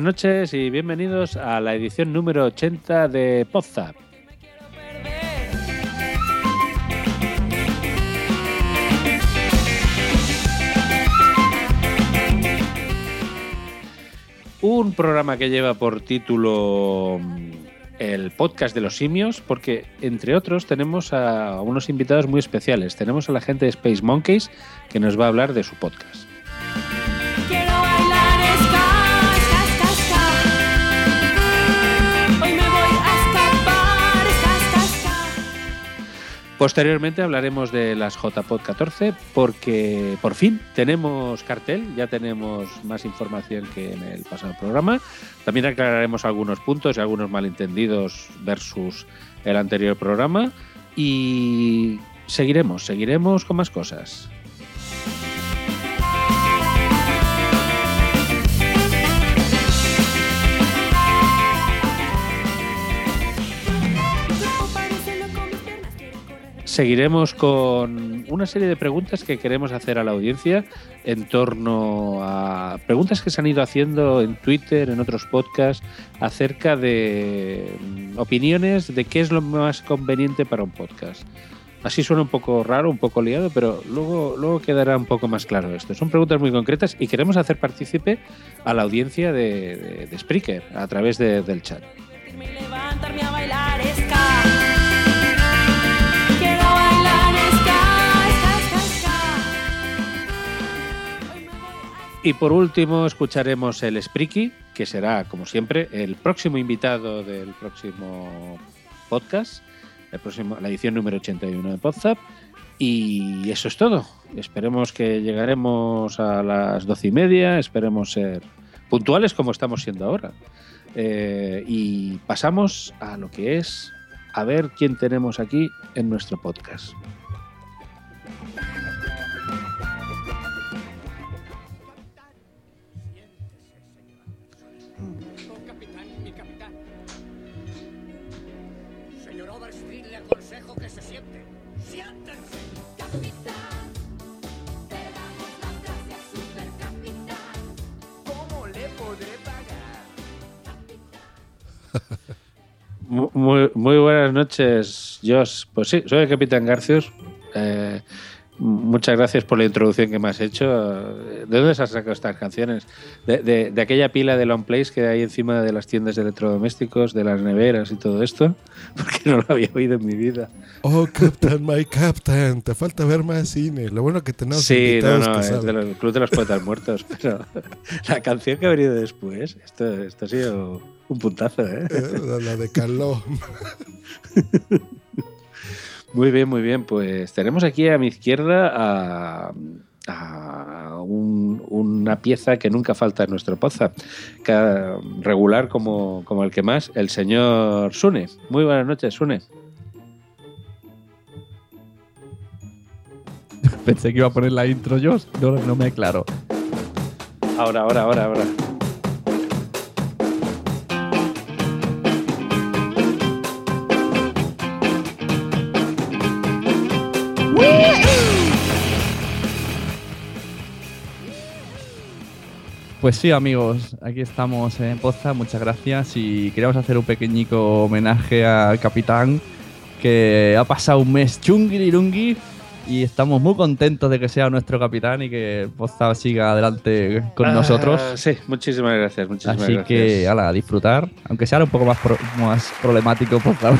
Buenas noches y bienvenidos a la edición número 80 de Podzap. Un programa que lleva por título mm, el podcast de los simios, porque entre otros tenemos a unos invitados muy especiales. Tenemos a la gente de Space Monkeys que nos va a hablar de su podcast. Posteriormente hablaremos de las JPod 14 porque por fin tenemos cartel, ya tenemos más información que en el pasado programa. También aclararemos algunos puntos y algunos malentendidos versus el anterior programa y seguiremos, seguiremos con más cosas. Seguiremos con una serie de preguntas que queremos hacer a la audiencia en torno a preguntas que se han ido haciendo en Twitter, en otros podcasts, acerca de mm, opiniones de qué es lo más conveniente para un podcast. Así suena un poco raro, un poco liado, pero luego, luego quedará un poco más claro esto. Son preguntas muy concretas y queremos hacer partícipe a la audiencia de, de, Spreaker a través de- del chat. Y por último escucharemos el Spreaky, que será, como siempre, el próximo invitado del próximo podcast, el próximo, la edición número 81 de Podzap. Y eso es todo. Esperemos que llegaremos a las doce y media, esperemos ser puntuales como estamos siendo ahora. Eh, y pasamos a lo que es a ver quién tenemos aquí en nuestro podcast. Muy, muy buenas noches, Josh. Pues sí, soy el Capitán Garcius. Eh, muchas gracias por la introducción que me has hecho. ¿De dónde has sacado estas canciones? De, de- de aquella pila de long plays que hay encima de las tiendas de electrodomésticos, de las neveras y todo esto, porque no lo había oído en mi vida. Oh, Captain, my Captain, te falta ver más cine. Lo bueno que tenemos Sí, no, no, que es del Club de los Poetas Muertos, pero la canción que ha venido después, esto, esto ha sido un puntazo, ¿eh? Eh, la, la de Caló. Muy bien, muy bien. Pues tenemos aquí a mi izquierda a, a un- una pieza que nunca falta en nuestro poza, regular como, como el que más, el señor Sune. Muy buenas noches, Sune. Pensé que iba a poner la intro yo, no, no me aclaro. Ahora, ahora, ahora, ahora. Pues sí, amigos, aquí estamos en Poza, muchas gracias y queríamos hacer un pequeñico homenaje al capitán que ha pasado un mes chungirungui y estamos muy contentos de que sea nuestro capitán y que Poza siga adelante con Ah, nosotros. Sí, muchísimas gracias. Muchísimas Así gracias. que, ala, a disfrutar, aunque sea un poco más, pro- más problemático, Poza.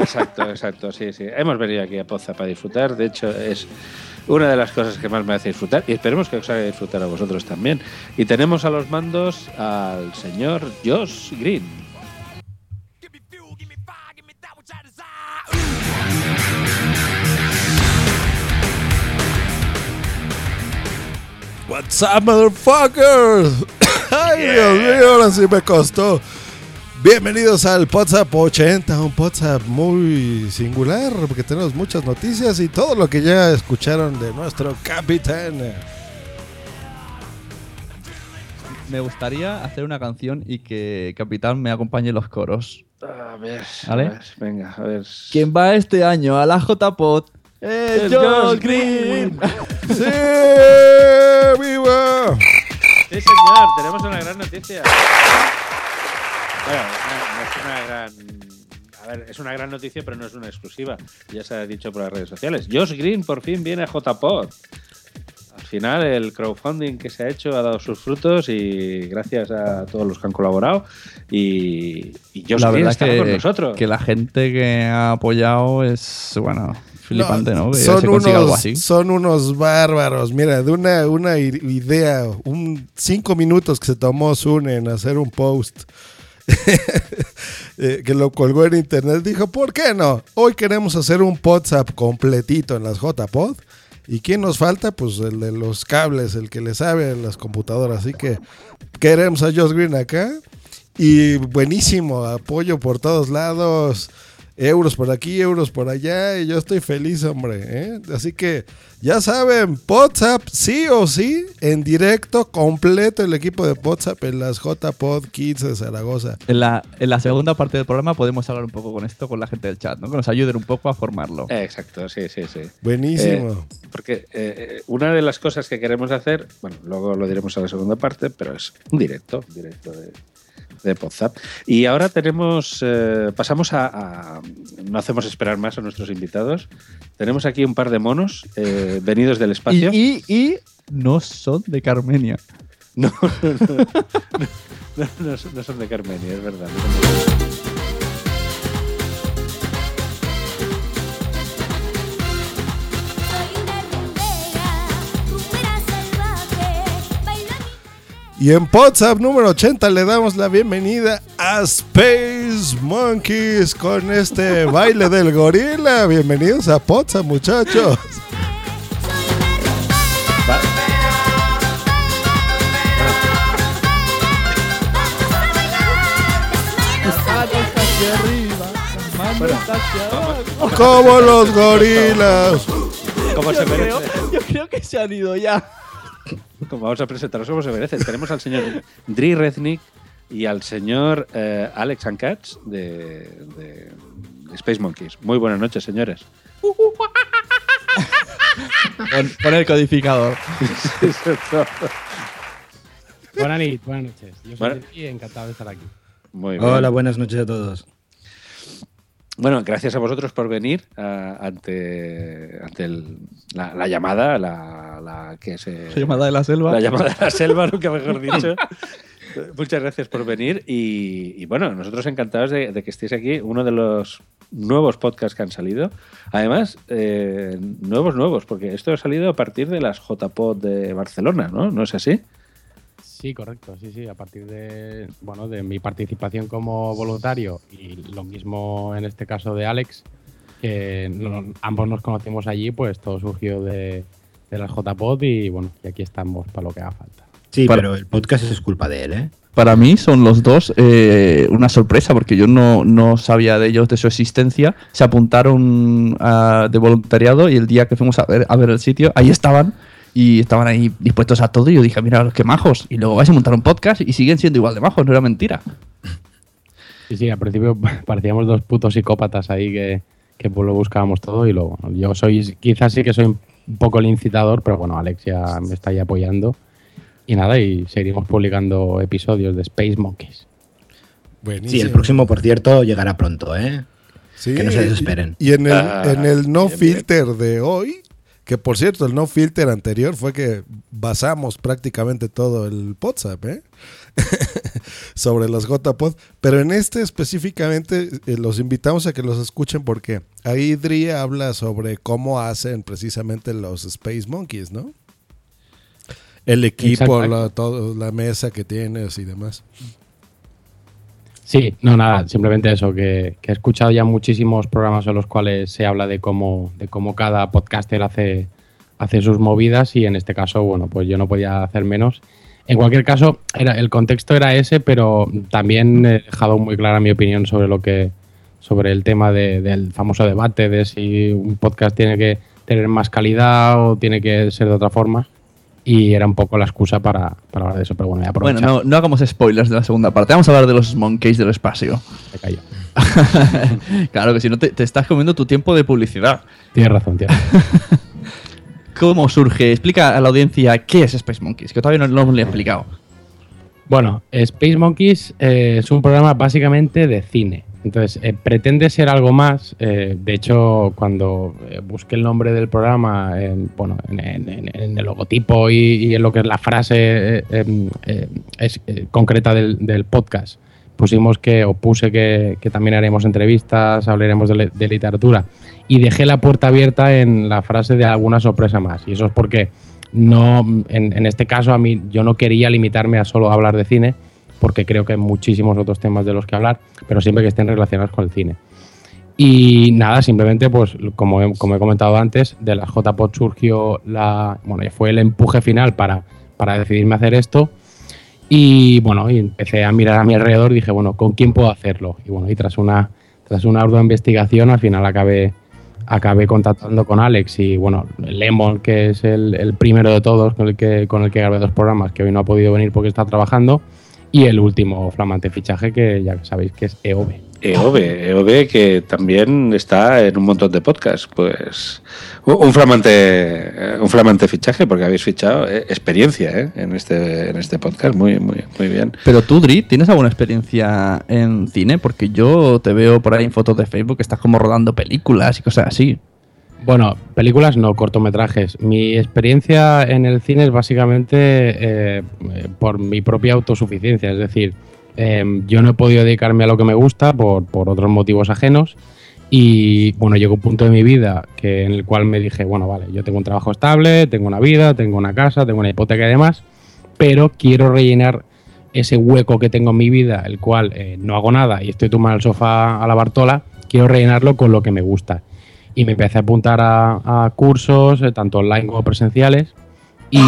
Exacto, exacto, sí, sí. Hemos venido aquí a Poza para disfrutar. De hecho, es una de las cosas que más me hace disfrutar y esperemos que os haga disfrutar a vosotros también. Y tenemos a los mandos al señor Josh Green. What's up, motherfuckers? Ay, Dios mío, ahora sí me costó. Bienvenidos al WhatsApp 80, un WhatsApp muy singular, porque tenemos muchas noticias y todo lo que ya escucharon de nuestro capitán. Me gustaría hacer una canción y que Capitán me acompañe en los coros. A ver, ¿Vale? a ver, venga, a ver. ¿Quién va este año a la J-Pod? ¡Eh, El Josh Josh Green! ¡Sí! ¡Viva! Sí, señor, tenemos una gran noticia. Bueno, no, no es una gran. A ver, es una gran noticia, pero no es una exclusiva. Ya se ha dicho por las redes sociales. Josh Green por fin viene a JPod. Al final, el crowdfunding que se ha hecho ha dado sus frutos y gracias a todos los que han colaborado. Y, y Josh la Green verdad está que, con nosotros. que la gente que ha apoyado es, bueno, flipante, ¿no? Son, algo unos, así. son unos bárbaros. Mira, de una, una idea, un cinco minutos que se tomó Zune en hacer un post que lo colgó en internet, dijo, ¿por qué no? Hoy queremos hacer un WhatsApp completito en las JPod. ¿Y quién nos falta? Pues el de los cables, el que le sabe las computadoras. Así que queremos a Josh Green acá. Y buenísimo, apoyo por todos lados. Euros por aquí, euros por allá. Y yo estoy feliz, hombre. ¿eh? Así que ya saben, WhatsApp sí o sí, en directo, completo el equipo de WhatsApp en las JPod Kids de Zaragoza. En la, en la segunda parte del programa podemos hablar un poco con esto, con la gente del chat, ¿no? Que nos ayuden un poco a formarlo. Exacto, sí, sí, sí. Buenísimo. Eh, porque eh, una de las cosas que queremos hacer, bueno, luego lo diremos en la segunda parte, pero es un directo, un directo de, de WhatsApp. Y ahora tenemos, eh, pasamos a, a- no hacemos esperar más a nuestros invitados. Tenemos aquí un par de monos eh, venidos del espacio. y, y no son de Carmenia. No, no son de Carmenia, es verdad. Y en WhatsApp número 80 le damos la bienvenida a Space Monkeys con este baile del gorila. Bienvenidos a WhatsApp, muchachos. Como los gorilas. ¿Cómo se merece? yo creo que se han ido ya. Como vamos a presentaros como se merece. Tenemos al señor Dri Reznik y al señor eh, Alex Ankatz de, de Space Monkeys. Muy buenas noches, señores. Pon, pon el codificador. Buenas noches, buenas noches. Yo soy Bueno. Dri y encantado de estar aquí. Muy bien. Hola, buenas noches a todos. Bueno, gracias a vosotros por venir ante, ante el- la, la llamada, la, la que se... La llamada de la selva. La llamada de la selva, nunca mejor dicho. Muchas gracias por venir y, y bueno, nosotros encantados de, de que estéis aquí, uno de los nuevos podcasts que han salido. Además, eh, nuevos, nuevos, porque esto ha salido a partir de las JPod de Barcelona, ¿no? ¿No es así? Sí, correcto, sí, sí. A partir de, bueno, de mi participación como voluntario y lo mismo en este caso de Alex, que no- ambos nos conocimos allí, pues todo surgió de, de las JPod y bueno, y aquí estamos para lo que haga falta. Sí, Para- pero el podcast es culpa de él, ¿eh? Para mí son los dos eh, una sorpresa porque yo no, no sabía de ellos, de su existencia. Se apuntaron a- de voluntariado y el día que fuimos a ver, a ver el sitio, ahí estaban y estaban ahí dispuestos a todo. Y yo dije, mira, qué majos. Y luego vais a montar un podcast y siguen siendo igual de majos, no era mentira. Sí, sí, al principio parecíamos dos putos psicópatas ahí que, que pues lo buscábamos todo y luego yo soy, quizás sí que soy un poco el incitador, pero bueno, Alex ya me está ahí apoyando Y nada, y seguiremos publicando episodios de Space Monkeys. Buenísimo. Sí, el próximo, por cierto, llegará pronto, ¿eh? Sí, que no se desesperen. Y en el, Ah, en el no bien, bien. filter de hoy, que por cierto, el no filter anterior fue que basamos prácticamente todo el WhatsApp, ¿eh? sobre los JPod. Pero en este específicamente eh, los invitamos a que los escuchen porque ahí Dri habla sobre cómo hacen precisamente los Space Monkeys, ¿no? El equipo, la, todo, la mesa que tienes y demás. Sí, no, nada, simplemente eso, que, que he escuchado ya muchísimos programas en los cuales se habla de cómo, de cómo cada podcaster hace, hace sus movidas y en este caso, bueno, pues yo no podía hacer menos. En cualquier caso, era, el contexto era ese, pero también he dejado muy clara mi opinión sobre lo que sobre el tema de- del famoso debate de si un podcast tiene que tener más calidad o tiene que ser de otra forma. Y era un poco la excusa para, para hablar de eso, pero bueno, voy a Bueno, no, no hagamos spoilers de la segunda parte. Vamos a hablar de los monkeys del espacio. Me callo. claro que si no te, te estás comiendo tu tiempo de publicidad. Tienes razón, razón. ¿Cómo surge? Explica a la audiencia qué es Space Monkeys, que todavía no lo hemos explicado. Bueno, Space Monkeys eh, es un programa básicamente de cine. Entonces, eh, pretende ser algo más. eh, de hecho, cuando eh, busqué el nombre del programa, en, bueno, en, en- en- el logotipo y, y en lo que es la frase eh, em, eh, es, concreta del, del podcast, pusimos que, o puse que, que también haremos entrevistas, hablaremos de, de literatura. Y dejé la puerta abierta en la frase de alguna sorpresa más. Y eso es porque no, en, en este caso a mí yo no quería limitarme a solo hablar de cine, porque creo que hay muchísimos otros temas de los que hablar, pero siempre que estén relacionados con el cine. Y nada, simplemente, pues como he, como he comentado antes, de la JPod surgió la. Bueno, fue el empuje final para, para decidirme hacer esto. Y bueno, y empecé a mirar a mi alrededor y dije, bueno, ¿con quién puedo hacerlo? Y bueno, y tras una, tras una ardua investigación, al final acabé, acabé contactando con Alex y bueno, Lemon, que es el, el primero de todos con el, que, con el que grabé dos programas, que hoy no ha podido venir porque está trabajando. Y el último flamante fichaje, que ya sabéis que es EOB. EOB, EOB que también está en un montón de podcasts. Pues un un flamante, un flamante fichaje, porque habéis fichado eh, experiencia eh, en este en este podcast. Muy, muy, muy bien. Pero tú, Dri, ¿tienes alguna experiencia en cine? Porque yo te veo por ahí en fotos de Facebook que estás como rodando películas y cosas así. Bueno, películas no, cortometrajes. Mi experiencia en el cine es básicamente eh, eh, por mi propia autosuficiencia. Es decir, eh, yo no he podido dedicarme a lo que me gusta por, por otros motivos ajenos. Y bueno, llegó un punto de mi vida que, en el cual me dije, bueno, vale, yo tengo un trabajo estable, tengo una vida, tengo una casa, tengo una hipoteca y demás, pero quiero rellenar ese hueco que tengo en mi vida, el cual eh, no hago nada y estoy tumbado en el sofá a la Bartola, quiero rellenarlo con lo que me gusta y me empecé a apuntar a, a cursos, eh, tanto online como presenciales. Y,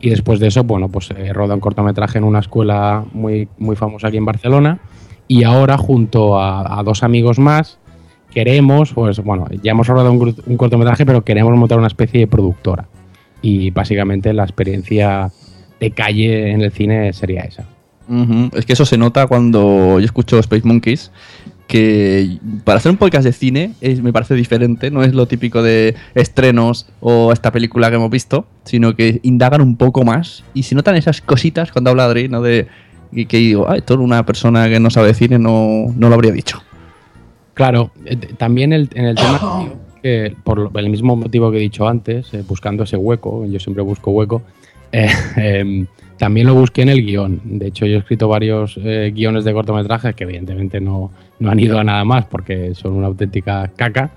y después de eso, bueno, pues he rodado un cortometraje en una escuela muy, muy famosa aquí en Barcelona. Y ahora, junto a, a dos amigos más, queremos, pues bueno, ya hemos rodado un, un cortometraje, pero queremos montar una especie de productora. Y básicamente la experiencia de calle en el cine sería esa. Ujú. Es que eso se nota cuando yo escucho Space Monkeys, que para hacer un podcast de cine es- me parece diferente, no es lo típico de estrenos o esta película que hemos visto, sino que indagan un poco más y se notan esas cositas cuando habla Adri, ¿no? De y que digo, ah, esto una persona que no sabe de cine no, no lo habría dicho. Claro, eh, también el- en el tema que por el mismo motivo que he dicho antes, eh, buscando ese hueco, yo siempre busco hueco, eh, em, también lo busqué en el guion. De hecho, yo he escrito varios eh, guiones de cortometrajes que evidentemente no, no han ido a nada más porque son una auténtica caca.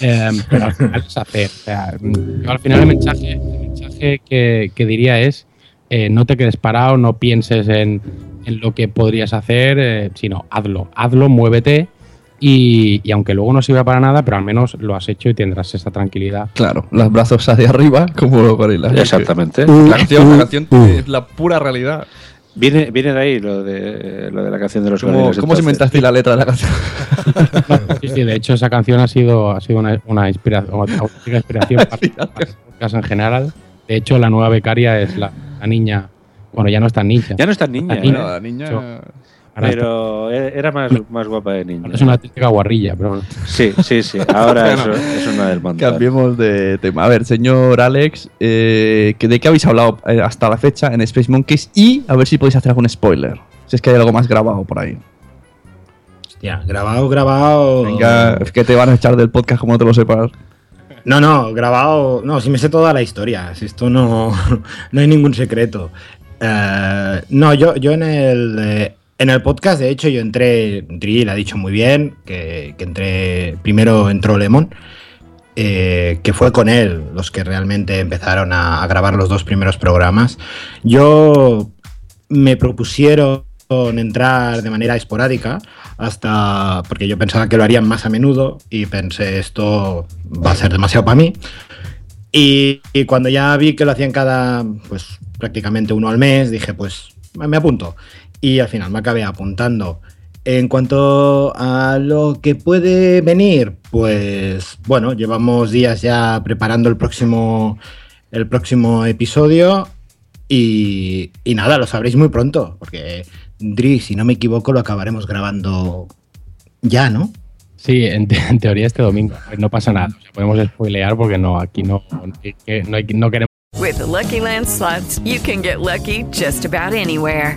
Em, pero al final es hacer. O sea, yo al final el mensaje, el mensaje que, que diría es eh, no te quedes parado, no pienses en, en lo que podrías hacer, eh, sino hazlo, hazlo, muévete y, y aunque luego no sirva para nada, pero al menos lo has hecho y tendrás esa tranquilidad. Claro, los brazos hacia arriba como los gorilas. Exactamente. La canción, la canción es la pura realidad. Viene, viene de ahí lo de, lo de la canción de los ¿Cómo, gorilas, cómo se inventaste la letra de la canción? Sí, sí, de hecho esa canción ha sido, ha sido una, una inspiración, una auténtica inspiración para, para el podcast en general. De hecho, la nueva becaria es la, la niña, bueno, ya no es tan niña. Ya no es tan niña, La ¿eh? La niña. Ahora pero e- era más, más guapa de niña. Es una auténtica guarrilla, pero bueno. Sí, sí, sí. Ahora eso, es una del montón. Cambiemos de tema. A ver, señor Alex, eh, ¿que ¿de qué habéis hablado eh, hasta la fecha en Space Monkeys? Y a ver si podéis hacer algún spoiler. Si es que hay algo más grabado por ahí. Hostia, grabado, grabado. Venga, es que te van a echar del podcast como no te lo sepas. No, no, grabado. No, si me sé toda la historia. Si esto no, no hay ningún secreto. Eh, no, yo, yo en el. eh, en el podcast, de hecho, yo entré. Drill ha dicho muy bien que, entré. Primero entró Lemon. eh, que fue con él los que realmente empezaron a, a grabar los dos primeros programas. Yo me propusieron entrar de manera esporádica hasta porque yo pensaba que lo harían más a menudo y pensé esto va a ser demasiado para mí y, y cuando ya vi que lo hacían cada pues prácticamente uno al mes dije pues me apunto y al final me acabé apuntando en cuanto a lo que puede venir pues bueno llevamos días ya preparando el próximo el próximo episodio y, y nada, lo sabréis muy pronto, porque Dri, si no me equivoco, lo acabaremos grabando ya, ¿no? Sí, en, te- en teoría este domingo. No pasa nada. O sea, podemos spoilear porque no, aquí no, no, hay- no queremos. With the Lucky Land slots, you can get lucky just about anywhere.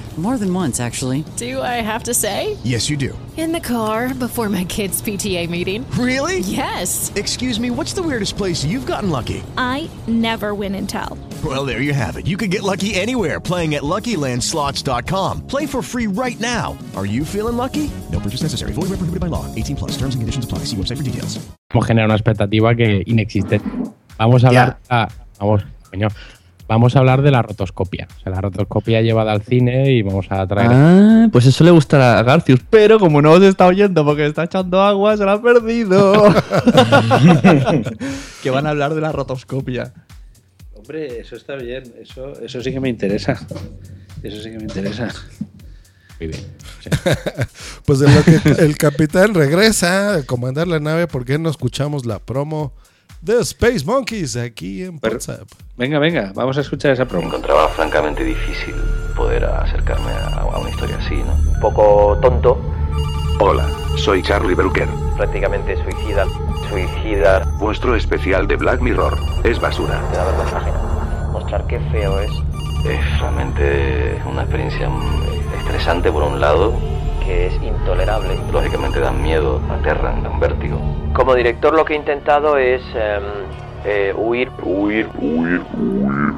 More than once, actually. Do I have to say? Yes, you do. In the car before my kids' PTA meeting. Really? Yes. Excuse me, what's the weirdest place you've gotten lucky? I never win and tell. Well, there you have it. You can get lucky anywhere playing at LuckyLandSlots.com. Play for free right now. Are you feeling lucky? No purchase necessary. Void where prohibited by law. 18 plus. Terms and conditions apply. See website for details. Vamos a generar una expectativa que inexistente. Vamos a hablar. ah, vamos, coño. Vamos a hablar de la rotoscopia. O sea, la rotoscopia llevada al cine y vamos a traer. Ah, pues eso le gustará a Garcius, pero como no os está oyendo porque está echando agua, se lo ha perdido. que van a hablar de la rotoscopia. Hombre, eso está bien. Eso, eso sí que me interesa. Eso sí que me interesa. Muy bien. Pues de lo que el capitán regresa a comandar la nave, ¿por qué no escuchamos la promo de Space Monkeys aquí en WhatsApp? Venga, venga, vamos a escuchar esa promo. Encontraba francamente difícil poder acercarme a, a una historia así, ¿no? Un poco tonto. Hola, soy Charlie Brooker. Prácticamente suicida. Suicida. Vuestro especial de Black Mirror es basura. Te da vergüenza ajena. Mostrar qué feo es. Es realmente una experiencia mm, estresante por un lado. Que es intolerable. Lógicamente dan miedo, aterran, dan vértigo. Como director lo que he intentado es em, eh, huir. Huir, huir, huir.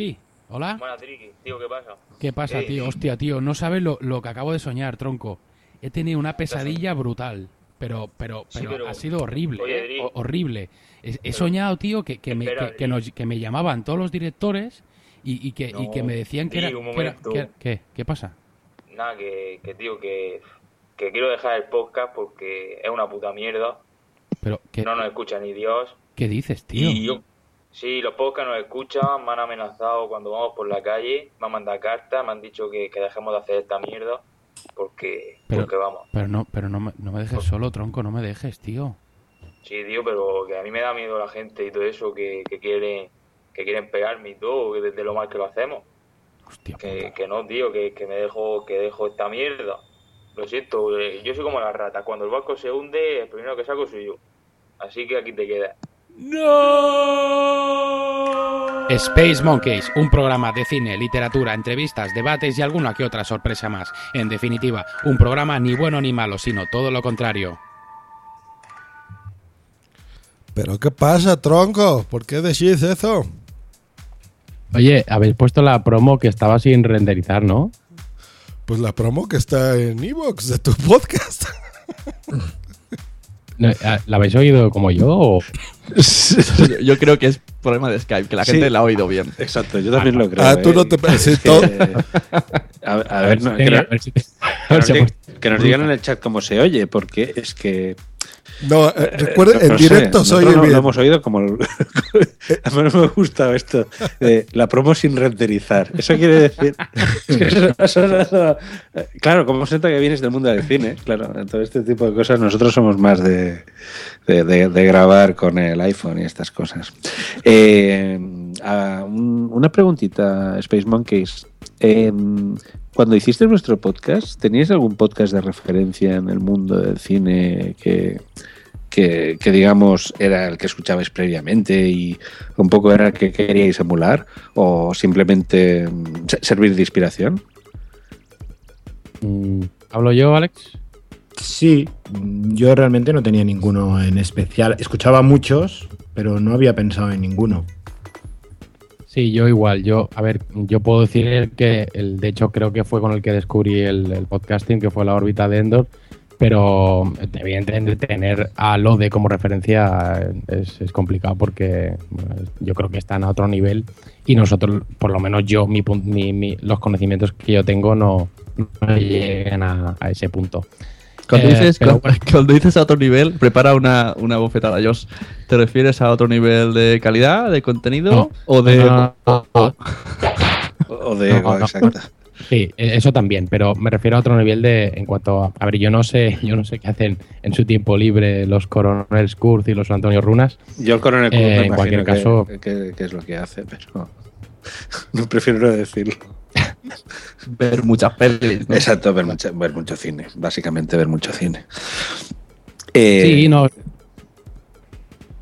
Sí, hola. Tío, ¿qué pasa? ¿Qué pasa, Eh, tío? Hostia, tío, no sabes lo, lo que acabo de soñar, tronco. He tenido una pesadilla brutal, pero, pero, Sí, pero, ha sido horrible, Oye, ¿eh? Dri. Ho- horrible. He, he soñado, tío, que, que, me, que, que nos- que me llamaban todos los directores y, y que, y que me decían que Dri, era, un que que ¿Qué? ¿Qué pasa? Nada, que, que tío, que, que quiero dejar el podcast porque es una puta mierda. Pero, ¿qué, No nos escucha ni Dios. ¿qué dices, tío? Y yo, sí, los podcasts nos escuchan, me han amenazado cuando vamos por la calle, me han mandado cartas, me han dicho que, que dejemos de hacer esta mierda porque, Pero, porque vamos. pero no, pero no me, no me dejes solo, tronco, no me dejes, tío. Sí, tío, pero que a mí me da miedo la gente y todo eso que, que quieren que quieren pegarme y todo, que desde lo mal que lo hacemos. que, que no, tío, que, que me dejo que dejo esta mierda. Lo siento, eh, yo soy como la rata. Cuando el barco se hunde, el primero que saco soy yo. Así que aquí te quedas. Space Monkeys, un programa de cine, literatura, entrevistas, debates y alguna que otra sorpresa más. En definitiva, un programa ni bueno ni malo, sino todo lo contrario. ¿Pero qué pasa, tronco? ¿Por qué decís eso? Oye, habéis puesto la promo que estaba sin renderizar, ¿no? Pues la promo que está en Evox de tu podcast. No, ¿La habéis oído como yo? o- yo, creo que es problema de Skype, que la Sí. gente la ha oído bien. Exacto, yo también lo creo. Ah, tú ¿eh? no te a, a ver, que nos digan en el chat cómo se oye, porque es que. No, eh, recuerden, no- en no directo nosotros oye no, bien. Lo hemos oído como. el- a mí no me ha gustado esto. la promo sin renderizar. Eso quiere decir. es que eso ha sonado- claro, como se nota que vienes del mundo del cine, claro, todo este tipo de cosas, nosotros somos más de, de, de- de grabar con el iPhone y estas cosas. Eh, a- un- una preguntita, Space Monkeys. Eh, cuando hiciste nuestro podcast, ¿teníais algún podcast de referencia en el mundo del cine que, que, que, digamos era el que escuchabais previamente y un poco era el que queríais emular o simplemente mm, se- servir de inspiración? Mm, ¿Hablo yo, Alex? Sí, yo realmente no tenía ninguno en especial. Escuchaba muchos, pero no había pensado en ninguno. Sí, yo igual. Yo, a ver, yo puedo decir que, el, de hecho, creo que fue con el que descubrí el, podcasting, que fue la órbita de Endor. Pero evidentemente tener a Lode como referencia es, complicado porque yo creo que están a otro nivel y nosotros, por lo menos yo, mi, mi- mi- los conocimientos que yo tengo no, llegan a ese punto. Cuando, Eh, dices, cuando, cuando dices a otro nivel, prepara una, una bofetada, Josh. ¿Te refieres a otro nivel de calidad, de contenido No. o de... No, no, no. O de ego, No, no. exacto. Sí, e- eso también, pero me refiero a otro nivel de en cuanto a, a ver, yo no sé, yo no sé qué hacen en su tiempo libre los Coronel Kurz y los Antonio Runas. Yo el coronel Cruz Eh, en cualquier que- caso, que, que es lo que hace, pero no prefiero no decirlo. Ver muchas pelis. ¿no? Exacto, ver, mucha- ver mucho cine. Básicamente ver mucho cine. Eh, Sí, no.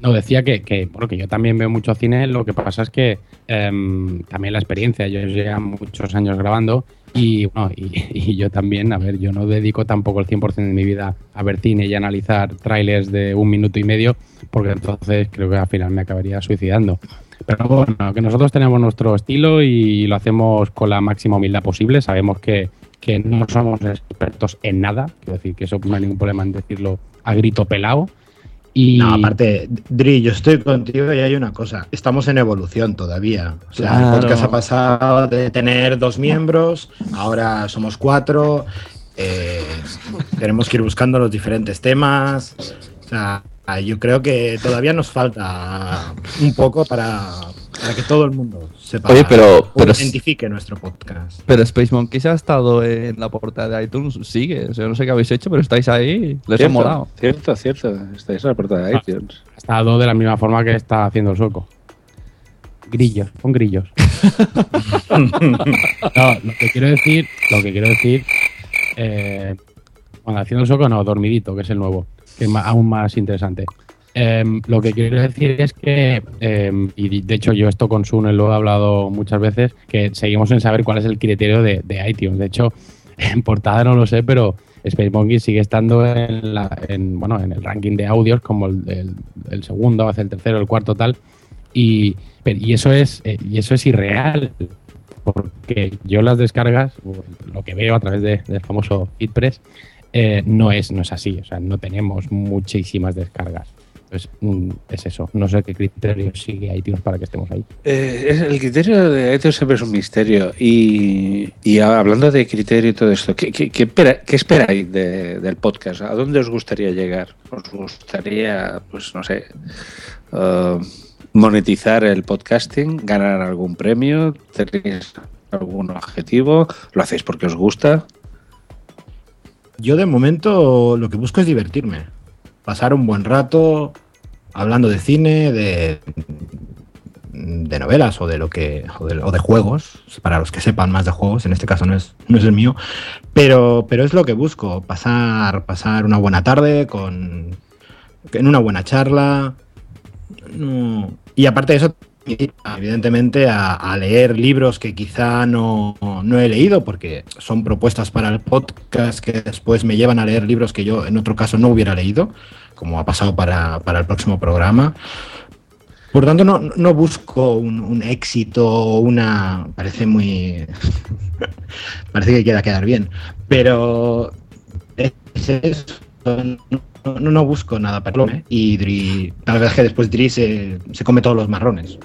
No, decía que, que, bueno, que yo también veo mucho cine, lo que pasa es que em, también la experiencia, yo llevo muchos años grabando y, bueno, y, y yo también, a ver, yo no dedico tampoco el 100% de mi vida a ver cine y analizar trailers de un minuto y medio, porque entonces creo que al final me acabaría suicidando. Pero bueno, que nosotros tenemos nuestro estilo y lo hacemos con la máxima humildad posible, sabemos que, que no somos expertos en nada, quiero decir que eso no hay ningún problema en decirlo a grito pelado. Y No, aparte, Dri, yo estoy contigo y hay una cosa. Estamos en evolución todavía. O sea, Claro. el podcast ha pasado de tener dos miembros, ahora somos cuatro. eh, tenemos que ir buscando los diferentes temas. O sea, yo creo que todavía nos falta un poco para, para que todo el mundo sepa Oye, pero- o pero- identifique nuestro podcast. Pero Space Monkeys ha estado en la portada de iTunes, sigue. O sea, no sé qué habéis hecho, pero estáis ahí. Les ha cierto, molado. Cierto, cierto. Estáis en la portada de iTunes. ha estado de la misma forma que está haciendo el sueco. Grillos, con grillos. no, lo que quiero decir, lo que quiero decir, eh, bueno, haciendo el sueco no, dormidito, que es el nuevo, que es aún más interesante. Em, lo que quiero decir es que, em, y de hecho yo esto con Sune lo he hablado muchas veces, que seguimos en saber cuál es el criterio de, iTunes. De hecho, en portada no lo sé, pero Space Monkey sigue estando en, la, en, bueno, en el ranking de audios como el, segundo, hace el tercero, el cuarto, tal. Y, y eso es eh, y eso es irreal porque yo las descargas lo que veo a través de- del famoso FeedPress eh, no es no es así o sea no tenemos muchísimas descargas pues es eso no sé qué criterio sigue iTunes para que estemos ahí Eh, el criterio de iTunes siempre es un misterio. Y, y hablando de criterio y todo esto, ¿qué, qué- qué espera- qué esperáis de- del podcast? ¿A dónde os gustaría llegar? ¿Os gustaría, pues no sé, eh, monetizar el podcasting? ¿Ganar algún premio? ¿Tenéis algún objetivo? ¿Lo hacéis porque os gusta? Yo de momento lo que busco es divertirme. Pasar un buen rato hablando de cine, de, de novelas o de lo que. O de, o de juegos, para los que sepan más de juegos, en este caso no es, no es el mío. Pero, pero es lo que busco. Pasar, pasar una buena tarde con. en una buena charla. No. Y aparte de eso, evidentemente, a, leer libros que quizá no, no he leído, porque son propuestas para el podcast que después me llevan a leer libros que yo en otro caso no hubiera leído, como ha pasado para, para el próximo programa. Por tanto, no, no busco un, éxito o una. Parece muy. parece que queda quedar bien. Pero. Es eso. No, no busco nada para ¿eh? Y Dri, verdad es que después Dri se, se come todos los marrones.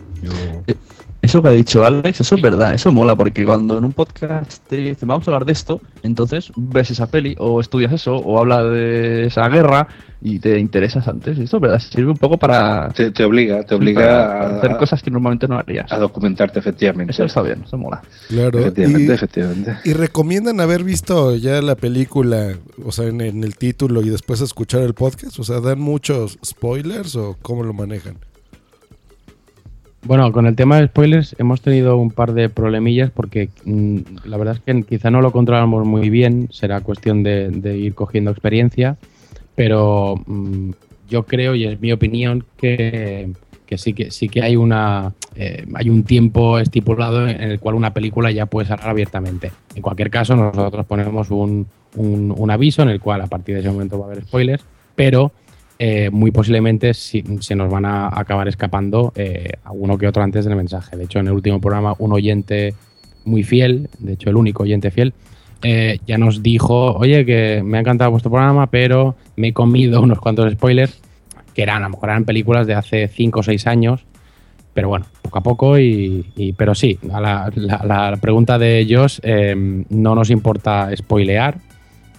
Eso que ha dicho Alex, eso es verdad, eso mola, porque cuando en un podcast te dicen vamos a hablar de esto, entonces ves esa peli o estudias eso o hablas de esa guerra y te interesas antes. Y eso es verdad, sirve un poco para... Te, te obliga, te obliga a, hacer cosas que normalmente no harías. a documentarte, efectivamente. Eso está bien, eso mola. Claro. Efectivamente, y, efectivamente. y recomiendan haber visto ya la película, o sea, en, en el título y después escuchar el podcast. O sea, dan muchos spoilers o cómo lo manejan. Bueno, con el tema de spoilers hemos tenido un par de problemillas porque mm, la verdad es que quizá no lo controlamos muy bien, será cuestión de, de ir cogiendo experiencia, pero mm, yo creo, y es mi opinión, que, que sí que sí que hay una eh, hay un tiempo estipulado en el cual una película ya puede salir abiertamente. En cualquier caso, nosotros ponemos un, un- un aviso en el cual a partir de ese momento va a haber spoilers, pero eh, muy posiblemente si- se nos van a acabar escapando eh, alguno que otro antes del mensaje. De hecho, en el último programa, un oyente muy fiel, de hecho, el único oyente fiel, eh, ya nos dijo: Oye, que me ha encantado vuestro programa, pero me he comido unos cuantos spoilers que eran, a lo mejor eran películas de hace 5 o 6 años. Pero bueno, poco a poco y, y- pero sí, a la, la- la pregunta de Josh, eh, no nos importa spoilear,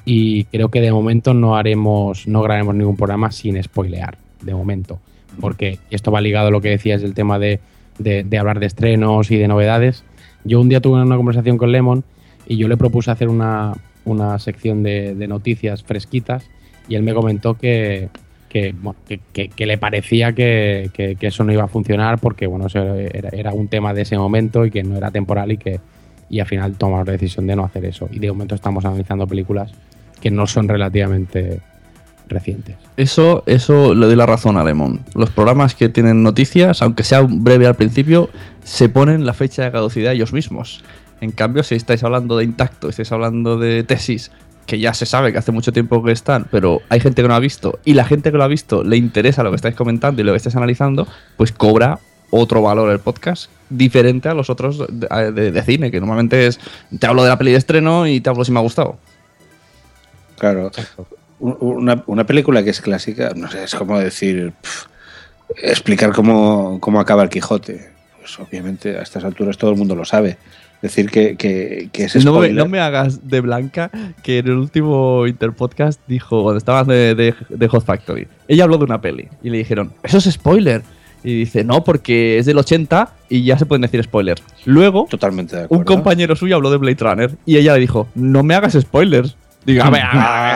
y creo que de momento no haremos, no grabaremos ningún programa sin spoilear, de momento. Porque esto va ligado a lo que decías del tema de, de- de hablar de estrenos y de novedades. Yo un día tuve una conversación con Lemon y yo le propuse hacer una, una sección de, de noticias fresquitas y él me comentó que, que, bueno, que, que- le parecía que, eso no iba a funcionar porque bueno, eso era, era un tema de ese momento y que no era temporal y que y al final tomamos la decisión de no hacer eso. Y de momento estamos analizando películas que no son relativamente recientes. Eso, eso le doy la razón a Lemon. Los programas que tienen noticias, aunque sea breve al principio, se ponen la fecha de caducidad ellos mismos. En cambio, si estáis hablando de intacto, estáis hablando de tesis, que ya se sabe que hace mucho tiempo que están, pero hay gente que no ha visto, y la gente que lo ha visto le interesa lo que estáis comentando y lo que estáis analizando, pues cobra otro valor el podcast diferente a los otros de, de- de cine, que normalmente es te hablo de la peli de estreno y te hablo si me ha gustado. Claro. Un- Una, una película que es clásica, no sé, es como decir, explicar cómo, cómo acaba el Quijote. Pues obviamente a estas alturas todo el mundo lo sabe. Decir que, que, que es No me, no me hagas de blanca que en el último Interpodcast dijo, cuando estaban de, de, de Hot Factory, ella habló de una peli y le dijeron, eso es spoiler. Y dice, no, porque es del 80 y ya se pueden decir spoilers. Luego, Totalmente de un compañero suyo habló de Blade Runner y ella le dijo, no me hagas spoilers. A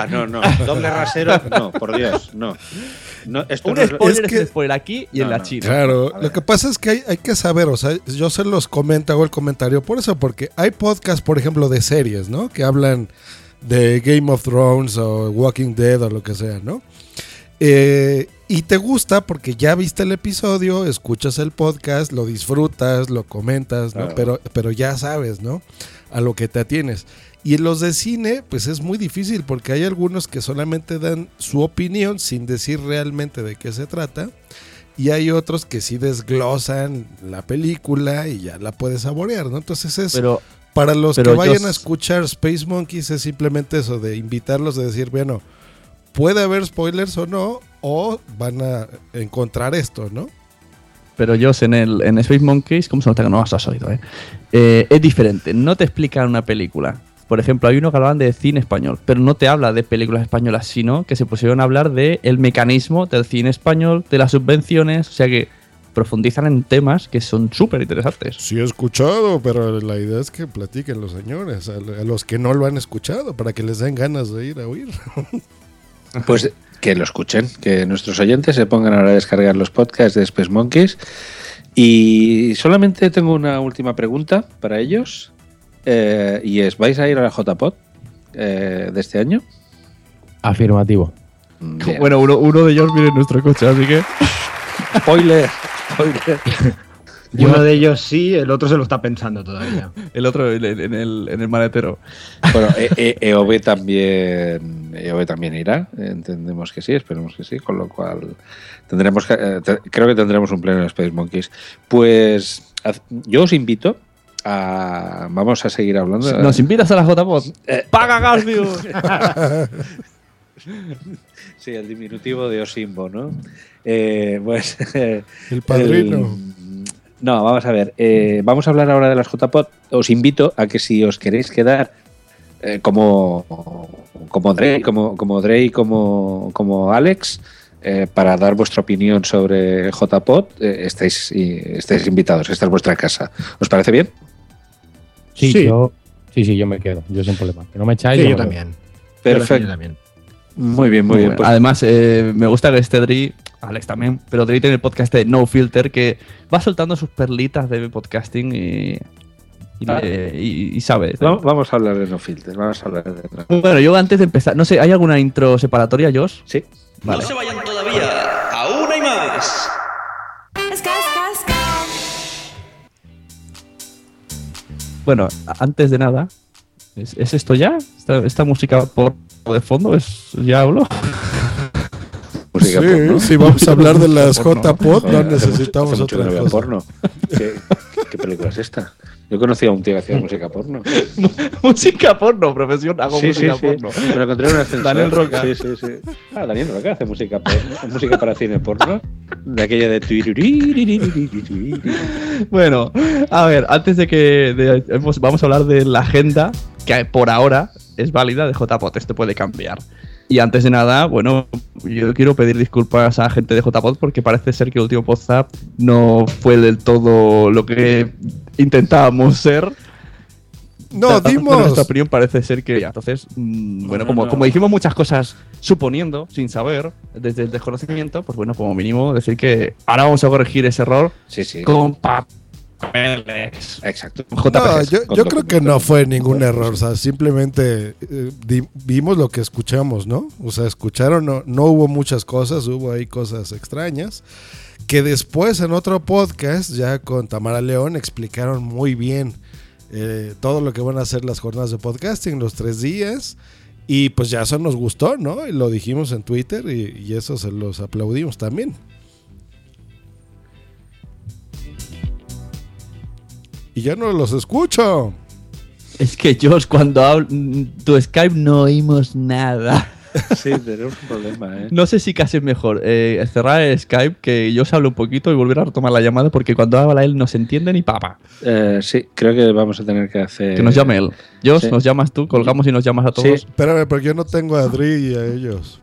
Ah, no, no. Doble rasero, no, por Dios, no. no esto Un no spoiler es, es que- un spoiler aquí y en No, la no. China. Claro, lo que pasa es que hay, hay que saber, o sea, yo se los comento, hago el comentario por eso, porque hay podcasts, por ejemplo, de series, ¿no? Que hablan de Game of Thrones o Walking Dead o lo que sea, ¿no? Eh, y te gusta porque ya viste el episodio, escuchas el podcast, lo disfrutas, lo comentas, ¿no? Claro. Pero, pero ya sabes, ¿no? A lo que te atienes. Y en los de cine, pues es muy difícil porque hay algunos que solamente dan su opinión sin decir realmente de qué se trata. Y hay otros que sí desglosan la película y ya la puedes saborear, ¿no? Entonces es Pero, para los que vayan yo- a escuchar Space Monkeys es simplemente eso de invitarlos a decir, bueno, puede haber spoilers o no, o van a encontrar esto, ¿no? pero yo en el en Space Monkeys, ¿cómo se nota que no has oído? Eh? Eh, es diferente, no te explican una película. Por ejemplo, hay uno que hablaban de cine español, pero no te habla de películas españolas, sino que se pusieron a hablar de el mecanismo del cine español, de las subvenciones, o sea que profundizan en temas que son súper interesantes. Sí he escuchado, pero la idea es que platiquen los señores, a los que no lo han escuchado, para que les den ganas de ir a oír. Pues que lo escuchen, que nuestros oyentes se pongan ahora a descargar los podcasts de Space Monkeys. Y solamente tengo una última pregunta para ellos. eh, y es, ¿vais a ir a la JPod eh, de este año? Afirmativo. Bien. Bueno, uno, uno de ellos viene en nuestro coche, así que... Spoiler, spoiler. Uno de ellos sí, el otro se lo está pensando todavía. El otro en el, en el, en el maletero. Bueno, E- E- EOB también EOB también irá, entendemos que sí, esperemos que sí, con lo cual tendremos que- eh, te- creo que tendremos un pleno de Space Monkeys. Pues yo os invito a vamos a seguir hablando. Nos invitas a la JPod. ¡Paga Garfield! sí, el diminutivo de Osimbo, ¿no? Eh, pues El padrino. el- no, vamos a ver. eh, vamos a hablar ahora de las JPod. Os invito a que si os queréis quedar eh, como como Dre, como como Dre y como como Alex eh, para dar vuestra opinión sobre JPod, eh, estáis y- estáis invitados. Esta es vuestra casa. ¿Os parece bien? Sí, Sí. yo. Sí, sí, yo me quedo. Yo sin problema. Que no me echáis. Sí, yo también. Perfecto. Yo también. Muy bien, muy bien. Pues- Además, eh, me gusta que este Dri, Alex también, pero Dri tiene el podcast de No Filter que va soltando sus perlitas de podcasting y, y, Ah. le- y- y sabe. Vamos, vamos a hablar de no filter, vamos a hablar de Bueno, yo antes de empezar, no sé, ¿hay alguna intro separatoria, Josh? Sí. Vale. No se vayan todavía. Aún hay más. Bueno, antes de nada, ¿es, es esto ya? ¿Esta, esta música por de fondo? ¿Es, ¿Ya hablo? Sí. Si vamos a hablar de las J-Pod, no necesitamos otra ¿Qué, película es esta? Yo conocía a un tío que hacía música porno. música porno, profesión. Hago sí, música sí, porno. Sí. Me encontré. Daniel Roca. Ah, Daniel Roca hace música porno. música para cine porno. De aquella de. bueno, a ver, antes de que. De, vamos a hablar de la agenda que por ahora es válida de JPOT. Esto puede cambiar. Y antes de nada, bueno, yo quiero pedir disculpas a la gente de JPOT porque parece ser que el último WhatsApp no fue del todo lo que intentábamos ser. No, dimos. Nuestra opinión parece ser que. Entonces, mm, bueno, como, no. como dijimos muchas cosas suponiendo, sin saber, desde el desconocimiento, pues bueno, como mínimo decir que ahora vamos a corregir ese error Sí, sí. con papeles. Exacto. No, yo, yo creo que no fue ningún error, o sea, simplemente eh, di- vimos lo que escuchamos, ¿no? O sea, escucharon, no, no hubo muchas cosas, hubo ahí cosas extrañas, que después en otro podcast, ya con Tamara León, explicaron muy bien eh, todo lo que van a hacer las jornadas de podcasting, los tres días, y pues ya eso nos gustó, ¿no? Y lo dijimos en Twitter y, y eso se los aplaudimos también. Y ya no los escucho. Es que Josh, cuando hablo, tu Skype no oímos nada. Sí, tenemos un problema, ¿eh? No sé si casi es mejor eh, cerrar el Skype, que yo se hable un poquito y volver a retomar la llamada, porque cuando habla él no se entiende ni papa. Eh, sí, creo que vamos a tener que hacer. Que nos llame él. Josh, sí. nos llamas tú, colgamos y nos llamas a todos. Espérame, porque yo no tengo a Adri y a ellos.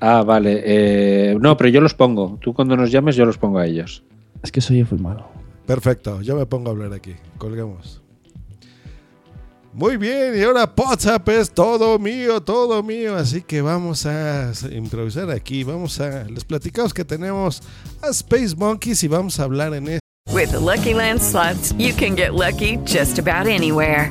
Ah, vale. eh, no, pero yo los pongo. Tú cuando nos llames, yo los pongo a ellos. Es que soy muy malo. Perfecto, yo me pongo a hablar aquí. Colgamos. Muy bien, y ahora WhatsApp es todo mío, todo mío. Así que vamos a improvisar aquí. Vamos a. Les platicamos que tenemos a Space Monkeys y vamos a hablar en esto. With the Lucky Land slots, you can get lucky just about anywhere.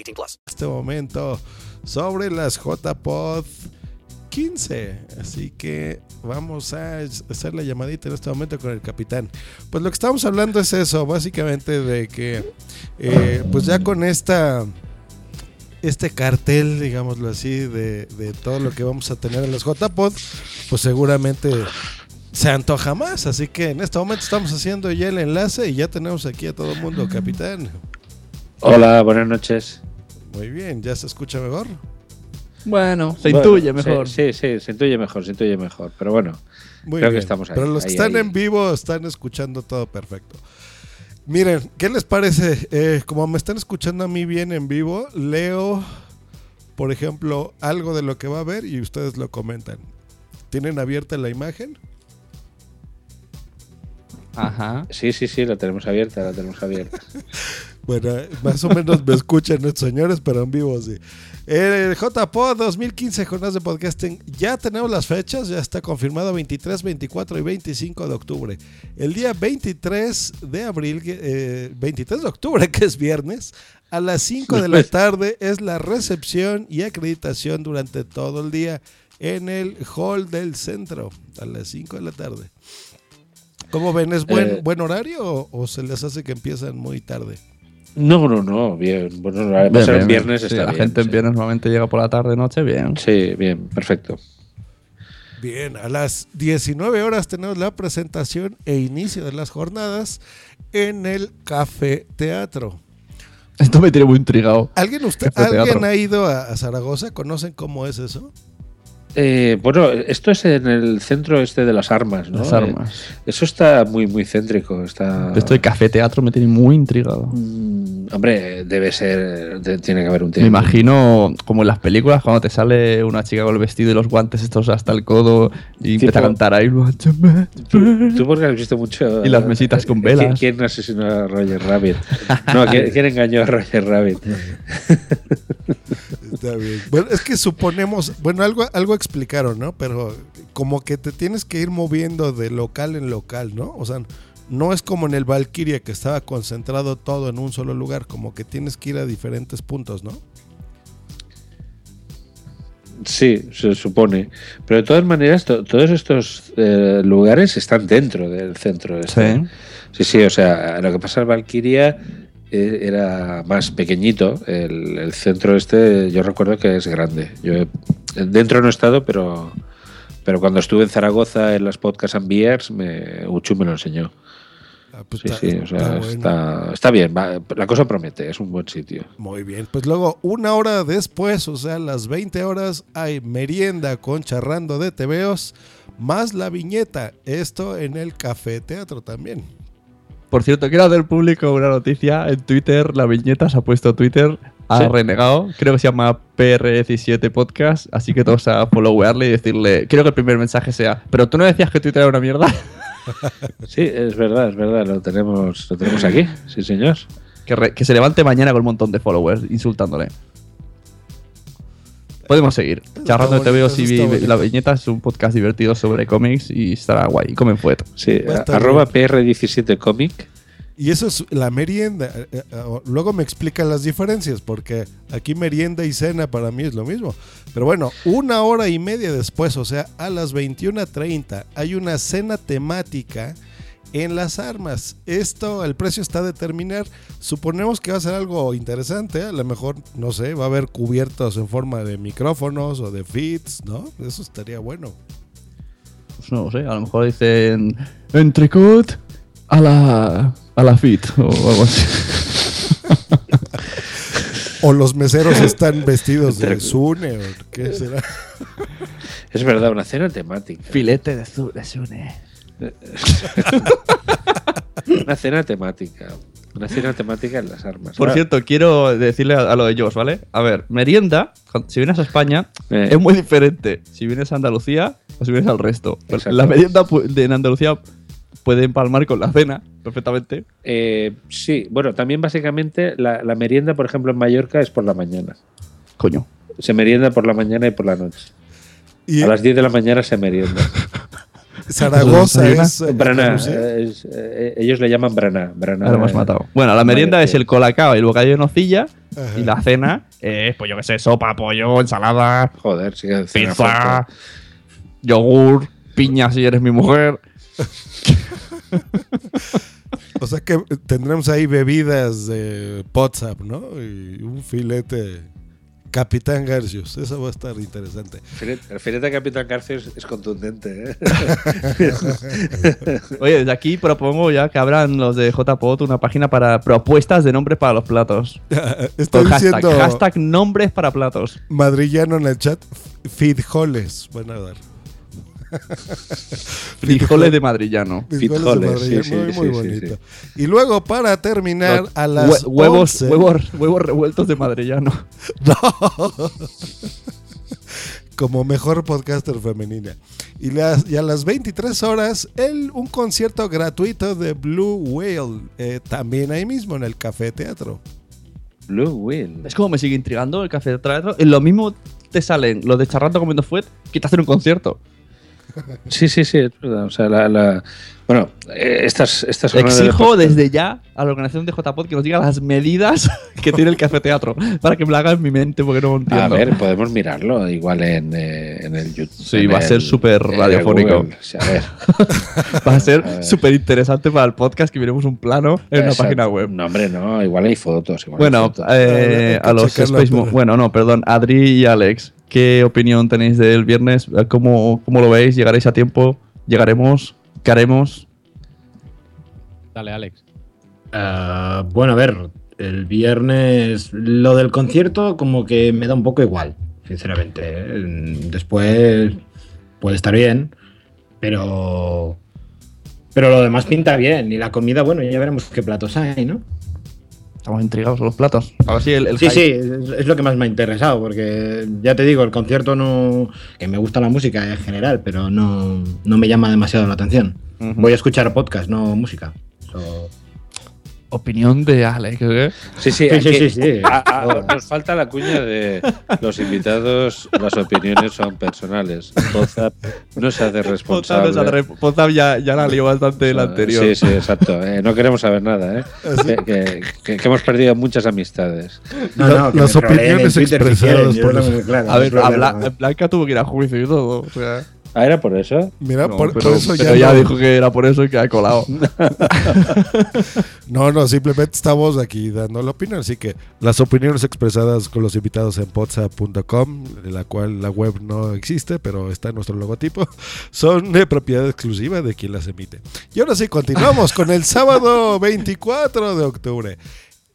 18 plus. este momento sobre las JPod 15. Así que vamos a hacer la llamadita en este momento con el capitán. Pues lo que estamos hablando es eso, básicamente de que eh, pues ya con esta este cartel, digámoslo así, de, de todo lo que vamos a tener en las JPod, pues seguramente se antoja más. Así que en este momento estamos haciendo ya el enlace y ya tenemos aquí a todo el mundo, capitán. Hola, buenas noches. Muy bien, ¿ya se escucha mejor? Bueno, se intuye mejor. Sí, sí, se intuye mejor, se intuye mejor. Pero bueno, Muy creo bien. que estamos ahí. Pero los que ahí, están ahí. en vivo están escuchando todo perfecto. Miren, ¿qué les parece? Eh, como me están escuchando a mí bien en vivo, leo, por ejemplo, algo de lo que va a ver y ustedes lo comentan. ¿Tienen abierta la imagen? Ajá. Sí, sí, sí, la tenemos abierta, la tenemos abierta. Bueno, más o menos me escuchan estos señores, pero en vivo sí. El JPod 2015 Jornadas de Podcasting, ya tenemos las fechas, ya está confirmado 23, 24 y 25 de octubre. El día 23 de abril, eh, 23 de octubre, que es viernes, a las 5 de la tarde es la recepción y acreditación durante todo el día en el hall del centro, a las 5 de la tarde. ¿Cómo ven? ¿Es buen, Eh, buen horario o, o se les hace que empiezan muy tarde? No, no, no, bien. Bueno, va a Bien, bien, en bien. viernes Sí, está la bien. gente en viernes normalmente llega por la tarde, noche, bien. Sí, bien, perfecto. Bien, a las 19 horas tenemos la presentación e inicio de las jornadas en el Café Teatro. Esto me tiene muy intrigado. ¿Alguien, usted, ¿alguien ha ido a, a Zaragoza? ¿Conocen cómo es eso? Eh, bueno, esto es en el centro este de las armas, ¿no? Las armas. Eh, eso está muy, muy céntrico. Está... Esto de café teatro me tiene muy intrigado. Mm, hombre, debe ser. de- tiene que haber un Me tiempo. imagino como en las películas cuando te sale una chica con el vestido y los guantes estos hasta el codo y empieza a cantar ahí. ¿Tú, tú porque has visto mucho. Y las mesitas con ¿Quién- velas. ¿Quién asesinó a Roger Rabbit? No, ¿quién, quién engañó a Roger Rabbit? Está bien. Bueno, es que suponemos, bueno, algo, algo explicaron, ¿no? Pero como que te tienes que ir moviendo de local en local, ¿no? O sea, no es como en el Valkyria que estaba concentrado todo en un solo lugar, como que tienes que ir a diferentes puntos, ¿no? Sí, se supone. Pero de todas maneras, to- todos estos eh, lugares están dentro del centro. este. Sí. Sí, sí, o sea, lo que pasa en Valkyria era más pequeñito. El, el centro este, yo recuerdo que es grande. Yo he- dentro no he estado, pero, pero cuando estuve en Zaragoza en las Podcast and Beers, me, Uchu me lo enseñó. pues sí, está- sí, o sea, está bueno. está, está bien. va- la cosa promete, es un buen sitio. Muy bien, pues luego una hora después, o sea, las 20 horas, hay merienda con charrando de tebeos, más la viñeta. Esto en el Café Teatro también. Por cierto, quiero hacer público una noticia. En Twitter, la viñeta se ha puesto Twitter, ha Sí. renegado. Creo que se llama PR17 Podcast. Así que todos a followarle y decirle. Quiero que el primer mensaje sea. Pero tú no decías que Twitter era una mierda. Sí, es verdad, es verdad, lo tenemos, lo tenemos aquí, sí señor. que, re- que se levante mañana con un montón de followers insultándole. Podemos seguir. Charrando de TVO y la viñeta es un podcast divertido sobre cómics y estará guay. Comen fuet. Sí, arroba PR17 Comic. Y eso es la merienda. Eh, eh, Luego me explican las diferencias, porque aquí merienda y cena para mí es lo mismo. Pero bueno, una hora y media después, o sea, a las 21.30, hay una cena temática en las armas. Esto, el precio está a determinar. Suponemos que va a ser algo interesante. ¿eh? A lo mejor, no sé, va a haber cubiertos en forma de micrófonos o de fits, ¿no? Eso estaría bueno. Pues no sé, a lo mejor dicen entrecot a la, a la fit o algo así. O los meseros están vestidos de Zune, o qué será. Es verdad, una cena temática. Filete de, de Sune. Una cena temática. Una cena temática en las armas. Por cierto, quiero decirle a, a lo de Josh, ¿vale? A ver, merienda, si vienes a España, Eh. es muy diferente si vienes a Andalucía o si vienes al resto. Exacto. La merienda de en Andalucía puede empalmar con la cena perfectamente. eh, sí, bueno, también básicamente la, la merienda, por ejemplo, en Mallorca es por la mañana. Coño. Se merienda por la mañana y por la noche. Y A las 10 de la mañana se merienda. Zaragoza es. eh, Braná, Andalucía. es, eh, ellos le llaman me has eh, matado. Bueno, la merienda es el colacao y el bocadillo de nocilla. Ajá. Y la cena es, pues yo qué sé, sopa, pollo, ensalada, Joder, sí pizza, fuerte. yogur, piña si eres mi mujer. O sea que tendremos ahí bebidas de WhatsApp, ¿no? Y un filete Capitán Garcius. Eso va a estar interesante. Referente a Capitán García es, contundente. ¿eh? Oye, desde aquí propongo ya que abran los de JPOT una página para propuestas de nombres para los platos. Estoy Con diciendo- hashtag nombres para platos. Madrillano en el chat. Fidjoles. Van a dar. Frijoles de madrillano. Frijoles de madrillano, muy, muy bonito. Y luego, para terminar, Los a las hue- huevos, 11 huevos, huevos revueltos de madrillano. No. Como mejor podcaster femenina. Y, las- y a las 23 horas, el, un concierto gratuito de Blue Whale. eh, también ahí mismo, en el Café Teatro. Blue Whale. Es como me sigue intrigando el café teatro. Y lo mismo te salen los de charrando comiendo fuet que te hacen un concierto. Sí, sí, sí, es verdad. O sea, la, la- bueno, eh, estas, estas de Exijo podcast- desde ya a la organización de JPod que nos diga las medidas que tiene el café teatro para que me la haga en mi mente porque no lo A entiendo. ver, podemos mirarlo igual en, eh, en el YouTube. Sí, en va a ser el- súper radiofónico. Google. O sea, a ver. Va a A ser súper interesante para el podcast que miremos un plano en una página web. No, hombre, no, igual hay fotos. igual hay Bueno, fotos. eh, a los Space Mo- Bueno, no, perdón. Adri y Alex, ¿qué opinión tenéis del viernes? ¿Cómo, cómo lo veis? ¿Llegaréis a tiempo? ¿Llegaremos? ¿Qué haremos? Dale, Alex. Ah, bueno, a ver, el viernes lo del concierto como que me da un poco igual, sinceramente. ¿eh? Después puede estar bien, pero pero lo demás pinta bien y la comida, bueno, ya veremos qué platos hay, ¿no? Estamos intrigados con los platos. A ver si el, el Sí, hype- sí, es, lo que más me ha interesado, porque ya te digo, el concierto no. que me gusta la música en general, pero no, no me llama demasiado la atención. Voy a escuchar podcast, no música. So- Opinión de Alex. ¿eh? Sí, sí, Sí, sí, aquí- sí, sí. a- a- nos falta la cuña de los invitados, las opiniones son personales. Pozap no se hace responsable. Pozap ya, ya la lió bastante el anterior. Sí, sí, exacto. Eh, no queremos saber nada, ¿eh? Que, que- que- que hemos perdido muchas amistades. No, no, que Las opiniones si expresadas quieren, por los- claro, A ver, Blanca tuvo que ir a juicio y todo. O sea, Ah, ¿era por eso? Mira, no, por, pero, por eso pero ya, ya no, dijo que era por eso y que ha colado. no, no, simplemente estamos aquí dando la opinión. Así que las opiniones expresadas con los invitados en podsap.com, de la cual la web no existe, pero está en nuestro logotipo, son de propiedad exclusiva de quien las emite. Y ahora sí, continuamos con el sábado 24 de octubre.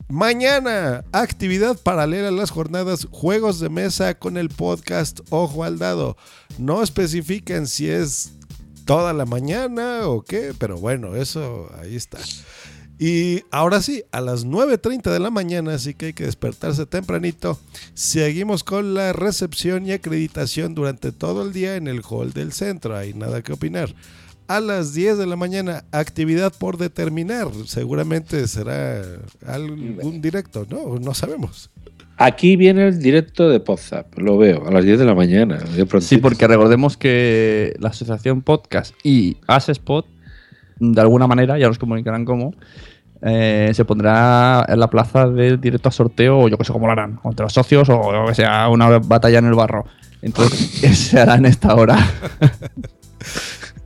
Mañana, actividad paralela a las jornadas Juegos de Mesa con el podcast Ojo al Dado. No especifican si es toda la mañana o qué, pero bueno, eso ahí está. Y ahora sí, a las 9.30 de la mañana, así que hay que despertarse tempranito. Seguimos con la recepción y acreditación durante todo el día en el hall del centro. Hay nada que opinar. A las 10 de la mañana, actividad por determinar. Seguramente será algún directo, ¿no? No sabemos. Aquí viene el directo de Pozap, lo veo, a las 10 de la mañana. de Sí, porque recordemos que la asociación podcast y Asespot, de alguna manera, ya nos comunicarán cómo, eh, se pondrá en la plaza del directo a sorteo, o yo que sé cómo lo harán, o entre los socios, o yo que sea una batalla en el barro. Entonces, se hará en esta hora.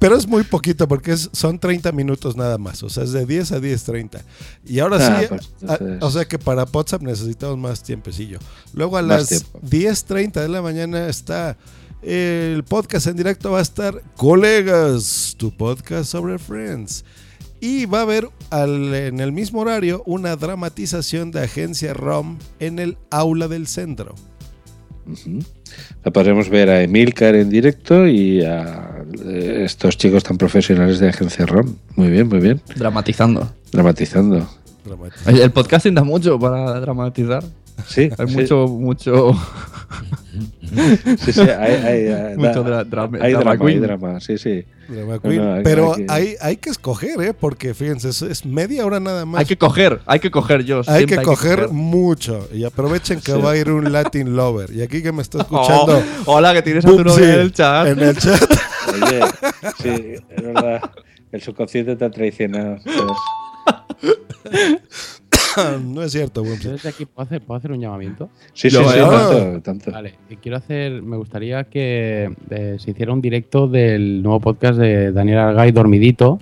Pero es muy poquito porque es- son 30 minutos nada más. O sea, es de 10 a 10.30. Y ahora Ah, sí, pues, a- o sea que para WhatsApp necesitamos más tiempecillo. Luego a Más las tiempo. 10.30 de la mañana está el podcast en directo. Va a estar Colegas, tu podcast sobre Friends. Y va a haber al- en el mismo horario una dramatización de Agencia ROM en el aula del centro. La podremos ver a Emilcar en directo y a eh, estos chicos tan profesionales de Agencia ROM. Muy bien, muy bien. Dramatizando. Dramatizando. El el podcasting da mucho para dramatizar. Sí, Hay sí. mucho, mucho. Sí, sí, hay, hay, eh, Mucho da- dra- drama- hay drama drama, hay queen. drama, sí, sí. Drama Queen. no, hay- Pero hay que- hay, hay que escoger, ¿eh? Porque fíjense, es, es media hora nada más. Hay que coger, hay que coger yo. Hay que coger mucho. Y aprovechen que Sí. va a ir un Latin Lover. Y aquí que me está escuchando. Oh, hola, que tienes a tu novia en el chat. En el chat. Oye, sí, es verdad. El subconsciente te ha traicionado. pues. no es cierto, desde aquí puedo hacer, ¿puedo hacer un llamamiento. Sí, sí, Lo sí, tanto, tanto. Vale, y quiero hacer, me gustaría que eh, se hiciera un directo del nuevo podcast de Daniel Argay, Dormidito,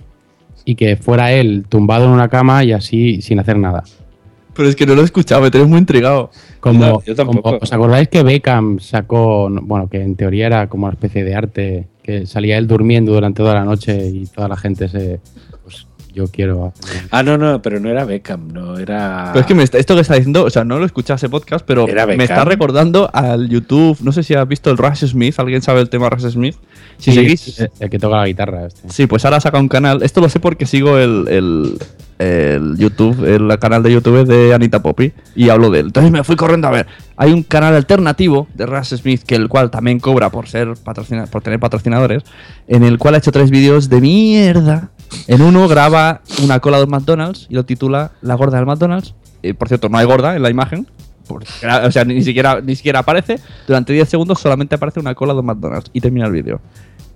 y que fuera él tumbado en una cama y así sin hacer nada. Pero es que no lo he escuchado, me tenéis muy intrigado. Como, No, yo tampoco. como- ¿Os acordáis que Beckham sacó, bueno, que en teoría era como una especie de arte, que salía él durmiendo durante toda la noche y toda la gente se... Yo quiero... Ah, no, no, pero no era Beckham, no era. Pero es que me está- esto que está diciendo, o sea, no lo he escuchado ese podcast, pero me está recordando al YouTube. No sé si has visto el Rush Smith. ¿Alguien sabe el tema Rush Smith? Si Sí, seguís. el- el que toca la guitarra. Este. Sí, pues ahora saca un canal. Esto lo sé porque sigo el, el, el YouTube, el canal de YouTube de Anita Poppy y hablo de él. Entonces me fui corriendo a ver. Hay un canal alternativo de Rush Smith que el cual también cobra por ser patrocina- por tener patrocinadores, en el cual ha hecho tres vídeos de mierda. En uno graba una cola de un McDonald's y lo titula La gorda del McDonald's. Eh, por cierto, no hay gorda en la imagen. porque- O sea, ni siquiera, ni siquiera aparece. Durante 10 segundos solamente aparece una cola de un McDonald's y termina el vídeo.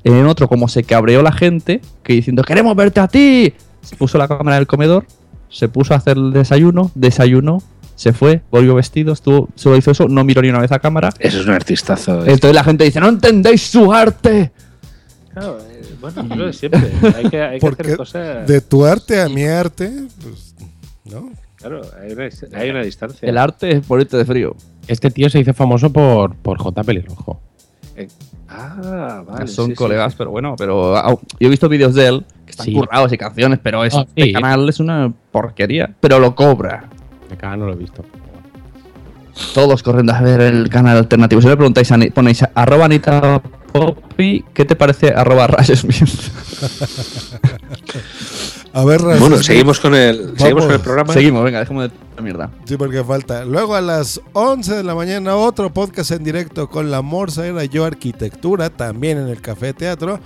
En otro, como se cabreó la gente, que diciendo, queremos verte a ti, se puso la cámara en el comedor, se puso a hacer el desayuno, desayunó, se fue, volvió vestido, estuvo, solo hizo eso, no miró ni una vez a cámara. Eso es un artistazo. Entonces la gente dice, no entendéis su arte. Claro, eh, bueno, es lo de siempre. Hay que, hay que Porque hacer cosas. de tu arte a mi arte, pues, ¿no? Claro, hay una, hay una distancia. El arte es ponerte de frío. Este tío se hizo famoso por, por J. Pelirrojo. Eh, Ah, vale. Son sí, colegas, sí. pero bueno, pero au, yo he visto vídeos de él que están Sí. currados y canciones, pero este sí. canal es una porquería, pero lo cobra. Canal no lo he visto. Todos corriendo a ver el canal alternativo. Si le preguntáis, a ponéis arroba Anita Poppy, ¿qué te parece arroba Rush Smith? A ver, Ras- Bueno, Smith, seguimos con el, seguimos con el programa. Seguimos, venga, dejemos de la mierda. Sí, porque falta. Luego a las 11 de la mañana otro podcast en directo con La Morsa era yo arquitectura, también en el Café Teatro.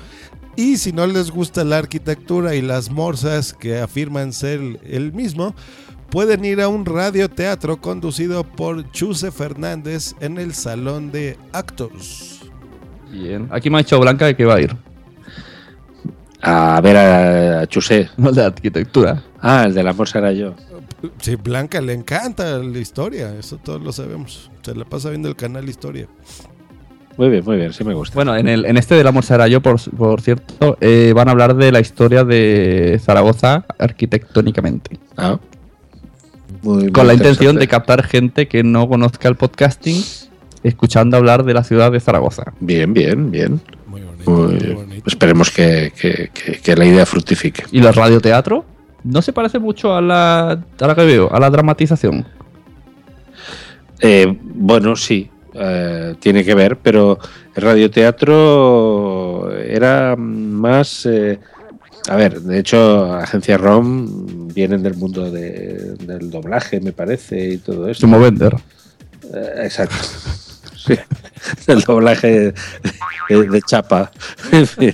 Y si no les gusta la arquitectura y las morsas que afirman ser el mismo, pueden ir a un radioteatro conducido por Chuse Fernández en el Salón de Actos. Bien. Aquí me ha dicho Blanca que va a ir. A ver a Chusé. No el de arquitectura. Ah, el de la morsa era yo. Sí, Blanca le encanta la historia, eso todos lo sabemos. Se la pasa viendo el canal Historia. Muy bien, muy bien, sí me gusta. Bueno, en, el, en este de la Morsa era yo, por, por cierto, eh, van a hablar de la historia de Zaragoza arquitectónicamente. Ah. Muy- Con muy la intención de captar gente que no conozca el podcasting, escuchando hablar de la ciudad de Zaragoza. Bien, bien, bien. Muy bonito, Muy- muy bonito. Esperemos que, que- que- que la idea fructifique. ¿Y los radioteatro? ¿No se parece mucho a la, ahora que veo, a la dramatización? Eh, bueno, sí, eh, tiene que ver, pero el radioteatro era más... eh, a ver, de hecho, Agencia ROM vienen del mundo de- del doblaje, me parece, y todo eso. Como vender. Eh, exacto. Sí, el doblaje de, de chapa. En fin.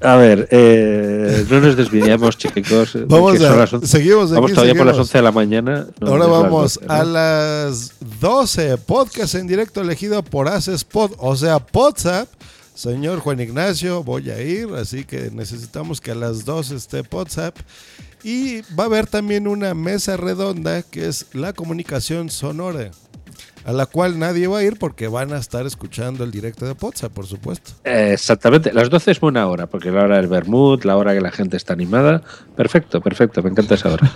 A ver, eh, no nos desviamos, chicos. Vamos que son a- las once- seguimos aquí, Vamos todavía por las seguimos. 11 de la mañana. no, Ahora las vamos 12, ¿no? a las 12. Podcast en directo elegido por Haces Pod, o sea, WhatsApp. Señor Juan Ignacio, voy a ir, así que necesitamos que a las 12 esté WhatsApp. Y va a haber también una mesa redonda que es la comunicación sonora, a la cual nadie va a ir porque van a estar escuchando el directo de WhatsApp, por supuesto. Exactamente, las 12 es buena hora, porque la hora del vermut, la hora que la gente está animada. Perfecto, perfecto, me encanta esa hora.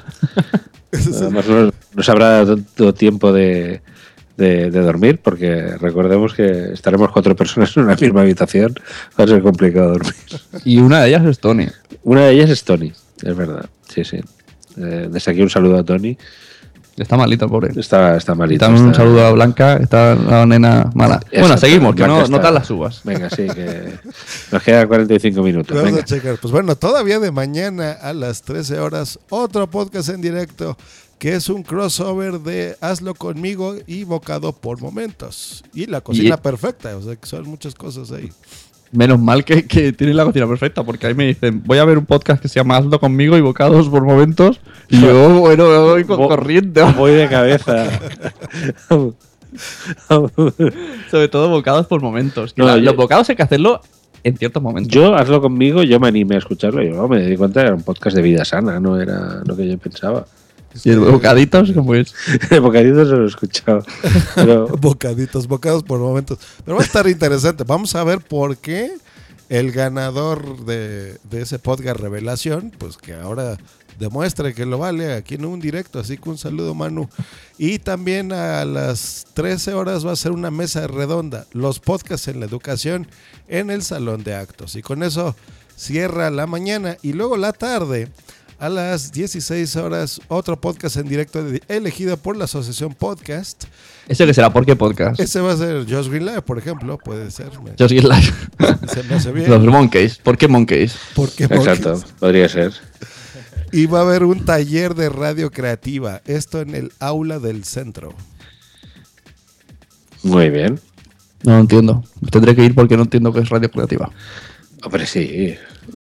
Además, no nos habrá dado tiempo de, de- de dormir, porque recordemos que estaremos cuatro personas en una misma habitación. Va a ser complicado dormir. Y una de ellas es Tony. Una de ellas es Tony, es verdad. Sí, sí. Eh, desde aquí un saludo a Tony. Está malito pobre. Está, está Y malito. también un está- saludo a Blanca, está la nena mala. Exacto, Bueno, seguimos, que no, no tan las uvas. Venga, sí, que nos quedan 45 minutos. Vamos Venga. a checar. Pues bueno, todavía de mañana a las 13 horas, otro podcast en directo que es un crossover de Hazlo conmigo y Bocado por momentos. Y la cocina Y- perfecta, o sea que son muchas cosas ahí. Menos mal que, que tiene la cocina perfecta, porque ahí me dicen, voy a ver un podcast que se llama Hazlo conmigo y bocados por momentos. Y yo, bueno, voy con corriente. Voy de cabeza. Sobre todo bocados por momentos. que No, la- yo- los bocados hay que hacerlo en ciertos momentos. Yo, hazlo conmigo, yo me animé a escucharlo. Yo me di cuenta que era un podcast de vida sana, no era lo que yo pensaba. Y el bocaditos, como es. El bocadito se lo he escuchado. Pero Bocaditos, bocados por momentos. Pero va a estar interesante. Vamos a ver por qué el ganador de, de ese podcast Revelación, pues que ahora demuestre que lo vale aquí en un directo. Así que un saludo, Manu. Y también a las 13 horas va a ser una mesa redonda, los podcasts en la educación en el salón de actos. Y con eso cierra la mañana y luego la tarde. A las 16 horas, otro podcast en directo de- elegido por la Asociación Podcast. ¿Ese que será? ¿Por qué podcast? Ese va a ser Josh Green Live, por ejemplo, puede ser. Just Get Live. Se me hace bien. Los Monkeys. ¿Por qué Monkeys? ¿Por qué Exacto, podría ser. Y va a haber un taller de radio creativa. Esto en el aula del centro. Muy bien. No entiendo. Tendré que ir porque no entiendo qué es radio creativa. Hombre, sí.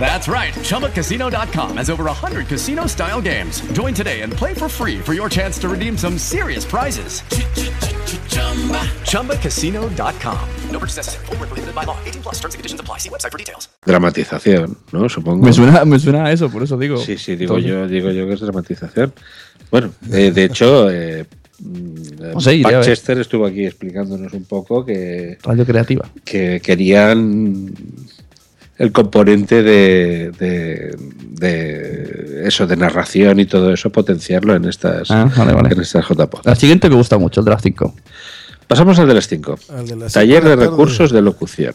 That's right. ChumbaCasino.com has over 100 casino style games. Join today and play for free for your chance to redeem some serious prizes. ChumbaCasino.com. No purchase necessary. Void where prohibited by law. 18 plus terms and conditions apply. See website for details. Dramatización, ¿no? Supongo. Me suena, me suena a eso, por eso digo. Sí, sí, digo yo, digo yo que es dramatización. Bueno, eh, de hecho, eh, mm, No sé, iré a ver. Manchester estuvo aquí explicándonos un poco que, Radio creativa. que querían el componente de, de, de eso, de narración y todo eso, potenciarlo en estas, Ah, vale, vale. en estas JPod. La siguiente me gusta mucho, el Draft 5. Pasamos al de las 5. Al de las Taller cinco de de recursos de locución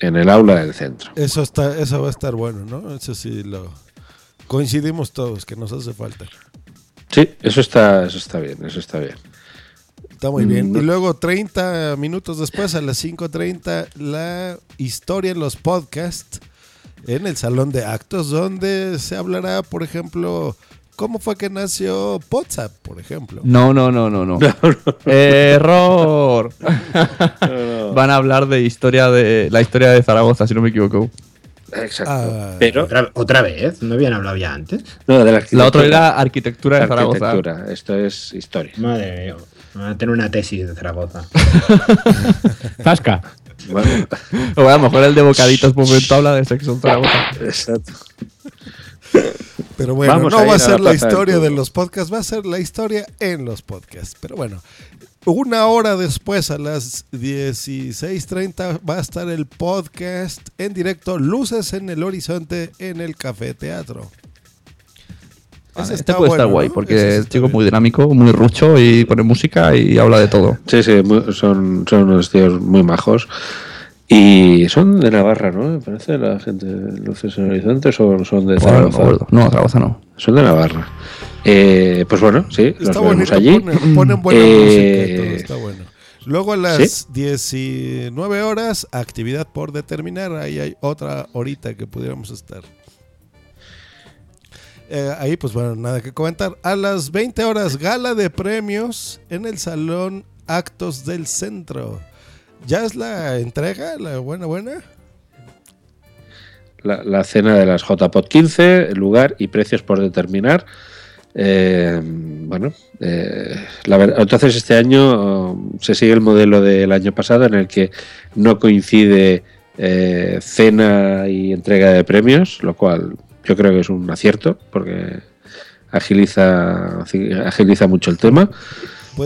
en el aula del centro. Eso, está, eso va a estar bueno, ¿no? Eso sí lo coincidimos todos, que nos hace falta. Sí, eso está, eso está bien, eso está bien. Está muy bien. Mm, Y luego 30 minutos después, a las 5.30, la historia en los podcasts en el salón de actos, donde se hablará, por ejemplo, cómo fue que nació WhatsApp, por ejemplo. No, no, no, no, no. Error. Van a hablar de historia de la historia de Zaragoza, si no me equivoco. Exacto. Ah, Pero ¿Otra, otra vez? ¿No habían hablado ya antes? no, de la, La otra era arquitectura de Zaragoza. Arquitectura, esto es historia. Madre mía. Van a tener una tesis de Zaragoza. Zasca. Bueno, O a lo mejor el de bocaditos por momento habla de sexo en Zaragoza. exacto. Pero bueno, Vamos no a va a ser la la, historia de los podcasts, va a ser la historia en los podcasts. Pero bueno, una hora después, a las 16.30, va a estar el podcast en directo, Luces en el Horizonte, en el Café Teatro. Ese Este está puede estar bueno, guay, ¿no? porque Ese es chico bien. muy dinámico, muy rucho y pone música y habla de todo. Sí, sí, muy- son, son unos tíos muy majos. Y son de Navarra, ¿no? Me parece la gente de Luces en el Horizonte son, son de Bueno, Zaragoza. no, no, Zaragoza no. Son de Navarra. Eh, pues bueno, sí, los Está veremos bonito, allí. ponen, ponen buena Eh, música y todo, está bueno. Luego a las ¿Sí? 19 horas, actividad por determinar, ahí hay otra horita que pudiéramos estar. Eh, ahí pues bueno, nada que comentar. A las 20 horas, gala de premios en el Salón Actos del Centro. ¿Ya es la entrega, la buena buena? la, cena de las JPOT 15, el lugar y precios por determinar. Eh, bueno, eh, la verdad, entonces este año um, se sigue el modelo del año pasado en el que no coincide cena y entrega de premios, lo cual yo creo que es un acierto porque agiliza, agiliza mucho el tema.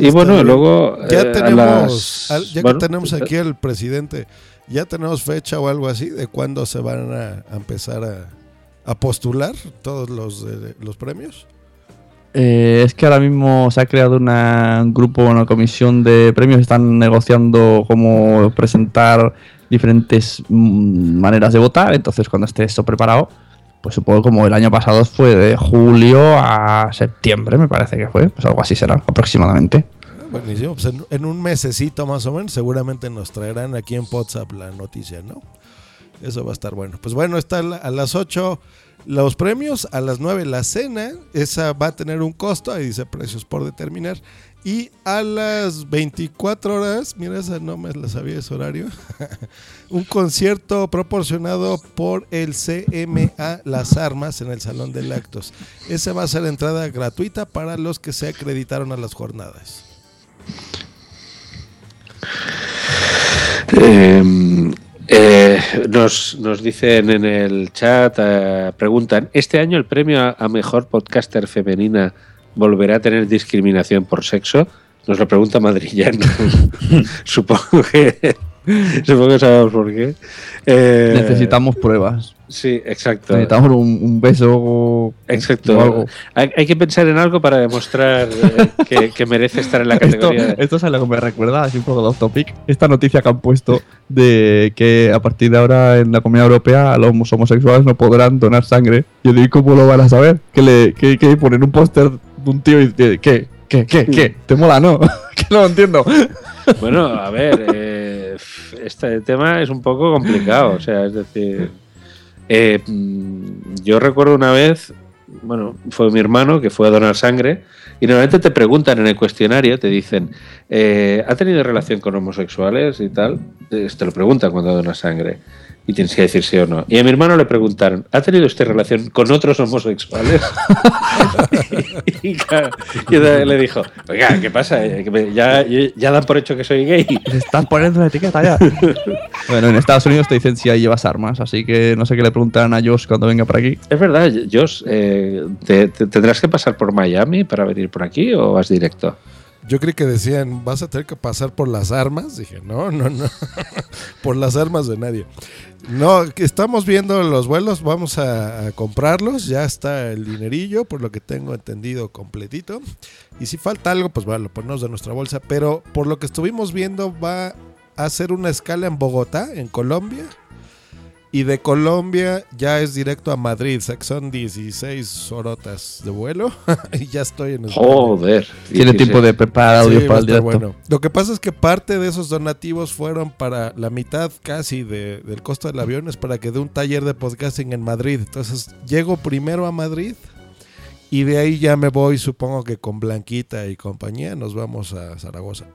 Y bueno, bien. luego ya eh, a tenemos, las- al- ya bueno, que tenemos aquí al presidente, ya tenemos fecha o algo así de cuándo se van a, a empezar a, a postular todos los, eh, los premios. Eh, es que ahora mismo se ha creado una- un grupo, una comisión de premios, están negociando cómo presentar diferentes mm, maneras de votar, entonces cuando esté esto preparado, pues supongo como el año pasado fue de julio a septiembre, me parece que fue, pues algo así será aproximadamente. buenísimo. Pues en, un mesecito más o menos seguramente nos traerán aquí en WhatsApp la noticia, ¿no? Eso va a estar bueno. Pues bueno, está a las 8 los premios, a las 9 la cena. Esa va a tener un costo, ahí dice precios por determinar. Y a las 24 horas, mira, esa no me la sabía ese horario. un concierto proporcionado por el CMA Las Armas en el Salón de Actos. Esa va a ser entrada gratuita para los que se acreditaron a las jornadas. Eh, eh, nos, nos dicen en el chat, eh, preguntan, ¿este año el premio a mejor podcaster femenina volverá a tener discriminación por sexo? Nos lo pregunta Madrillano. supongo que supongo que sabemos por qué. Eh, Necesitamos pruebas. Sí, exacto. Necesitamos un, un beso. Exacto. o algo. Hay, hay que pensar en algo para demostrar eh, que, que merece estar en la Esto, categoría. esto es algo que me recuerda, así un poco de off topic. Esta noticia que han puesto de que a partir de ahora en la comunidad europea los homosexuales no podrán donar sangre. Yo digo, ¿cómo lo van a saber? Que le que, que ponen un póster un tío y dice, ¿qué? ¿Qué? ¿Qué? ¿Qué? ¿Te mola, no? que no lo entiendo. Bueno, a ver, eh, este tema es un poco complicado, o sea, es decir, eh, mm, yo recuerdo una vez, bueno, fue mi hermano que fue a donar sangre y normalmente te preguntan en el cuestionario, te dicen, eh, ¿ha tenido relación con homosexuales y tal? Te lo preguntan cuando donas sangre y tienes que decir sí o no. Y a mi hermano le preguntaron, ¿ha tenido usted relación con otros homosexuales? y, claro, y le dijo, oiga, ¿qué pasa? Eh, ya, ya dan por hecho que soy gay. Le están poniendo la etiqueta ya. bueno, en Estados Unidos te dicen si ahí llevas armas, así que no sé qué le preguntarán a Josh cuando venga por aquí. Es verdad, Josh, eh, ¿te- te- ¿tendrás que pasar por Miami para venir por aquí o vas directo? Yo creí que decían, vas a tener que pasar por las armas. Dije, no, no, no. por las armas de nadie. No, estamos viendo los vuelos, vamos a, a comprarlos. Ya está el dinerillo, por lo que tengo entendido, completito. Y si falta algo, pues bueno, lo ponemos de nuestra bolsa. Pero por lo que estuvimos viendo, va a hacer una escala en Bogotá, en Colombia. Y de Colombia ya es directo a Madrid. O sea, que son 16 horotas de vuelo. y ya estoy en España. Joder. Tiene tiempo de preparar audio Sí, para el directo. bueno. Lo que pasa es que parte de esos donativos fueron para la mitad casi de- del costo del avión, es para que dé un taller de podcasting en Madrid. Entonces llego primero a Madrid y de ahí ya me voy, supongo que con Blanquita y compañía, nos vamos a Zaragoza.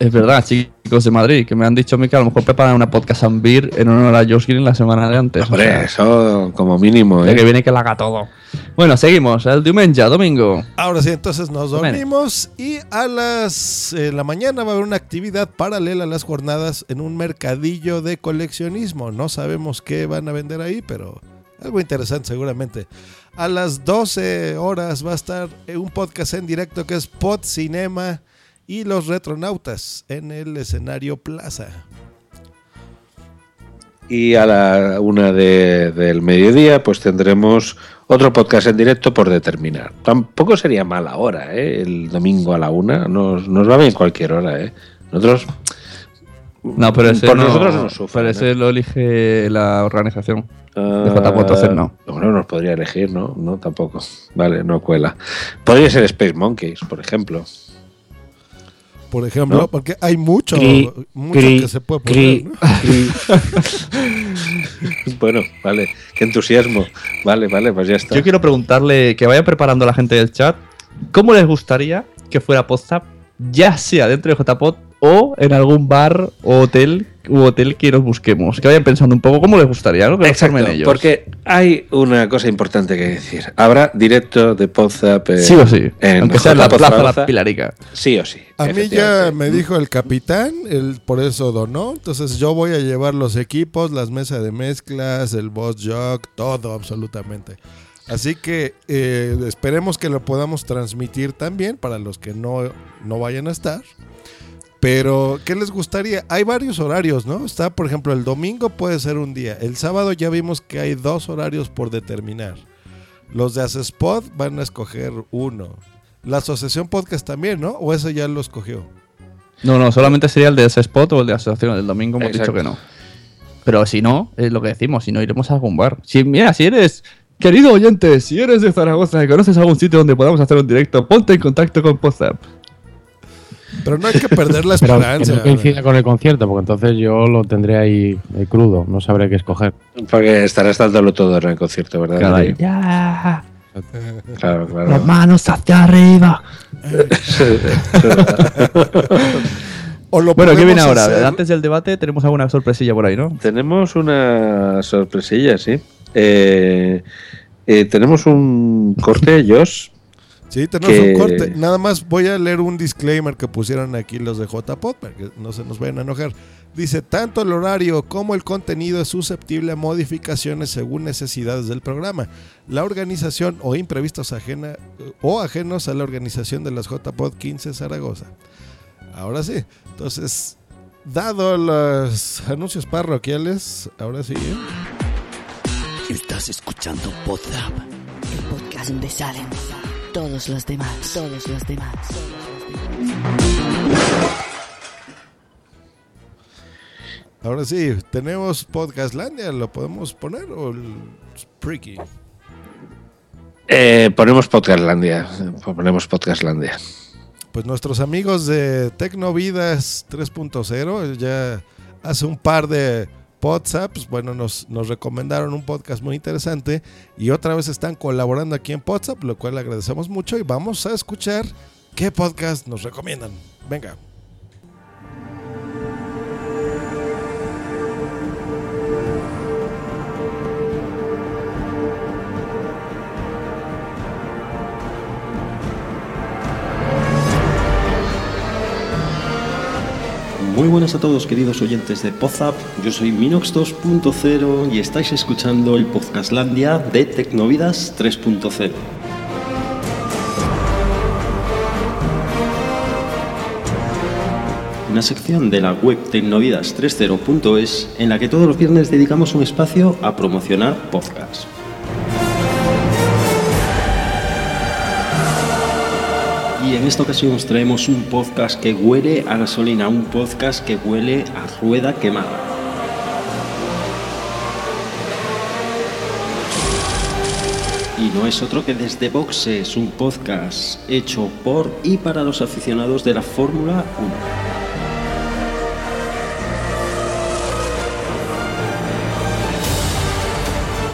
Es verdad, chicos de Madrid, que me han dicho a mí que a lo mejor preparan una podcast and beer en honor a Josh Green la semana de antes. Hombre, o sea, eso como mínimo, ¿eh? que viene que la haga todo. Bueno, seguimos. El diumenge, domingo. Ahora sí, entonces nos dormimos y a las eh, la mañana va a haber una actividad paralela a las jornadas en un mercadillo de coleccionismo. No sabemos qué van a vender ahí, pero algo interesante seguramente. A las 12 horas va a estar eh, un podcast en directo que es Pod Cinema y los retronautas en el escenario Plaza. Y a la una de- del mediodía, pues tendremos otro podcast en directo por determinar. Tampoco sería mala hora, ¿eh? El domingo a la una. Nos, nos va bien cualquier hora, ¿eh? Nosotros. No, pero ese por no, nosotros no sufre. Pero ese lo elige la organización. Ah, de entonces no. Bueno, nos podría elegir, ¿no? No, tampoco. Vale, no cuela. Podría ser Space Monkeys, por ejemplo. Por ejemplo, ¿No? porque hay mucho, Cri, mucho cri, que se puede cri, poner. ¿no? bueno, vale. Qué entusiasmo. Vale, vale, pues ya está. Yo quiero preguntarle que vaya preparando a la gente del chat cómo les gustaría que fuera Podzap, ya sea dentro de JPod o en algún bar o hotel u hotel que nos busquemos. Que vayan pensando un poco cómo les gustaría, ¿no? Que Exacto, ellos. porque hay una cosa importante que decir. Habrá directo de Podzap. eh, Sí o sí, en aunque sea en la Plaza. La Pilarica. Sí o sí. A mí ya me dijo el capitán, él por eso donó. Entonces yo voy a llevar los equipos, las mesas de mezclas, el boss jog, todo absolutamente. Así que eh, esperemos que lo podamos transmitir también para los que no, no vayan a estar. Pero, ¿qué les gustaría? Hay varios horarios, ¿no? Está, por ejemplo, el domingo puede ser un día. El sábado ya vimos que hay dos horarios por determinar. Los de Spot van a escoger uno. La Asociación Podcast también, ¿no? ¿O ese ya lo escogió? No, no, solamente sería el de ese spot o el de asociación. El domingo hemos Exacto. dicho que no. Pero si no, es lo que decimos, si no iremos a algún bar. Si, mira, si eres, querido oyente, si eres de Zaragoza y conoces algún sitio donde podamos hacer un directo, ponte en contacto con Podzap. Pero no hay que perder la Pero que esperanza. no coincida con el concierto, porque entonces yo lo tendré ahí eh, crudo, no sabré qué escoger. Porque estarás dándolo todo en el concierto, ¿verdad? Caray. Ya. Claro, claro. Las manos hacia arriba. Bueno, ¿qué viene ahora? hacer- Antes del debate tenemos alguna sorpresilla por ahí, ¿no? Tenemos una sorpresilla, sí. Eh, eh, tenemos un corte, Josh. Sí, tenemos que- un corte. Nada más voy a leer un disclaimer que pusieron aquí los de JPod para que no se nos vayan a enojar. Dice, tanto el horario como el contenido es susceptible a modificaciones según necesidades del programa. La organización o imprevistos ajena o ajenos a la organización de las JPod 15 Zaragoza. Ahora sí, entonces, dado los anuncios parroquiales, ahora sí. ¿eh? Estás escuchando Podzap, el podcast donde salen todos los demás, todos los demás. Ahora sí, tenemos Podcastlandia, ¿lo podemos poner o el Spreaky? Eh, ponemos Podcastlandia. Ponemos Podcastlandia. Pues nuestros amigos de Tecnovidas 3.0 ya hace un par de Podsaps, bueno, nos, nos recomendaron un podcast muy interesante y otra vez están colaborando aquí en Podsap, lo cual agradecemos mucho y vamos a escuchar qué podcast nos recomiendan. Venga. Muy buenas a todos queridos oyentes de Podzap, yo soy Minox 2.0 y estáis escuchando el Podcastlandia de Tecnovidas 3.0. Una sección de la web tecnovidas30.es en la que todos los viernes dedicamos un espacio a promocionar podcasts. Y en esta ocasión os traemos un podcast que huele a gasolina, un podcast que huele a rueda quemada. Y no es otro que Desde Boxes, un podcast hecho por y para los aficionados de la Fórmula 1.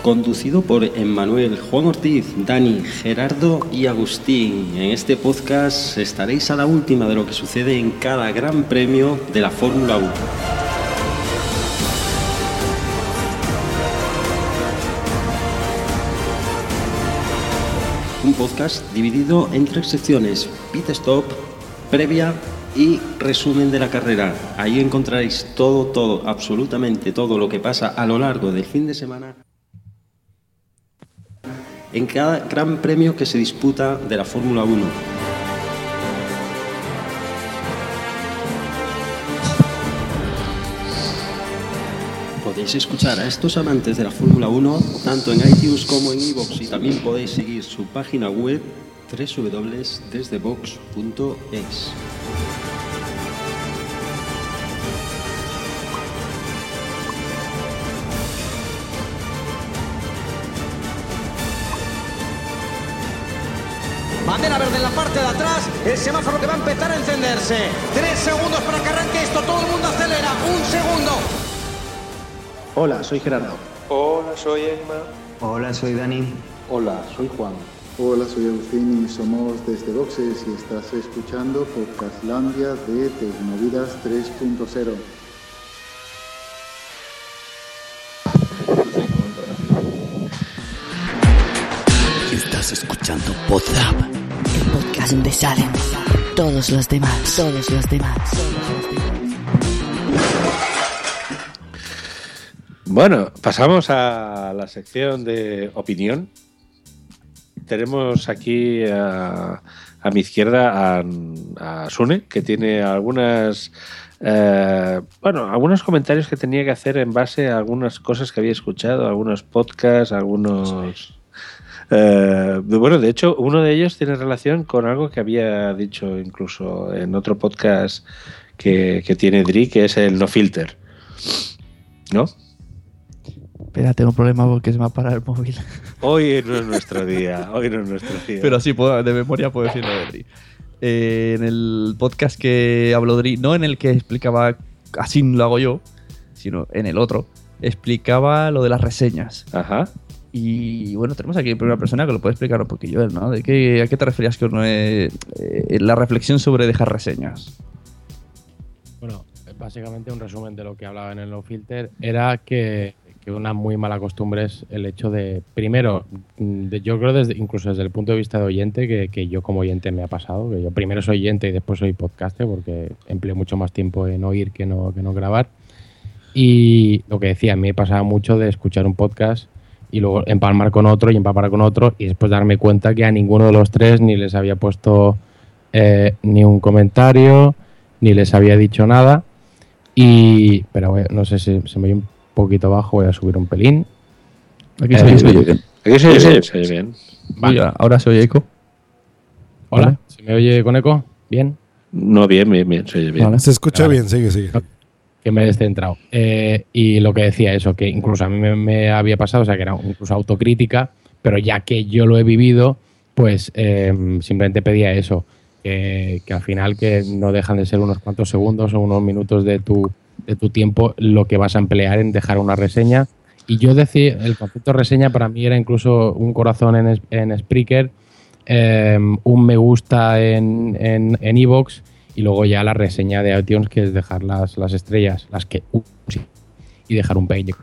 Conducido por Emmanuel, Juan Ortiz, Dani, Gerardo y Agustín. En este podcast estaréis a la última de lo que sucede en cada gran premio de la Fórmula 1. Un podcast dividido en tres secciones, pit stop, previa y resumen de la carrera. Ahí encontraréis todo, todo, absolutamente todo lo que pasa a lo largo del fin de semana en cada gran premio que se disputa de la Fórmula 1. Podéis escuchar a estos amantes de la Fórmula 1 tanto en iTunes como en iVoox y también podéis seguir su página web www.desdebox.es. atrás, el semáforo que va a empezar a encenderse. Tres segundos para que arranque esto, todo el mundo acelera. Un segundo. Hola, soy Gerardo. Hola, soy Emma. Hola, soy Dani. Hola, soy Juan. Hola, soy Agustín y somos desde Boxes y estás escuchando Podcastlandia de Tecnovidas 3.0. Estás escuchando Podzap, donde salen todos los demás, todos los demás. Bueno, pasamos a la sección de opinión. Tenemos aquí a, mi izquierda a, a Sune, que tiene algunas eh, bueno, algunos comentarios que tenía que hacer en base a algunas cosas que había escuchado, algunos podcasts, algunos. Eh, bueno, de hecho, uno de ellos tiene relación con algo que había dicho incluso en otro podcast que, que tiene Dri, que es el no filter. ¿No? Espera, tengo un problema porque se me ha parado el móvil. Hoy no es nuestro día, hoy no es nuestro día. Pero sí, puedo- de memoria puedo decirlo de ti. eh, en el podcast que habló Dri, no en el que explicaba así lo hago yo, sino en el otro, explicaba lo de las reseñas. Ajá. Y bueno, tenemos aquí primera persona que lo puede explicar un poquillo ¿no? ¿De qué, ¿A qué te referías con eh, eh, la reflexión sobre dejar reseñas? Bueno, básicamente un resumen de lo que hablaba en el no filter era que, que una muy mala costumbre es el hecho de, primero, de- yo creo desde, incluso desde el punto de vista de oyente, que, que yo como oyente me ha pasado, que yo primero soy oyente y después soy podcaster porque empleo mucho más tiempo en oír que no, que no grabar. Y lo que decía, a mí me pasaba mucho de escuchar un podcast y luego empalmar con otro y empalmar con otro y después darme cuenta que a ninguno de los tres ni les había puesto eh, ni un comentario, ni les había dicho nada. Y, pero voy- no sé si se me oye un poquito bajo, voy a subir un pelín. Aquí se oye- se oye bien. Aquí se oye bien, sí, se oye sí. bien. Vale. Ahora se oye eco. Hola, Vale. ¿se me oye con eco? ¿Bien? No, bien, bien, bien, se oye bien. Se escucha Vale. bien, sigue, sigue. Que me he descentrado. Eh, y lo que decía eso, que incluso a mí me, había pasado, o sea, que era incluso autocrítica, pero ya que yo lo he vivido, pues eh, simplemente pedía eso, que, al final que no dejan de ser unos cuantos segundos o unos minutos de tu, de tu tiempo lo que vas a emplear en dejar una reseña. Y yo decía, el concepto reseña para mí era incluso un corazón en, en Spreaker, eh, un me gusta en en en iVoox y luego ya la reseña de iTunes que es dejar las, las estrellas, las que sí, y dejar un pequeño,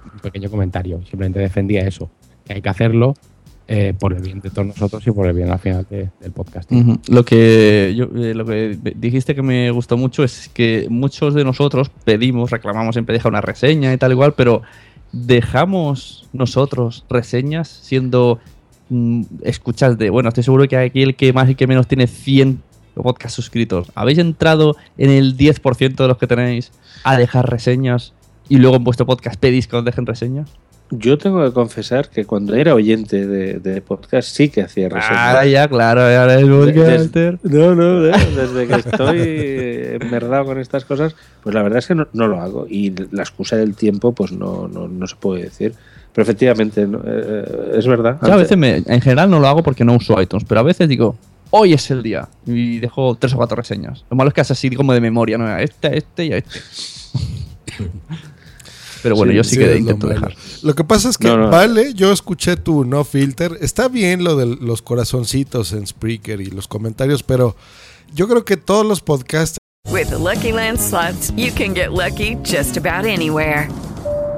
comentario. Simplemente defendía eso, que hay que hacerlo eh, por el bien de todos nosotros y por el bien al final de- del podcast. Lo que yo, eh, lo que dijiste que me gustó mucho es que muchos de nosotros pedimos, reclamamos siempre deja una reseña y tal igual, pero dejamos nosotros reseñas siendo mm, escuchas de, bueno, estoy seguro que aquí el que más y que menos tiene 100 podcasts suscritos. ¿Habéis entrado en el 10% de los que tenéis a dejar reseñas y luego en vuestro podcast pedís que os dejen reseñas? Yo tengo que confesar que cuando era oyente de, de podcast sí que hacía reseñas. Ahora ya, claro, ahora es podcaster. no, no, desde que estoy enmerdado con estas cosas, pues la verdad es que no, no lo hago. Y la excusa del tiempo, pues no, no, no se puede decir. Pero efectivamente, no, eh, es verdad. Yo a veces, me- en general no lo hago porque no uso iTunes, pero a veces digo, hoy es el día y dejo tres o cuatro reseñas. Lo malo es que es así como de memoria, ¿no? A este, a este y a este. pero bueno, yo sí, que es lo intento dejar. Lo que pasa es que, No, no. vale, yo escuché tu no filter. Está bien lo de los corazoncitos en Spreaker y los comentarios, pero yo creo que todos los podcasts With the Lucky Land slots, you can get lucky just about anywhere.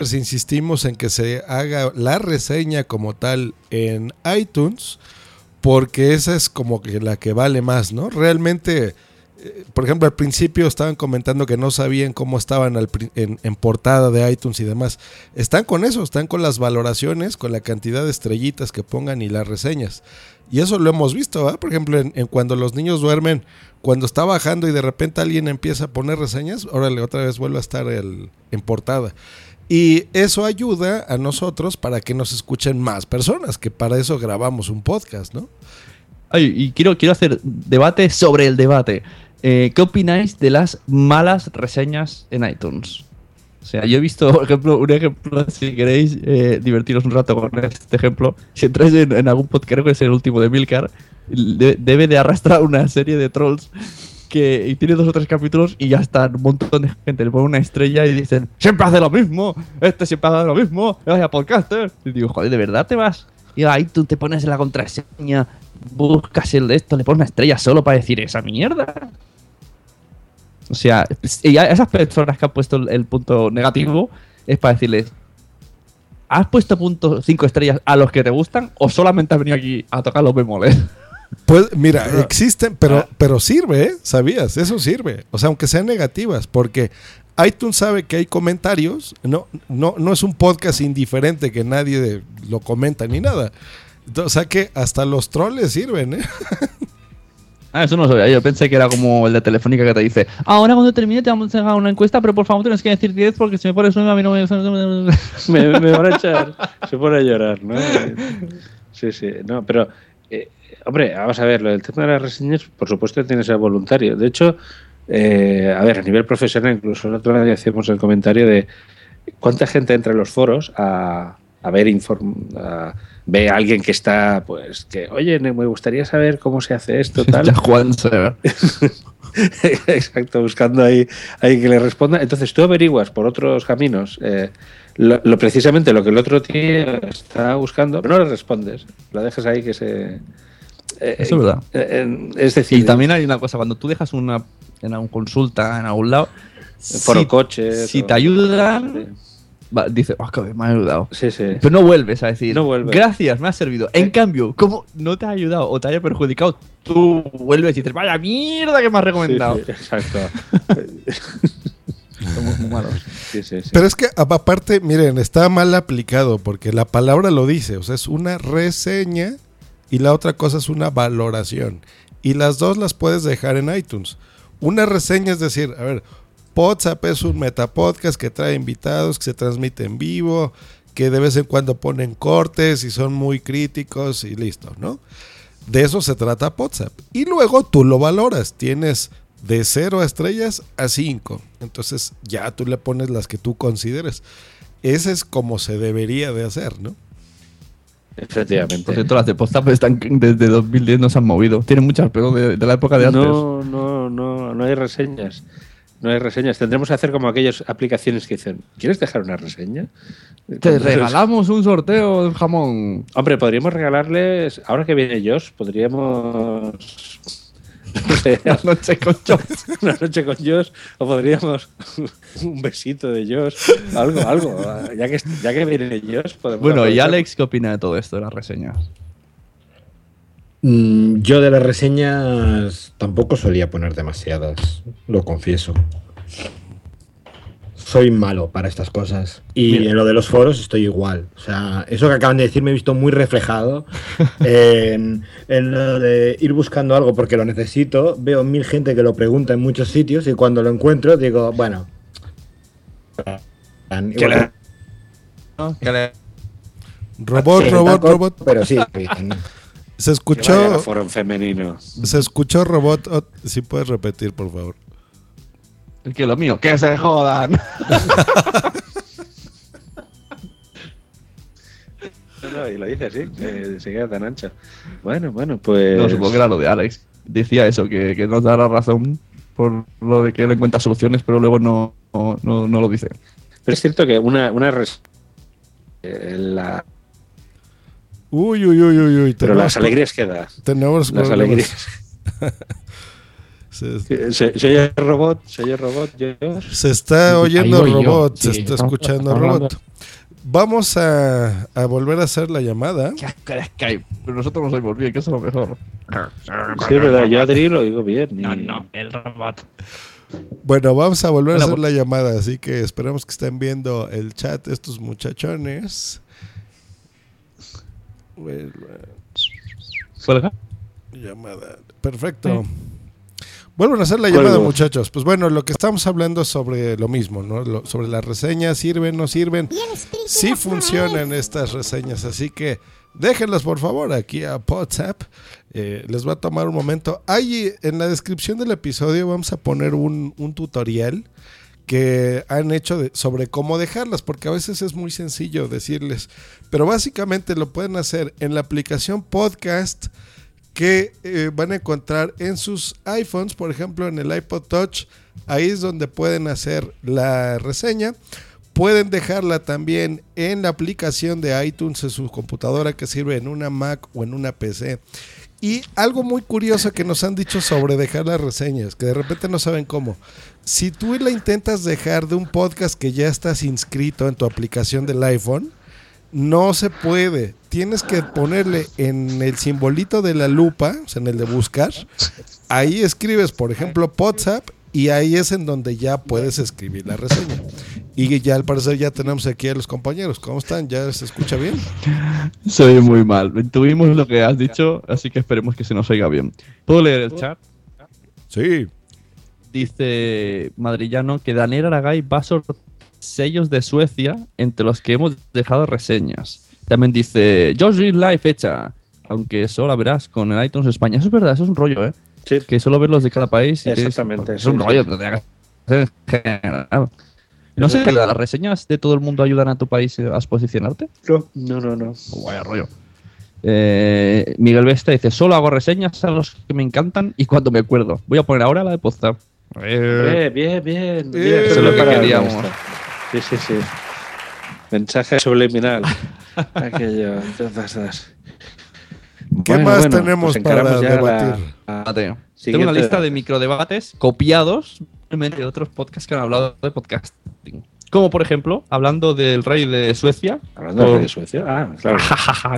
Insistimos en que se haga la reseña como tal en iTunes, porque esa es como que la que vale más, ¿no? Realmente, eh, por ejemplo, al principio estaban comentando que no sabían cómo estaban en, portada de iTunes y demás. Están con eso, están con las valoraciones, con la cantidad de estrellitas que pongan y las reseñas. Y eso lo hemos visto, ¿verdad? Por ejemplo, en, cuando los niños duermen, cuando está bajando y de repente alguien empieza a poner reseñas, órale, otra vez vuelve a estar en portada. Y eso ayuda a nosotros para que nos escuchen más personas, que para eso grabamos un podcast, ¿no? Ay, y quiero, quiero hacer debate sobre el debate. Eh, ¿Qué opináis de las malas reseñas en iTunes? O sea, yo he visto, por ejemplo, un ejemplo, si queréis eh, divertiros un rato con este ejemplo, si entráis en, en algún podcast, creo que es el último de Milcar, de- debe de arrastrar una serie de trolls que tiene dos o tres capítulos y ya está un montón de gente le pone una estrella y dicen siempre hace lo mismo, este siempre hace lo mismo, vaya podcaster. Y digo, joder, ¿de verdad te vas? Y ahí tú te pones la contraseña, buscas el de esto, le pones una estrella solo para decir esa mierda. O sea, y a esas personas que han puesto el, el punto negativo es para decirles, ¿has puesto punto 5 estrellas a los que te gustan o solamente has venido aquí a tocar los bemoles? Pues mira, existen, pero, pero sirve, ¿eh? ¿Sabías? Eso sirve. O sea, aunque sean negativas, porque iTunes sabe que hay comentarios, no, no, no es un podcast indiferente que nadie de- lo comenta ni nada. Entonces, o sea que hasta los troles sirven, ¿eh? Ah, eso no lo sabía. Yo pensé que era como el de Telefónica que te dice, ahora cuando termine te vamos a dejar una encuesta, pero por favor tienes que decir 10 porque si me pones una a mí no me... me, me van a echar. Se pone a llorar, ¿no? Sí, sí. No, pero, hombre, vamos a ver, lo del tema de las reseñas, por supuesto, tiene que ser voluntario. De hecho, eh, a ver, a nivel profesional, incluso el otro día hacíamos el comentario de cuánta gente entra en los foros a, a ver inform a- ve a alguien que está, pues, que, oye, me gustaría saber cómo se hace esto, tal. Juan. Exacto, buscando ahí, ahí que le responda. Entonces tú averiguas por otros caminos eh, lo, lo- precisamente lo que el otro tío está buscando, pero no le respondes. Lo dejas ahí que se. Eh, Eso es verdad. eh, eh, es decir, Y también hay una cosa, cuando tú dejas una, en una consulta en algún lado, Foro si, coches si o- te ayudan, va, dices, "Ah, que me ha ayudado. Sí, sí. Pero no vuelves a decir, No vuelves. gracias, me ha servido. En cambio, como no te ha ayudado o te haya perjudicado, tú vuelves y dices, vaya mierda que me has recomendado. Sí, sí, exacto. Somos muy malos. Sí, sí, sí. Pero es que aparte, miren, está mal aplicado porque la palabra lo dice, o sea, es una reseña y la otra cosa es una valoración. Y las dos las puedes dejar en iTunes. Una reseña es decir, a ver, WhatsApp es un metapodcast que trae invitados, que se transmite en vivo, que de vez en cuando ponen cortes y son muy críticos y listo, ¿no? De eso se trata WhatsApp. Y luego tú lo valoras. Tienes de 0 estrellas a 5. Entonces ya tú le pones las que tú consideres. Ese es como se debería de hacer, ¿no? Efectivamente. Por cierto, las de WhatsApp están desde 2010 no se han movido. Tienen muchas, pero de, de la época de antes. No, no, no, no hay reseñas. No hay reseñas. Tendremos que hacer como aquellas aplicaciones que dicen, ¿quieres dejar una reseña? Te regalamos un sorteo de jamón. Hombre, podríamos regalarles, ahora que viene Josh, podríamos... Una noche con Josh. una noche con Josh, o podríamos un besito de Josh, algo, algo. Ya que, ya que viene Josh, podemos... Bueno, ¿y aprovechar. Alex qué opina de todo esto, de las reseñas? Mm, Yo de las reseñas tampoco solía poner demasiadas, lo confieso. Soy malo para estas cosas. Y Mira. en lo de los foros estoy igual. O sea, eso que acaban de decir me he visto muy reflejado en, en lo de ir buscando algo porque lo necesito. Veo mil gente que lo pregunta en muchos sitios y cuando lo encuentro digo, bueno. igual que- Robot, Sí, robot, taco, robot. Pero sí. Se escuchó. foro femenino. Se escuchó robot. oh, si puedes repetir, por favor. Que lo mío, que se jodan. No, y lo dice así, que se queda tan ancho. Bueno, bueno, pues... No, supongo que era lo de Alex. Decía eso, que, que nos da la razón por lo de que él encuentra soluciones, pero luego no, no, no- no lo dice. Pero es cierto que una, una res- eh, la- Uy, uy, uy, uy, uy. pero las alegrías que da. Tenemos Las problemas. alegrías. Se, Se, se robot, se robot. Yo, se está oyendo yo. robot, se Sí, está escuchando robot. Vamos a, a volver a hacer la llamada. Skype, pero nosotros nos oímos bien, que eso es lo mejor. sí, es verdad, yo Adri lo digo bien. y- No, no, el robot. Bueno, vamos a volver a hacer la llamada, así que esperemos que estén viendo el chat estos muchachones. Llamada. Perfecto. Vuelven a hacer la llamada, muchachos. Pues bueno, lo que estamos hablando es sobre lo mismo, ¿no? Lo- sobre las reseñas, sirven, no sirven. Sí funcionan estas reseñas, así que déjenlas por favor aquí a WhatsApp. Eh, les va a tomar un momento. Ahí en la descripción del episodio vamos a poner un, un tutorial que han hecho de- sobre cómo dejarlas, porque a veces es muy sencillo decirles, pero básicamente lo pueden hacer en la aplicación podcast que eh, van a encontrar en sus iPhones, por ejemplo en el iPod Touch, ahí es donde pueden hacer la reseña. Pueden dejarla también en la aplicación de iTunes en su computadora que sirve en una Mac o en una PC. Y algo muy curioso que nos han dicho sobre dejar las reseñas, que de repente no saben cómo. Si tú la intentas dejar de un podcast que ya estás inscrito en tu aplicación del iPhone, no se puede. Tienes que ponerle en el simbolito de la lupa, o sea, en el de buscar. Ahí escribes, por ejemplo, WhatsApp y ahí es en donde ya puedes escribir la reseña. Y ya al parecer ya tenemos aquí a los compañeros. ¿Cómo están? ¿Ya se escucha bien? Se oye muy mal. Tuvimos lo que has dicho, así que esperemos que se nos oiga bien. ¿Puedo leer el chat? Sí. Dice Madrillano que Daniel Aragay va a sortear sellos de Suecia entre los que hemos dejado reseñas. También dice Josh Green Life hecha, aunque eso la verás con el iTunes España. Eso es verdad, eso es un rollo, ¿eh? Que solo ver los de cada país. y es- Exactamente, Es, un sí, rollo, sí. en general. No sé, ¿las reseñas de todo el mundo ayudan a tu país a posicionarte? No, no, no. Vaya rollo. Eh, Miguel Vesta dice: Solo hago reseñas a los que me encantan y cuando me acuerdo. Voy a poner ahora la de Podstar. Bien, bien, bien. bien. Eso es lo que queríamos. Sí, sí, sí. Mensaje subliminal. Aquello. entonces, ¿Qué Bueno, más bueno, tenemos pues para la- debatir? la Tengo una lista de microdebates copiados de otros podcasts que han hablado de podcasting. Como por ejemplo, hablando del rey de Suecia. Hablando del rey de Suecia. Ah, claro.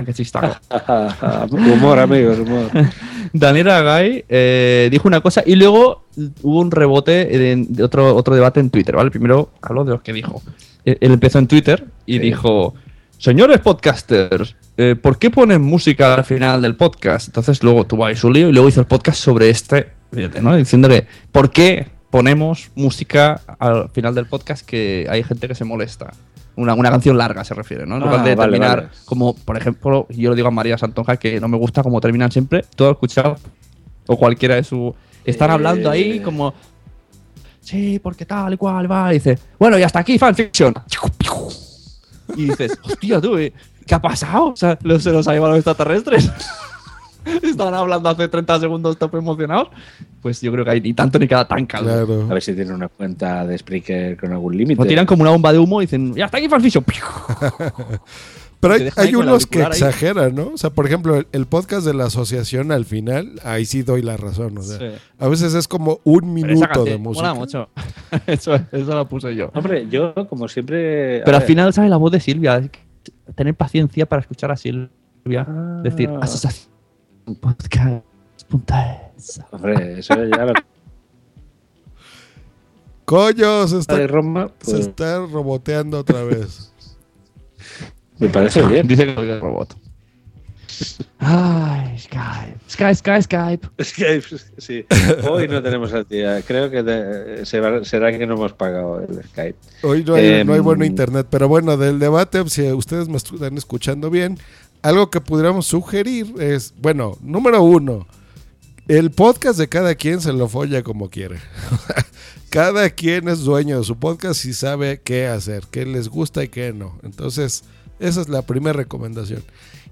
¡Qué chistaco! humor, amigos, humor. Daniel Agay eh, dijo una cosa y luego hubo un rebote de, otro, otro debate en Twitter, ¿vale? Primero habló de lo que dijo. Él empezó en Twitter y dijo, señores podcasters, eh, ¿por qué ponen música al final del podcast? Entonces luego tuvo ahí su lío y luego hizo el podcast sobre este, fíjate, ¿no? Diciéndole, ¿por qué ponemos música al final del podcast que hay gente que se molesta? Una, una canción larga se refiere, ¿no? En lugar Ah, de vale, terminar vale. como, por ejemplo, yo lo digo a María Santonja que no me gusta como terminan siempre, todo escuchado o cualquiera de su... Están Eh. hablando ahí como... Sí, porque tal y cual, va. Y dice, bueno, y hasta aquí, fanfiction. Y dices, hostia, tú, ¿eh? ¿qué ha pasado? O sea, ¿lo- ¿se los ha llevado los extraterrestres? Estaban hablando hace 30 segundos, top emocionados. Pues yo creo que hay ni tanto ni cada tan caldo. A ver si tienen una cuenta de Spreaker con algún límite. O tiran como una bomba de humo y dicen, ya está aquí fanfiction. Pero hay, hay unos que ahí. exageran, ¿no? O sea, por ejemplo, el, el podcast de la asociación al final, ahí sí doy la razón. O sea, Sí. a veces es como un minuto de música. mucho. eso, eso lo puse yo. Hombre, yo como siempre... Pero al final sale la voz de Silvia. Tener paciencia para escuchar a Silvia. Decir, Ah. Asociación podcast. punta es". Hombre, eso ya lo... Coño, se está, Roma, se pues- está roboteando otra vez. Me parece bien. Dice que es robot. Ay, Skype. Skype, Skype, Skype. Skype, sí. Hoy no tenemos actividad. Creo que de- se va- será que no hemos pagado el Skype. Hoy no hay, no hay Em, bueno internet, pero bueno, del debate, si ustedes me están escuchando bien, algo que pudiéramos sugerir es, bueno, número uno, el podcast de cada quien se lo folla como quiere. cada quien es dueño de su podcast y sabe qué hacer, qué les gusta y qué no. Entonces, esa es la primera recomendación.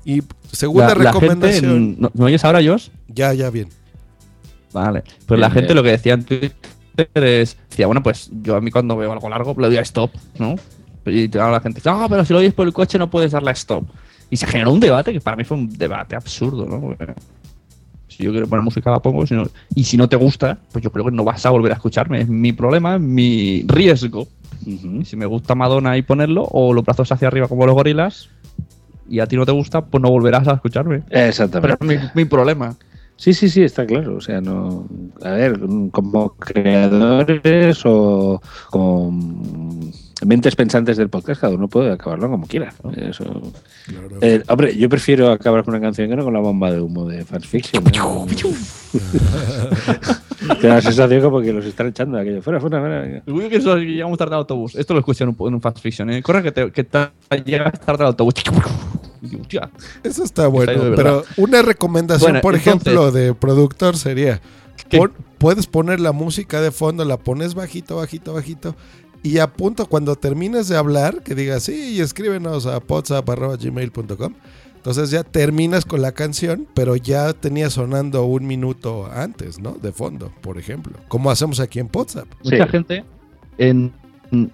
Y segunda La- la gente recomendación. en- ¿no- ¿Me oyes ahora, Josh? Ya, ya, bien. Vale. Pues la gente bien. lo que decía en Twitter es. Decía, bueno, pues yo a mí cuando veo algo largo le doy a stop, ¿no? Y ahora la gente dice, ah, pero si lo oyes por el coche no puedes darle a stop. Y se generó un debate que para mí fue un debate absurdo, ¿no? Porque si yo quiero poner música la pongo, si no- y si no te gusta, pues yo creo que no vas a volver a escucharme. Es mi problema, es mi riesgo. Si me gusta Madonna y ponerlo, o los brazos hacia arriba como los gorilas, y a ti no te gusta, pues no volverás a escucharme. Exactamente. Pero es mi, mi problema. Sí, sí, sí, está claro. O sea, no. A ver, como creadores o como mentes pensantes del podcast, cada uno puede acabarlo como quiera. Eso. Eh, hombre, yo prefiero acabar con una canción que no con la bomba de humo de Fans Fiction. ¿no? Te da la sensación como que los están echando de aquello. Fuera, fuera, fuera. Uy, que eso, llegamos tarde al autobús. Esto lo escuché en un, en un Fast Fiction, ¿eh? Corre que, te, que ta- llegas tarde al autobús. Hostia. Eso está bueno, Está pero una recomendación, Bueno, por entonces- ejemplo, de productor sería, pon- puedes poner la música de fondo, la pones bajito, bajito, bajito, y a punto cuando termines de hablar, que digas, sí, y escríbenos a potsap.gmail.com. Entonces ya terminas con la canción, pero ya tenía sonando un minuto antes, ¿no? De fondo, por ejemplo. Como hacemos aquí en WhatsApp. Mucha gente, en en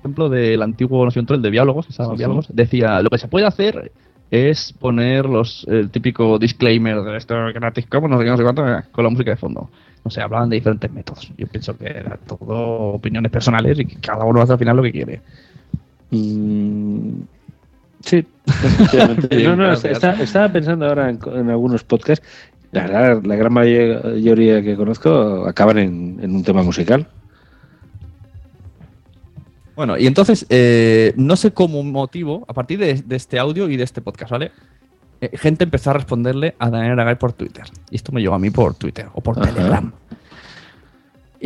ejemplo del antiguo, no sé, el de diálogos, que se llama Sí, sí. diálogos, decía, lo que se puede hacer es poner los el típico disclaimer de esto gratis como no sé qué, no sé cuánto, con la música de fondo. No sé, hablaban de diferentes métodos. Yo pienso que era todo opiniones personales y que cada uno hace al final lo que quiere. Mm, sí, no, no, está- estaba pensando ahora en, en algunos podcasts. La, verdad, la gran mayoría que conozco acaban en, en un tema musical. Bueno, y entonces, eh, no sé cómo motivo, a partir de, de este audio y de este podcast, ¿vale? Eh, gente empezó a responderle a Daniel Aragay por Twitter. Y esto me llegó a mí por Twitter o por. Telegram.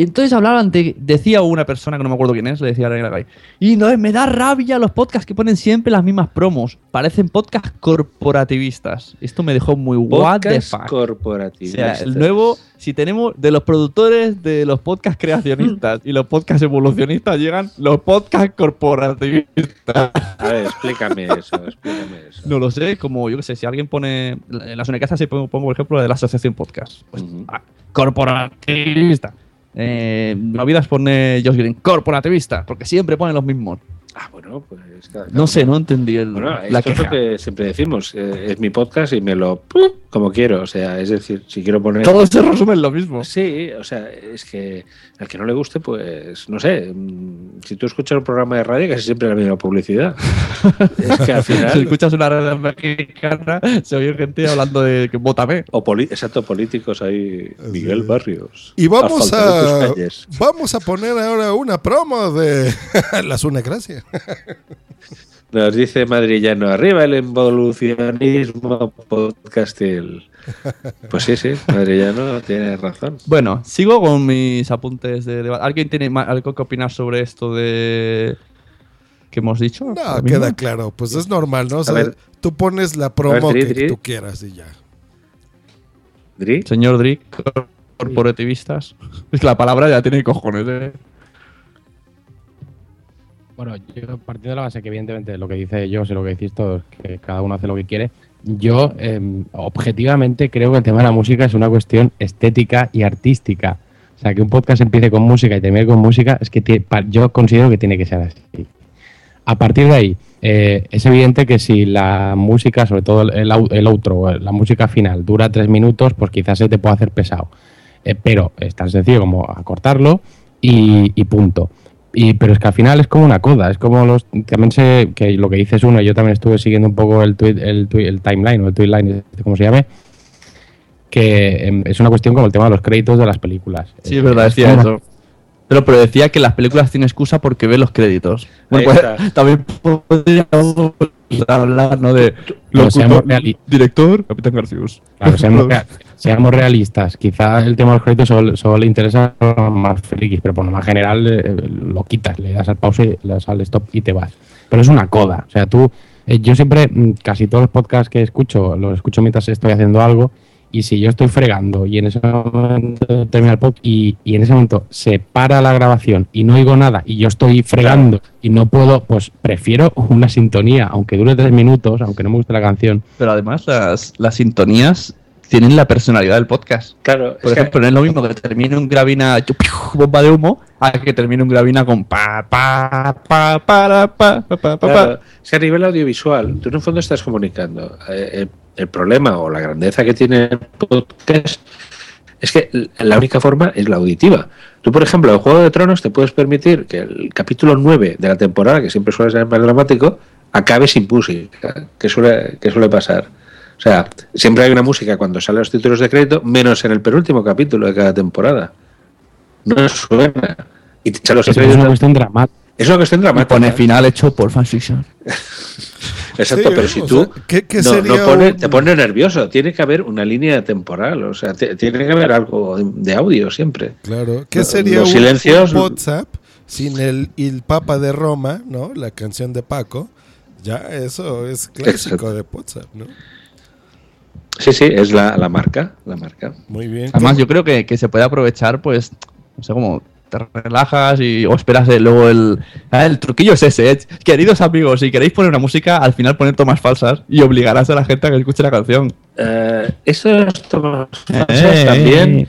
Entonces hablaban de, decía una persona que no me acuerdo quién es, le decía a Daniel Aragay, y no, me da rabia los podcasts que ponen siempre las mismas promos. Parecen podcasts corporativistas. Esto me dejó muy what the fuck. O corporativo. sea, el nuevo, si tenemos de los productores de los podcasts creacionistas y los podcasts evolucionistas, llegan los podcasts corporativistas. A ver, explícame eso, explícame eso. No lo sé, como yo qué sé, si alguien pone. En las Unecasas se pongo, pongo, por ejemplo, la de la Asociación Podcast. Pues, ah, corporativista. Eh, Navidas pone Josh Green, corporativista, porque siempre ponen los mismos. Ah, bueno, pues. cada- No sé, no entendí el, Bueno, la esto es lo que siempre decimos. eh, es mi podcast y me lo como quiero. O sea, es decir, si quiero poner. Todo se resume en lo mismo. Sí, o sea, es que al que no le guste, pues no sé. mm, Si tú escuchas un programa de radio, casi siempre es la misma publicidad. es que al Si final. escuchas una red mexicana, se oye gente hablando de que vótame. O poli- exacto, políticos ahí. Miguel Barrios. Y vamos a, vamos a poner ahora una promo de la Sunecracia. Nos dice Madrillano, arriba el involucionismo podcastil. Pues sí, sí, Madrillano tiene razón. Bueno, sigo con mis apuntes de debate. ¿Alguien tiene algo que opinar sobre esto de que hemos dicho? No, queda claro, pues es normal, ¿no? O sea, ver. tú pones la promo Dri, que Dri. tú quieras y ya. Señor Drick, corporativistas. Es que la palabra ya tiene cojones. ¿eh? Bueno, yo partiendo de la base que evidentemente lo que dice yo, sé lo que decís todos, que cada uno hace lo que quiere, yo eh, objetivamente creo que el tema de la música es una cuestión estética y artística. O sea, que un podcast empiece con música y termine con música, es que yo considero que tiene que ser así. A partir de ahí, eh, es evidente que si la música, sobre todo el, el, outro, la música final, dura tres minutos, pues quizás se te puede hacer pesado. Eh, pero es tan sencillo como acortarlo y punto. Y, pero es que al final es como una coda, es como los. También sé que lo que dices uno, yo también estuve siguiendo un poco el, tweet, el, tweet- el timeline o el tweetline, como se llame, que em, es una cuestión como el tema de los créditos de las películas. Sí, es verdad, decía eso. Pero, pero decía que las películas tienen excusa porque ve los créditos. Bueno, pues, también podríamos hablar, ¿no? De locutor, director, Capitán Garcius. Claro, seamos, seamos realistas. Quizá el tema de los créditos solo, solo le interesa a los más frikis, pero por lo más general eh, lo quitas, le das al pause, le das al stop y te vas. Pero es una coda. O sea, tú, eh, yo siempre, mm, casi todos los podcasts que escucho, los escucho mientras estoy haciendo algo. Y si yo estoy fregando y en ese momento termina el podcast y, y en ese momento se para la grabación y no oigo nada y yo estoy fregando y no puedo, pues prefiero una sintonía, aunque dure tres minutos, aunque no me guste la canción. Pero además las, las sintonías tienen la personalidad del podcast. Claro, Por es que- ejemplo, no es lo mismo que termine un gravina bomba de humo a que termine un gravina con pa pa pa pa pa pa pa, pa. Claro, es que a nivel audiovisual, tú en el fondo estás comunicando. Eh, el, el problema o la grandeza que tiene el podcast es que la única forma es la auditiva. Tú, por ejemplo, en Juego de Tronos te puedes permitir que el capítulo 9 de la temporada, que siempre suele ser más dramático, acabe sin música, que suele, que suele pasar. O sea, siempre hay una música cuando salen los títulos de crédito, menos en el penúltimo capítulo de cada temporada. No suena. Y te los Es créditos- una cuestión dramática. Es una cuestión dramática. Pone final hecho por fanfiction. Exacto, Sí, pero si tú sea, ¿qué- qué no, sería no pone- un- te pone nervioso, tiene que haber una línea temporal, o sea, tiene que haber algo de, de audio siempre. Claro. ¿Qué sería los un, silencios? un WhatsApp sin el Il Papa de Roma, ¿no? La canción de Paco. Ya, eso es clásico Exacto. de WhatsApp, ¿no? Sí, sí, es la, la marca, la marca. Muy bien. Además, yo creo que, que se puede aprovechar, pues, no sé, como te relajas y o esperas eh, luego el, ah, el truquillo es ese. eh. Queridos amigos, si queréis poner una música, al final poner tomas falsas y obligarás a la gente a que escuche la canción. Eh, eso es tomas falsas Eh, también.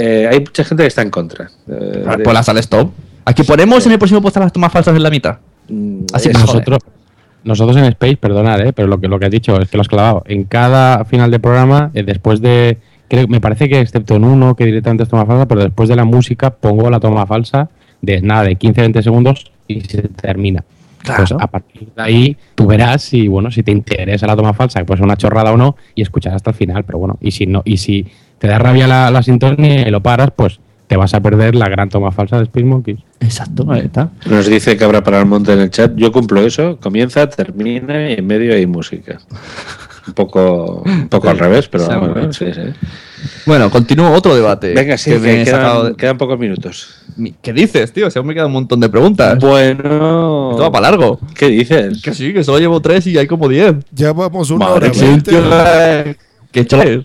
Eh, hay mucha gente que está en contra. Eh, Ah, de- Pues la sale stop. Aquí ponemos en el próximo post las tomas falsas en la mitad. Así que nosotros, nosotros en Space, perdonad, eh, pero lo que, lo que has dicho es que lo has clavado. En cada final de programa, eh, después de. Creo, me parece que excepto en uno que directamente es toma falsa, pero después de la música pongo la toma falsa de nada, de 15-20 segundos y se termina. Pues a partir de ahí tú verás si, bueno, si te interesa la toma falsa, que puede ser una chorrada o no, y escuchar hasta el final. Pero bueno, y si no, y si te da rabia la, la sintonía y lo paras, pues te vas a perder la gran toma falsa de Space Monkeys. Exacto, ahí está. Nos dice Cabra para el Monte en el chat. Yo cumplo eso. Comienza, termina y en medio hay música. Un poco, un poco al revés, pero bueno, bueno. sí, sí. Bueno, continúo otro debate. Venga, sí, que quedan, de- quedan pocos minutos. Mi- ¿Qué dices, tío? Se aún me quedan un montón de preguntas. Bueno. Esto va para largo. ¿Qué dices? Que sí, que solo llevo tres y hay como diez. Ya vamos una Madre hora que que.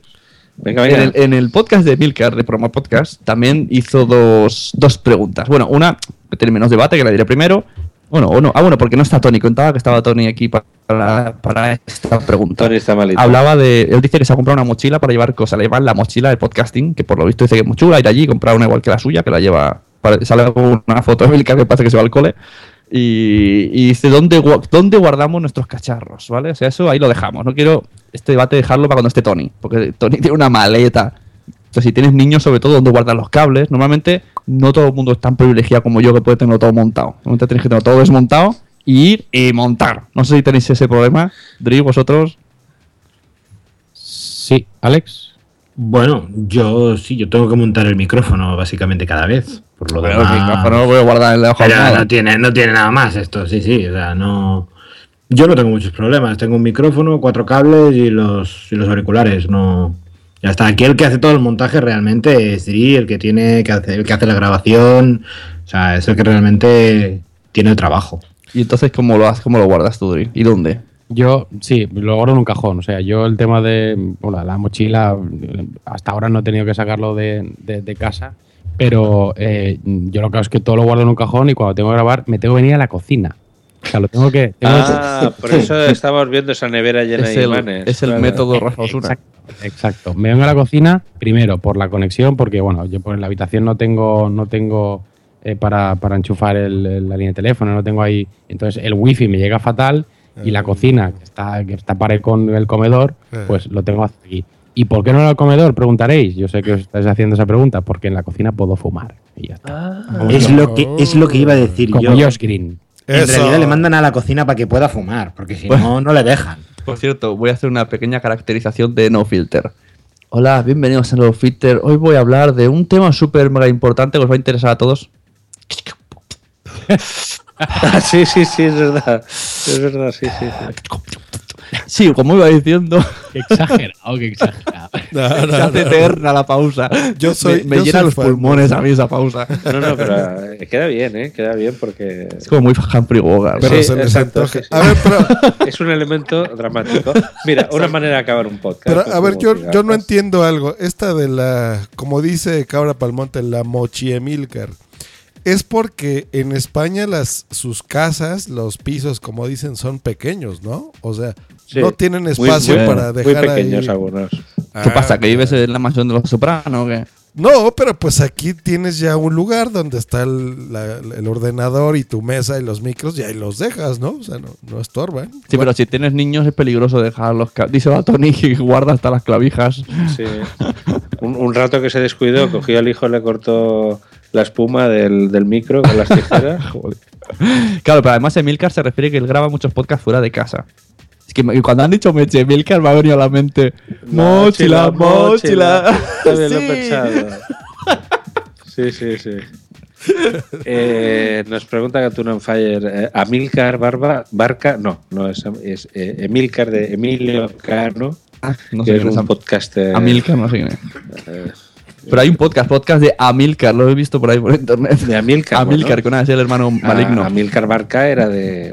Venga, En el, en el podcast de Milcar, de Promo Podcast, también hizo dos, dos preguntas. Bueno, una, tiene menos debate, que la diré primero. Bueno, o no. Ah, bueno, porque no está Tony. Contaba que estaba Tony aquí pa- para, para esta pregunta. Tony está malito. Hablaba de. Él dice que se ha comprado una mochila para llevar cosas. Le llevan la mochila de podcasting, que por lo visto dice que es muy chula. Ir allí y comprar una igual que la suya, que la lleva. para- sale una foto de Milcar que parece que se va al cole. Y, y dice, ¿dónde, ¿dónde guardamos nuestros cacharros? ¿Vale? O sea, eso ahí lo dejamos. No quiero este debate dejarlo para cuando esté Tony. Porque Tony tiene una maleta. O sea, si tienes niños, sobre todo, ¿dónde guardan los cables? Normalmente no todo el mundo es tan privilegiado como yo que puede tenerlo todo montado. Normalmente tienes que tenerlo todo desmontado, y ir y montar. No sé si tenéis ese problema. Dri, vosotros. Sí, Alex. Bueno, yo sí, yo tengo que montar el micrófono básicamente cada vez. Por lo Pero demás, el micrófono lo voy a guardar en la hoja Pero no tiene, no tiene nada más esto, sí, sí. O sea, no. Yo no tengo muchos problemas. Tengo un micrófono, cuatro cables y los, y los auriculares. No. Ya está. Aquí el que hace todo el montaje realmente es Dri, el que tiene que hacer, el que hace la grabación. O sea, es el que realmente tiene el trabajo. Y entonces, ¿cómo lo, haces? ¿cómo lo guardas tú, Dri? ¿Y dónde? Yo, sí, lo guardo en un cajón. O sea, yo el tema de bueno, la mochila, hasta ahora no he tenido que sacarlo de, de- de casa. Pero eh, yo lo que hago es que todo lo guardo en un cajón y cuando tengo que grabar me tengo que venir a la cocina. O sea, lo tengo que. tengo Ah, por eso estamos viendo esa nevera llena Es de el- imanes. es el claro. método Rafa Osuna. Exacto, exacto. Me vengo a la cocina primero por la conexión, porque bueno, yo por en la habitación no tengo, no tengo eh, para, para enchufar el- la línea de teléfono, no tengo ahí. Entonces el wifi me llega fatal y la cocina, que está, que está para con el comedor, pues lo tengo aquí. ¿Y por qué no en el comedor? Preguntaréis. Yo sé que os estáis haciendo esa pregunta, porque en la cocina puedo fumar. Y ya está. Es lo que, es lo que iba a decir Como yo. Josh Green. En Eso. realidad le mandan a la cocina para que pueda fumar, porque si Pues- no, no le dejan. Por cierto, voy a hacer una pequeña caracterización de No Filter. Hola, bienvenidos a No Filter. Hoy voy a hablar de un tema súper mega importante que os va a interesar a todos. Ah, sí, sí, sí, es verdad. Es verdad, sí, sí. sí. Sí, como iba diciendo. Qué exagerado, qué exagerado. No, Se hace no. eterna la pausa. Yo soy- me, me yo llena soy los fan. pulmones a mí esa pausa. No, no, pero eh, queda bien, ¿eh? Queda bien porque. Es como muy Humphrey Bogart. Pero Sí, se les exacto, sí, sí. A ver, pero, Es un elemento dramático. Mira, una manera de acabar un podcast. pero, pues, a ver, yo, yo no entiendo algo. Esta de la, como dice Cabra Palmonte, la mochiemilcar. Es porque en España las sus casas, los pisos, como dicen, son pequeños, ¿no? O sea, Sí. no tienen Muy- espacio muy- para Muy dejar pequeños ahí. algunos. ¿Qué Ah, pasa? ¿Que vives en la mansión de los sopranos o qué? No, pero pues aquí tienes ya un lugar donde está el, la- el ordenador y tu mesa y los micros y ahí los dejas, ¿no? O sea, no, no estorban. Sí, pero si tienes niños es peligroso dejarlos. Dice a Tony que guarda hasta las clavijas. Sí. Un, un rato que se descuidó, cogió al hijo, le cortó la espuma del, del micro con las tijeras. Claro, pero además Emilcar se refiere que él graba muchos podcasts fuera de casa. Es que me- cuando han dicho Meche Emilcar me ha venido a la mente mochila, mochila. Bien, lo he Sí. pensado. Sí, sí, sí. Eh, nos pregunta Gatun on Fire, eh, Amilcar Barba, Barca, no, no es, es eh, Emilcar de Emilio Cano, Ah, no que sé es es un Am- podcaster. Amilcar, no sé es. eh, Pero hay un podcast, podcast de Amilcar, lo he visto por ahí por internet. De Amilcar. Amilcar, bueno. con es el hermano maligno. A- Amílcar Barca era de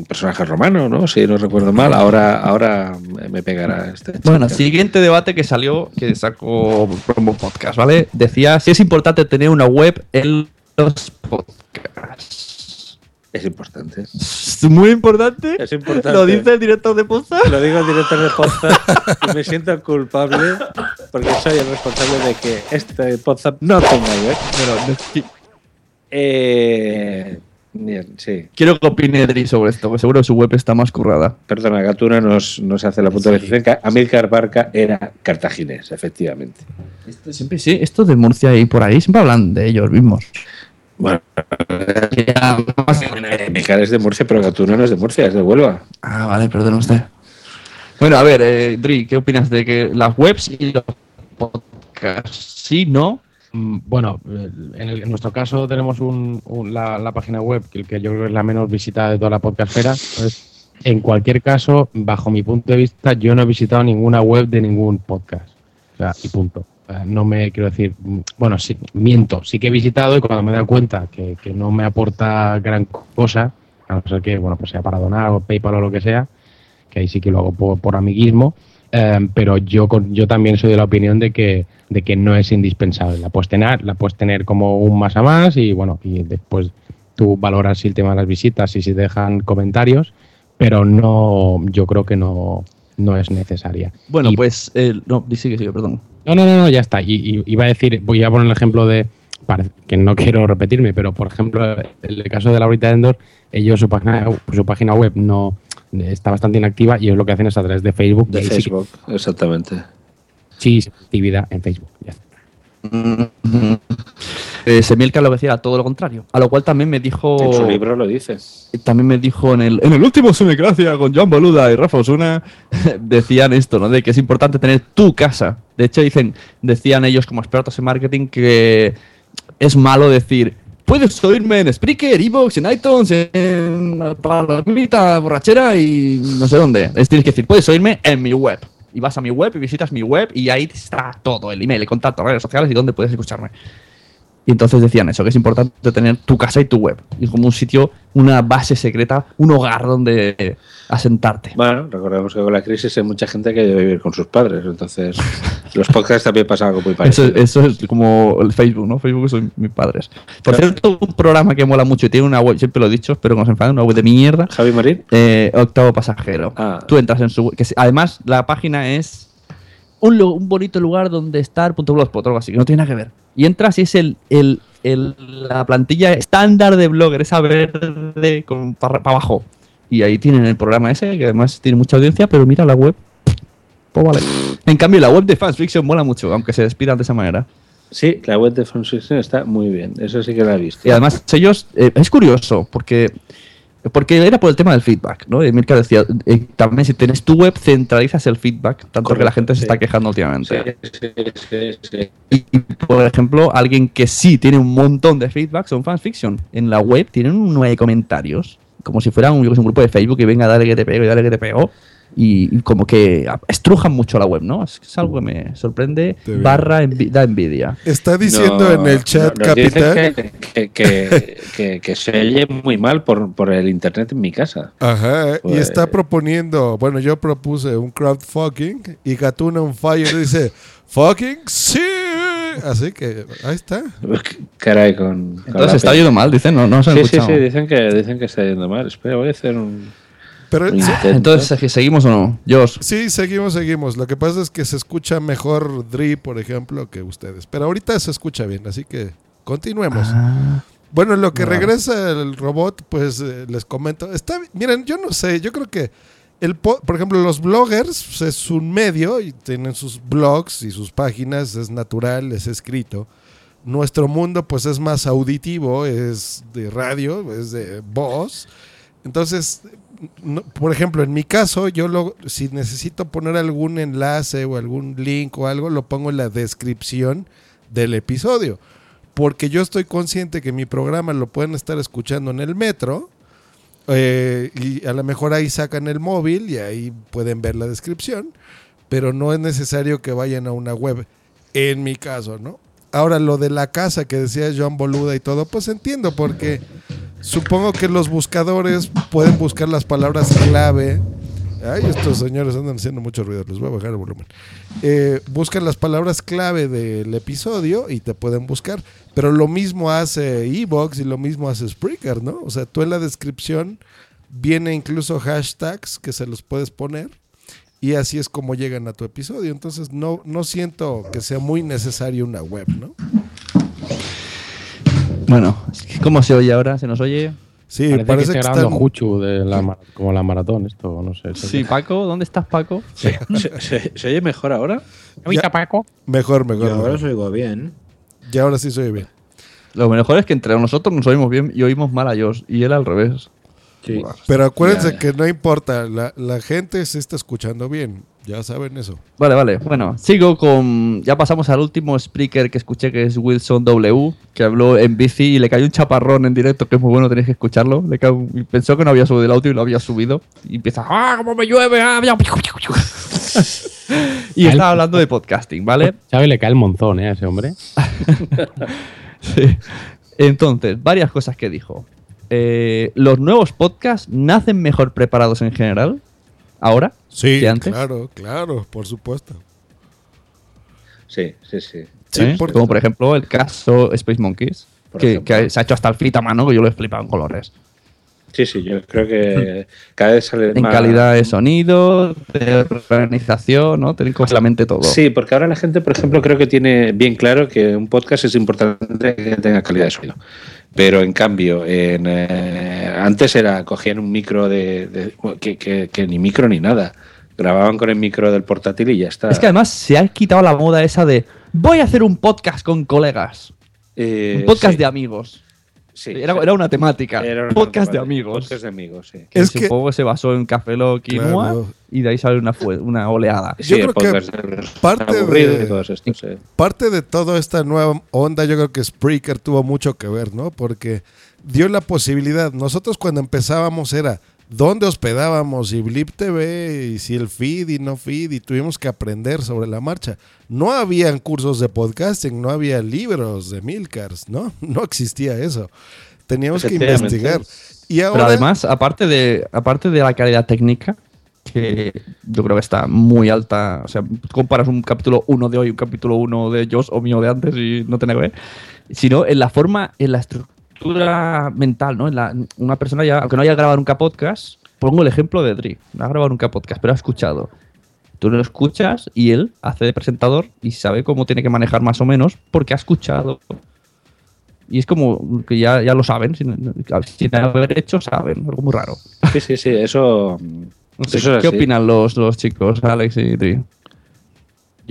un personaje romano, ¿no? Si no recuerdo mal. Ahora, ahora me pegará este. Bueno, chico. siguiente debate que salió, que sacó Promo Podcast, ¿vale? Decía si es importante tener una web en los podcasts. Es importante. Es muy importante. Es importante. Lo dice el director de podcast. Lo digo al director de podcast y me siento culpable porque soy el responsable de que este podcast no tenga web. Pero Eh, sí. quiero que opine Dri sobre esto, porque seguro su web está más currada. Perdona, Gatuna nos, nos hace la puntualización que Amílcar Barca era cartaginés, efectivamente. Siempre sí, esto de Murcia y por ahí siempre hablan de ellos mismos. Bueno, Amílcar es de Murcia, pero Gatuna no es de Murcia, es de Huelva. Ah, vale, perdón usted. Bueno, a ver, eh, Dri, ¿qué opinas de que las webs y los podcasts? Sí, no. Mm, Bueno, eh, en, el- en nuestro caso tenemos un- la, página web que, que yo creo que es la menos visitada de toda la podcastfera. Entonces, en cualquier caso, bajo mi punto de vista, yo no he visitado ninguna web de ningún podcast. O sea, y punto. No me quiero decir, mm, bueno, sí, miento, sí que he visitado y cuando me he dado cuenta que, no me aporta gran cosa, a no ser que, bueno, pues sea para donar o PayPal o lo que sea, que ahí sí que lo hago por amiguismo, eh, pero yo, yo también soy de la opinión de que, de que no es indispensable. La puedes tener, la puedes tener como un más a más y bueno, y después tú valoras si el tema de las visitas y si te dejan comentarios, pero no, yo creo que no, no es necesaria. Bueno, pues, eh, no, sigue, sigue, perdón. No, no, no, no, ya está. Y, y- iba a decir, voy a poner el ejemplo de, que no quiero repetirme, pero por ejemplo, en el caso de Laurita Endor, ellos su página, su página web no está bastante inactiva y ellos lo que hacen es a través de Facebook. De ahí sí que- Facebook, exactamente. Sí, actividad en Facebook. ya está. Eh, Semilka lo decía todo lo contrario. A lo cual también me dijo. En su libro lo dice. También me dijo en el, en el último Semicracia con Joan Boluda y Rafa Osuna, decían esto, ¿no? De que es importante tener tu casa. De hecho, dicen, decían ellos como expertos en marketing que es malo decir, puedes oírme en Spreaker, Evox, en iTunes, en Palomita, Borrachera y no sé dónde. Es tienes que decir, puedes oírme en mi web. Y vas a mi web y visitas mi web y ahí está todo, el email, el contacto, redes sociales y dónde puedes escucharme. Y entonces decían eso, que es importante tener tu casa y tu web. Y como un sitio, una base secreta, un hogar donde asentarte. Bueno, recordemos que con la crisis hay mucha gente que debe vivir con sus padres, entonces los podcasts también pasan algo muy Eso, parecido. eso es como el Facebook, ¿no? Facebook son mis padres. Por cierto, un programa que mola mucho y tiene una web, siempre lo he dicho, espero que no se enfaden, una web de mierda. Javi Marín. Eh, octavo pasajero. Ah. Tú entras en su web, que además la página es un, bonito lugar donde estar, punto blogspot, algo así, que no tiene nada que ver. Y entras y es el, el, el- la plantilla estándar de blogger, esa verde con para abajo. Y ahí tienen el programa ese, que además tiene mucha audiencia, pero mira la web. Pues vale. En cambio, la web de Fans Fiction mola mucho, aunque se despidan de esa manera. Sí, la web de Francisco está muy bien, eso sí que la he visto. Y además, ellos, eh, es curioso, porque, porque era por el tema del feedback, ¿no? Y Mirka decía, eh, también si tienes tu web, centralizas el feedback, tanto que la Correcto, gente se está quejando últimamente. Sí, sí. Y, por ejemplo, alguien que sí tiene un montón de feedback son fans fiction. En la web tienen un nueve comentarios, como si fuera un, un grupo de Facebook y venga, dale que te pego y dale que te pego. Y, como que estrujan mucho la web, ¿no? Es, es algo que me sorprende, barra envi- da envidia. Está diciendo No, en el chat, no. Que, que, que, que- que se oye muy mal por, por el internet en mi casa. Ajá, y Pues- está proponiendo, bueno, yo propuse un crowdfucking y Gatuna on Fire dice, fucking sí. Así que ahí está. Caray, con. con Entonces está yendo mal, dicen, no, no se han Sí, sí, escuchado. sí, dicen que, dicen que está yendo mal. Espera, voy a hacer un. Pero intento. Entonces, ¿que ¿seguimos o no? Josh. Sí, seguimos, seguimos. Lo que pasa es que se escucha mejor Dri, por ejemplo, que ustedes. Pero ahorita se escucha bien, así que continuemos. Ah. Bueno, en lo que Vale. regresa el robot, pues eh, les comento. Está, miren, yo no sé, yo creo que el po- por ejemplo, los bloggers pues, es un medio y tienen sus blogs y sus páginas, es natural, es escrito. Nuestro mundo pues es más auditivo, es de radio, es de voz. Entonces, por ejemplo, en mi caso, yo lo, si necesito poner algún enlace o algún link o algo, lo pongo en la descripción del episodio. Porque yo estoy consciente que mi programa lo pueden estar escuchando en el metro. eh, y a lo mejor ahí sacan el móvil y ahí pueden ver la descripción. Pero no es necesario que vayan a una web. En mi caso, ¿no? Ahora, lo de la casa que decía Joan Boluda y todo, pues entiendo, porque supongo que los buscadores pueden buscar las palabras clave. Ay, estos señores andan haciendo mucho ruido, les voy a bajar el volumen. Eh, buscan las palabras clave del episodio y te pueden buscar. Pero lo mismo hace Evox y lo mismo hace Spreaker, ¿no? O sea, tú en la descripción viene incluso hashtags que se los puedes poner y así es como llegan a tu episodio. Entonces no, no siento que sea muy necesario una web, ¿no? Bueno, ¿cómo se oye ahora? ¿Se nos oye? Sí, parece, parece que está grabando están- Juchu de la, como la maratón, esto, no sé. Sí, Paco, ¿dónde estás, Paco? ¿Se, se- se oye mejor ahora? Ya- Paco? Mejor, mejor. Yo ahora mejor. os oigo bien. Y ahora sí se oye bien. Lo mejor es que entre nosotros nos oímos bien y oímos mal a Josh. Y él al revés. Sí. Pero acuérdense Ya, ya. que no importa, la, la gente se está escuchando bien. Ya saben eso. Vale, vale. Bueno, sigo con. Ya pasamos al último speaker que escuché, que es Wilson W, que habló en bici y le cayó un chaparrón en directo, que es muy bueno, tenéis que escucharlo. Le cayó- y pensó que no había subido el audio y lo había subido. Y empieza, ¡ah, cómo me llueve! ah, ya". y estaba hablando de podcasting, ¿vale? ¿Sabe? Le cae el monzón, ¿eh? A ese hombre. Sí. Entonces, varias cosas que dijo. Eh, los nuevos podcasts nacen mejor preparados en general. Ahora. Sí, que antes. claro, claro, por supuesto. Sí, sí, sí. ¿eh? Como por ejemplo el caso Space Monkeys, que, se ha hecho hasta el fit a mano, que yo lo he flipado en colores. Sí, sí, yo creo que cada vez sale En más. calidad de sonido, de organización, ¿no? Tener completamente todo. Sí, porque ahora la gente, por ejemplo, creo que tiene bien claro que un podcast es importante que tenga calidad de sonido. Pero en cambio, en, eh, antes era cogían un micro de, de- que, que- que ni micro ni nada. Grababan con el micro del portátil y ya está. Es que además se ha quitado la moda esa de voy a hacer un podcast con colegas. Eh, un podcast sí. de amigos. Sí, era, sí. era una temática. Era una podcast de amigos. Podcast de amigos, sí. Que Es que- supongo se basó en Café Lock y Claro. Y de ahí sale una, una oleada. Sí, el creo que de- parte de- y todo esto, sí. Parte de toda esta nueva onda, yo creo que Spreaker tuvo mucho que ver, ¿no? Porque dio la posibilidad. Nosotros cuando empezábamos era dónde hospedábamos y Blip TV y si el feed y no feed y tuvimos que aprender sobre la marcha. No habían cursos de podcasting, no había libros de Milcars, ¿no? No existía eso. Teníamos que investigar. Y Pero además, aparte de, aparte de la calidad técnica, que yo creo que está muy alta, o sea, comparas un capítulo 1 de hoy, un capítulo 1 de Josh o mío de antes y no tiene que ver, sino en la forma, en la estructura mental, ¿no? En la, una persona ya, aunque no haya grabado nunca podcast, pongo el ejemplo de Dri, no ha grabado nunca podcast, pero ha escuchado. Tú lo escuchas y él hace de presentador y sabe cómo tiene que manejar más o menos porque ha escuchado. Y es como que ya, ya lo saben, sin, sin haber hecho, saben, algo muy raro. Sí, sí, sí, eso. No sé, eso es ¿Qué así. opinan los, los chicos, Alex y Dri?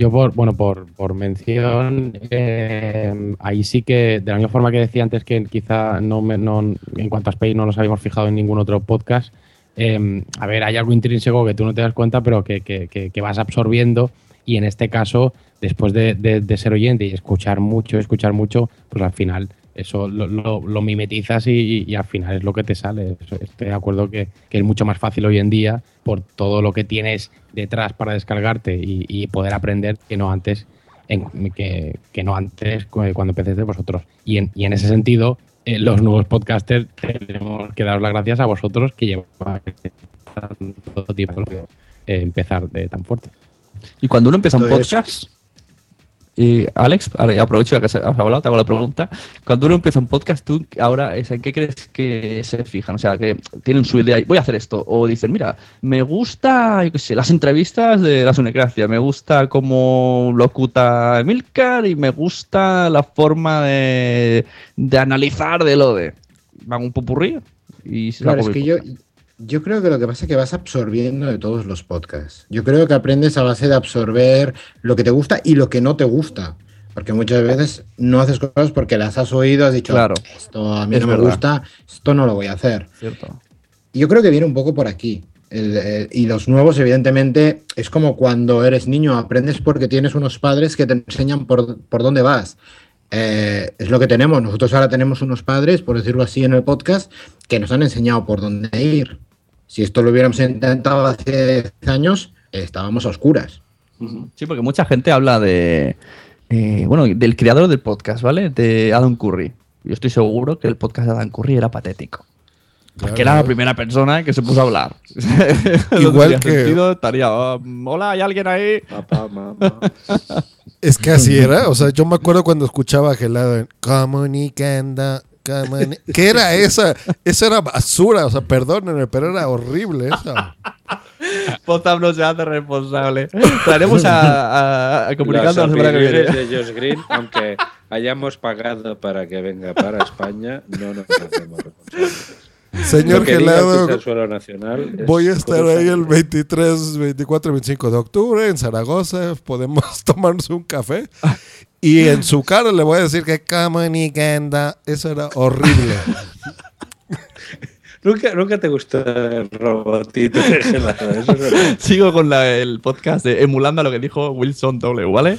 Yo, por, bueno, por, por mención, eh, ahí sí que, de la misma forma que decía antes que quizá no, me- no en cuanto a Space no nos habíamos fijado en ningún otro podcast, eh, a ver, hay algo intrínseco que tú no te das cuenta, pero que, que- que- vas absorbiendo y en este caso, después de, de- de ser oyente y escuchar mucho, escuchar mucho, pues al final eso lo, lo- lo mimetizas y, y al final es lo que te sale. Estoy de acuerdo que, que es mucho más fácil hoy en día por todo lo que tienes detrás para descargarte y, y poder aprender que no antes en- que, que no antes cu- cuando empecéis vosotros. Y en, y en ese sentido, eh, los nuevos podcasters tenemos que daros las gracias a vosotros que lleváis tanto tiempo eh, empezar de tan fuerte. Y cuando uno empieza un podcast, y Alex, ahora ya aprovecho que has hablado, te hago la pregunta. Cuando uno empieza un podcast, ¿tú ahora en qué crees que se fijan? O sea, que tienen su idea y voy a hacer esto. O dicen, mira, me gusta, yo qué sé, las entrevistas de la Sunecracia, me gusta cómo locuta Emilcar y me gusta la forma de, de analizar de lo de. Van un popurrí y se Claro, la es que yo, yo creo que lo que pasa es que vas absorbiendo de todos los podcasts. Yo creo que aprendes a base de absorber lo que te gusta y lo que no te gusta. Porque muchas veces no haces cosas porque las has oído, has dicho, Claro. esto a mí no me verdad. gusta, esto no lo voy a hacer. Cierto. Y yo creo que viene un poco por aquí. El, y los nuevos, evidentemente, es como cuando eres niño, aprendes porque tienes unos padres que te enseñan por, por dónde vas. Eh, es lo que tenemos. Nosotros ahora tenemos unos padres, por decirlo así, en el podcast, que nos han enseñado por dónde ir. Si esto lo hubiéramos intentado hace 10 años, estábamos a oscuras. Sí, porque mucha gente habla de eh, bueno, del creador del podcast, ¿vale? De Adam Curry. Yo estoy seguro que el podcast de Adam Curry era patético. Porque era la primera persona que se puso a hablar. Igual que- sentido, estaría, "Ah, hola, ¿hay alguien ahí? Es que así era. O sea, yo me acuerdo cuando escuchaba a Gelado en Comunicando. Comuni-". ¿Qué era esa? Esa era basura. O sea, perdónenme, pero era horrible esa. Potsdam no se hace responsable. Traeremos a, a, a comunicando la Las semana que viene. opiniones de Josh Green, aunque hayamos pagado para que venga para España, no nos hacemos responsables. Señor Gelado, nacional Voy a estar ahí el 23, 24 y 25 de octubre en Zaragoza. Podemos tomarnos un café. Y en su cara le voy a decir que. Eso era horrible. ¿Nunca, nunca te gustó el robotito. Sigo con la- el podcast de emulando a lo que dijo Wilson W, ¿vale?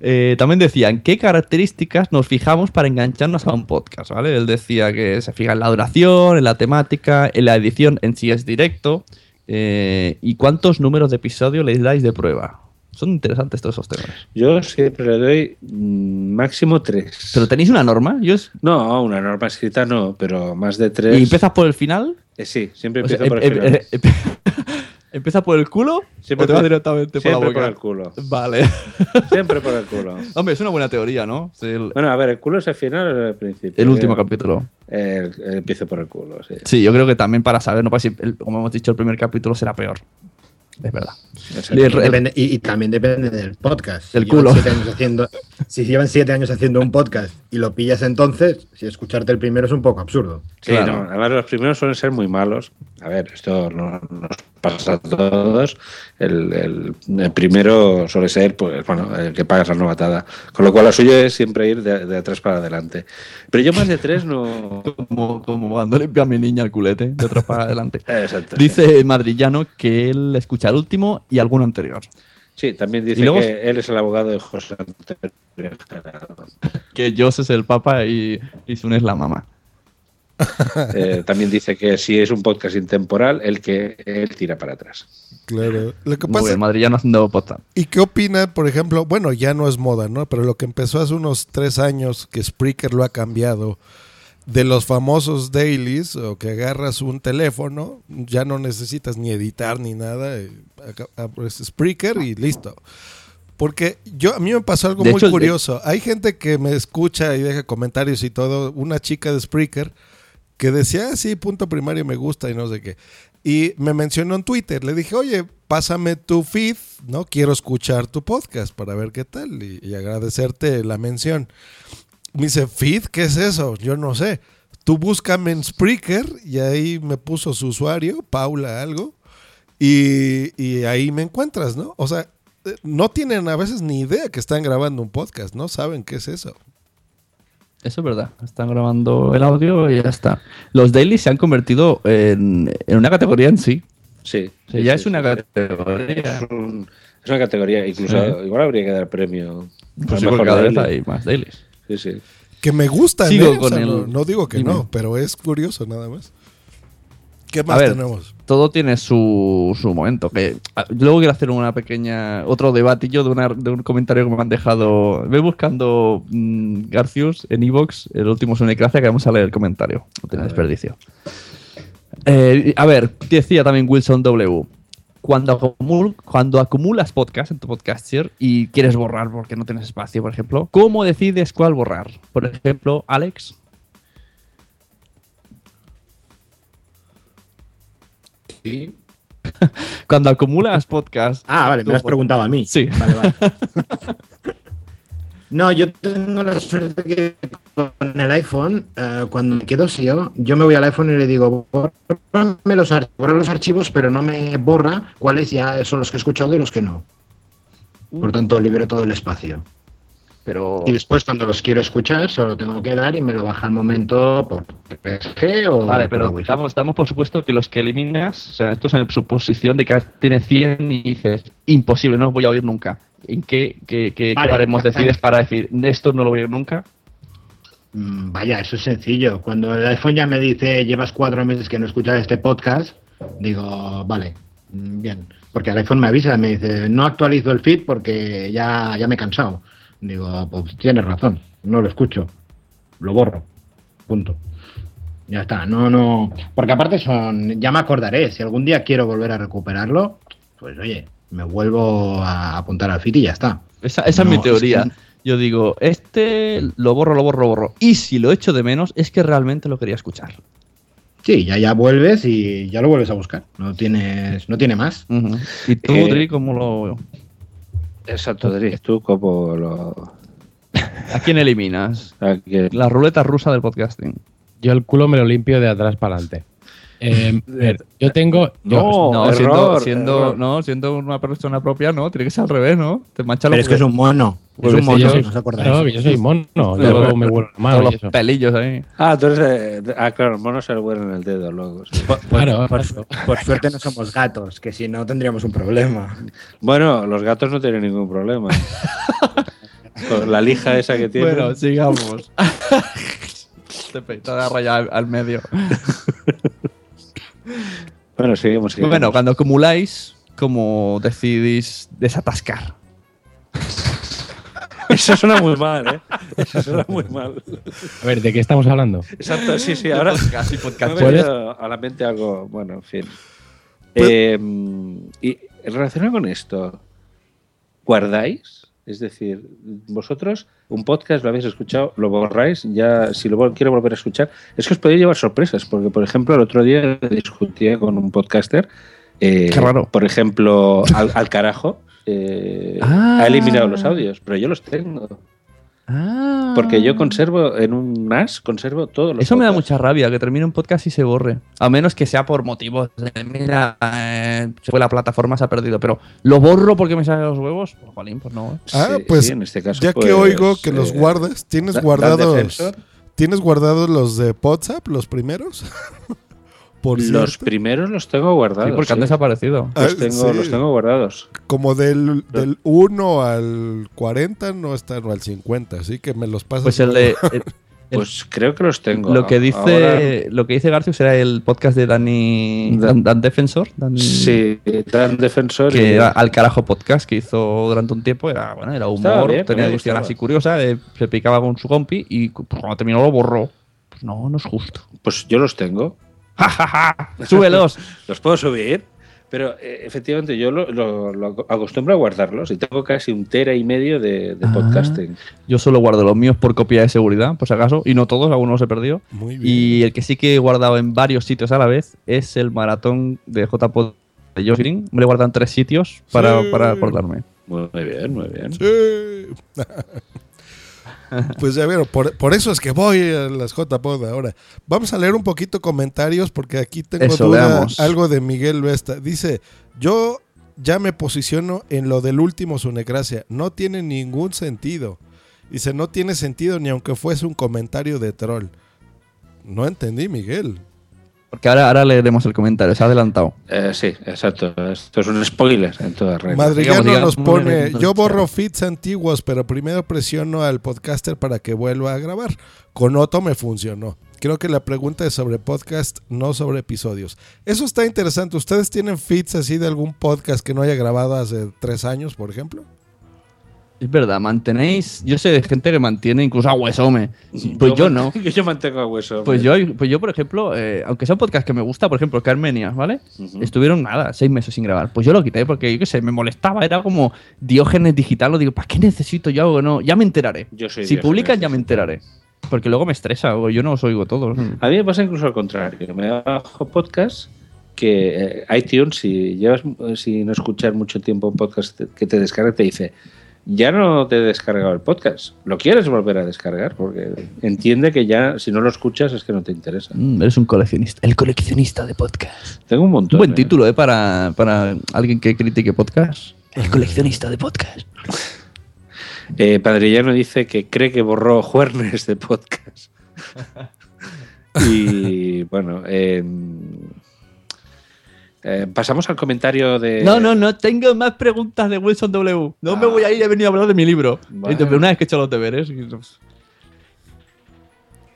Eh, también decían qué características nos fijamos para engancharnos a un podcast, ¿vale? Él decía que se fija en la duración, en la temática, en la edición en si es directo eh, y cuántos números de episodio le dais de prueba. Son interesantes todos esos temas. Yo siempre le doy mm, máximo tres. ¿Pero tenéis una norma? Yo es- No, una norma escrita no, pero más de tres. ¿Y empiezas por el final? Eh, sí, siempre O sea, empiezo por em- el em- final. Em- ¿Empieza por el culo? Siempre ¿O te directamente por la siempre boca? por el culo. Vale. Siempre por el culo. Hombre, es una buena teoría, ¿no? El, Bueno, a ver, ¿el culo es el final o el principio? el último capítulo. El, el empiezo por el culo, sí. Sí, yo creo que también para saber, no pasa si, como hemos dicho, el primer capítulo será peor. Es verdad. El- el- Depende- y, y también depende del podcast. Del Si llevan culo. siete años haciendo, si llevan siete años haciendo un podcast y lo pillas entonces, si escucharte el primero es un poco absurdo. Sí, no, además los primeros suelen ser muy malos. A ver, esto no nos pasa a todos. El, el- el primero suele ser, pues, bueno, el que pagas la novatada. Con lo cual, lo suyo es siempre ir de, de atrás para adelante. Pero yo más de tres no. Como, como cuando limpia a mi niña el culete, de atrás para adelante. Exacto. Dice madrillano que él escucha el último y alguno anterior. Sí, también dice luego- que él es el abogado de José Antonio Gerardo. Que Joss es el papa y, y Sun es la mamá. Eh, también dice que si es un podcast intemporal, el que él tira para atrás. Claro. Lo que Muy pasa, bien, madrillano haciendo podcast. ¿Y qué opina, por ejemplo? Bueno, ya no es moda, ¿no? Pero lo que empezó hace unos tres años, que Spreaker lo ha cambiado, de los famosos dailies, o que agarras un teléfono, ya no necesitas ni editar ni nada, eh, abres Spreaker y listo. Porque yo a mí me pasó algo De muy hecho, curioso. Hay gente que me escucha y deja comentarios y todo. Una chica de Spreaker que decía, ah, sí, punto primario me gusta y no sé qué. Y me mencionó en Twitter. Le dije, oye, pásame tu feed, ¿no? Quiero escuchar tu podcast para ver qué tal y, y agradecerte la mención. Me dice, feed, ¿qué es eso? Yo no sé. Tú búscame en Spreaker y ahí me puso su usuario, Paula algo, y, y ahí me encuentras, ¿no? O sea, eh, no tienen a veces ni idea que están grabando un podcast, no saben qué es eso. Eso es verdad. Están grabando el audio y ya está. Los dailies se han convertido en, en una categoría en sí. Sí. O sea, ya es una categoría. Es, un- es una categoría, incluso Sí. igual habría que dar premio. Pues al sí, mejor porque cada vez daily. hay más dailies. Sí, sí. Que me gustan, Sigo ¿eh? O con sea, el- no, no digo que Dime. no, pero es curioso nada más. ¿Qué más ver, tenemos? todo tiene su, su momento. Que, a- luego quiero hacer una pequeña. Otro debatillo de, una, de un comentario que me han dejado. Voy buscando mm, Garcius en Evox, el último Sunecracia, que vamos a leer el comentario. No tiene desperdicio. Eh, a ver, decía también Wilson W. Cuando, acumul- cuando acumulas podcast en tu podcaster y quieres borrar porque no tienes espacio, por ejemplo, ¿cómo decides cuál borrar? Por ejemplo, Alex. Sí. Cuando acumulas podcast. Ah, vale, me lo has preguntado a mí. Sí. Vale, vale. No, yo tengo la suerte que con el iPhone, eh, cuando me quedo SEO, yo me voy al iPhone y le digo, bórrame los, ar- borra los archivos, pero no me borra cuáles ya son los que he escuchado y los que no. Por tanto, libero todo el espacio. Pero... Y después, cuando los quiero escuchar, solo tengo que dar y me lo baja al momento por PSG o Vale, pero estamos, estamos por supuesto que los que eliminas, o sea, esto es en suposición de que tiene 100 y dices, imposible, no los voy a oír nunca. ¿En qué, qué, qué, Vale, qué decides para decir, esto no lo voy a oír nunca? Mm, Vaya, eso es sencillo. Cuando el iPhone ya me dice llevas cuatro meses que no escuchas este podcast, digo, vale, mm, bien. Porque el iPhone me avisa, me dice, no actualizo el feed porque ya, ya me he cansado. Digo, pues tienes razón, no lo escucho, lo borro, punto. Ya está, no, no. Porque aparte son, ya me acordaré, si algún día quiero volver a recuperarlo, pues oye, me vuelvo a apuntar al feed y ya está. Esa, esa es mi teoría. que- Yo digo, este lo borro, lo borro, lo borro. Y si lo echo de menos, es que realmente lo quería escuchar. Sí, ya, ya vuelves y ya lo vuelves a buscar. No tienes, no tiene más. ¿Y tú, Eh, Dri, cómo lo. Exacto, Dri, tú como lo... ¿A quién eliminas? a La ruleta rusa del podcasting. Yo el culo me lo limpio de atrás para adelante. Eh, a ver, yo tengo. yo- no, siendo, siendo, no, siendo una persona propia, no, tiene que ser al revés, ¿no? Te mancha Pero los es que es un mono. Es Pues un sí, mono, yo soy- ¿no os acordáis? Que yo soy mono. Luego me vuelvo y los eso. pelillos ahí. Ah, tú eres de- de- Ah, claro, el mono se le huele en el dedo luego. sí. Claro, Por, por suerte no somos gatos, que si no tendríamos un problema. Bueno, los gatos no tienen ningún problema. Con la lija esa que tienen. Bueno, sigamos. Te raya al, al medio. Bueno, seguimos. seguimos. Bueno, cuando acumuláis, ¿cómo decidís desatascar? Eso suena muy mal, ¿eh? Eso suena muy mal. A ver, ¿de qué estamos hablando? Exacto, sí, sí. Ahora Podcast me podcast. venido a la mente algo, bueno, en fin. Eh, y relacionado con esto, ¿guardáis? Es decir, vosotros un podcast lo habéis escuchado, lo borráis, ya si lo quiero volver a escuchar, es que os podéis llevar sorpresas, porque por ejemplo el otro día discutía con un podcaster, eh, Qué raro. por ejemplo, al, al carajo, eh, Ah. ha eliminado los audios, pero yo los tengo. Porque yo conservo en un NAS, conservo todos los Eso me da mucha rabia, que termine un podcast y se borre. A menos que sea por motivos de, mira, eh, se fue la plataforma, se ha perdido. Pero lo borro porque me salen los huevos. Pues, jolín, pues no. ¿eh? Ah, Sí, pues sí, en este caso, ya pues, que oigo que los eh, guardas, ¿tienes guardados. ¿Tienes guardados los de WhatsApp, los primeros? Por Los cierto. primeros los tengo guardados. Sí, porque han desaparecido. Ah, Los tengo, sí. los tengo guardados. Como del, del 1 al 40 no están, o al 50, así que me los pasas. Pues el de. el- Pues creo que los tengo. lo que dice Ahora- lo que dice Garcius era el podcast de Dani Dan, Dan Defensor Dan- Sí, Dan Defensor. y- que era al carajo podcast que hizo durante un tiempo era bueno era humor bien, tenía edición gustaba. así curiosa eh, se picaba con su compi y pues, cuando terminó lo borró pues no no es justo Pues yo los tengo. Súbelos los puedo subir. Pero eh, efectivamente yo lo, lo- lo acostumbro a guardarlos y tengo casi un tera y medio de, de Ah. podcasting. yo solo guardo los míos por copia de seguridad por si acaso y no todos algunos se perdió Muy bien. y el que sí que he guardado en varios sitios a la vez es el maratón de JPod de Josh Green me guardado en tres sitios para, Sí. para acordarme Muy bien, muy bien. Sí. Pues ya vieron, por, por eso es que voy a las JPod ahora. Vamos a leer un poquito comentarios porque aquí tengo Eso, duda, algo de Miguel Vesta. Dice, yo ya me posiciono en lo del último Sunecracia. No tiene ningún sentido. Dice, no tiene sentido ni aunque fuese un comentario de troll. No entendí, Miguel. Porque ahora, ahora leeremos el comentario se ha adelantado Eh, sí, exacto. Esto es un spoiler en toda regla. Madrigano Digamos, nos digamos, pone, yo borro feeds antiguos, pero primero presiono al podcaster para que vuelva a grabar. Con Otto me funcionó. Creo que la pregunta es sobre podcast, no sobre episodios. Eso está interesante. ¿Ustedes tienen feeds así de algún podcast que no haya grabado hace tres años, por ejemplo? Es verdad, mantenéis. Yo sé de gente que mantiene incluso a Huesome. Pues yo no. yo mantengo a hueso. Pues yo, pues yo, por ejemplo, eh, aunque sea un podcast que me gusta, por ejemplo, Carmenia, ¿vale? Estuvieron nada, seis meses sin grabar. Pues yo lo quité porque, yo qué sé, me molestaba. Era como Diógenes digital. Lo digo, ¿para qué necesito yo algo? No, ya me enteraré. Yo soy si publican, ya me enteraré. Porque luego me estresa, o yo no os oigo todos. A mí me pasa incluso al contrario. Me bajo podcast que eh, iTunes, si llevas eh, sin escuchar mucho tiempo un podcast que te descarga, te dice, ya no te he descargado el podcast. ¿Lo quieres volver a descargar? Porque entiende que ya, si no lo escuchas, es que no te interesa. Mm, eres un coleccionista. El coleccionista de podcast. Tengo un montón. Buen ¿eh? título, ¿eh? Para, para alguien que critique podcast. El coleccionista de podcast. Eh, Padrillano dice que cree que borró Juernes de podcast. y bueno, eh, eh, pasamos al comentario de. No, no, no, tengo más preguntas de Wilson W. No me voy a ir, he venido a hablar de mi libro. Vale. Entonces, una vez que he hecho los deberes.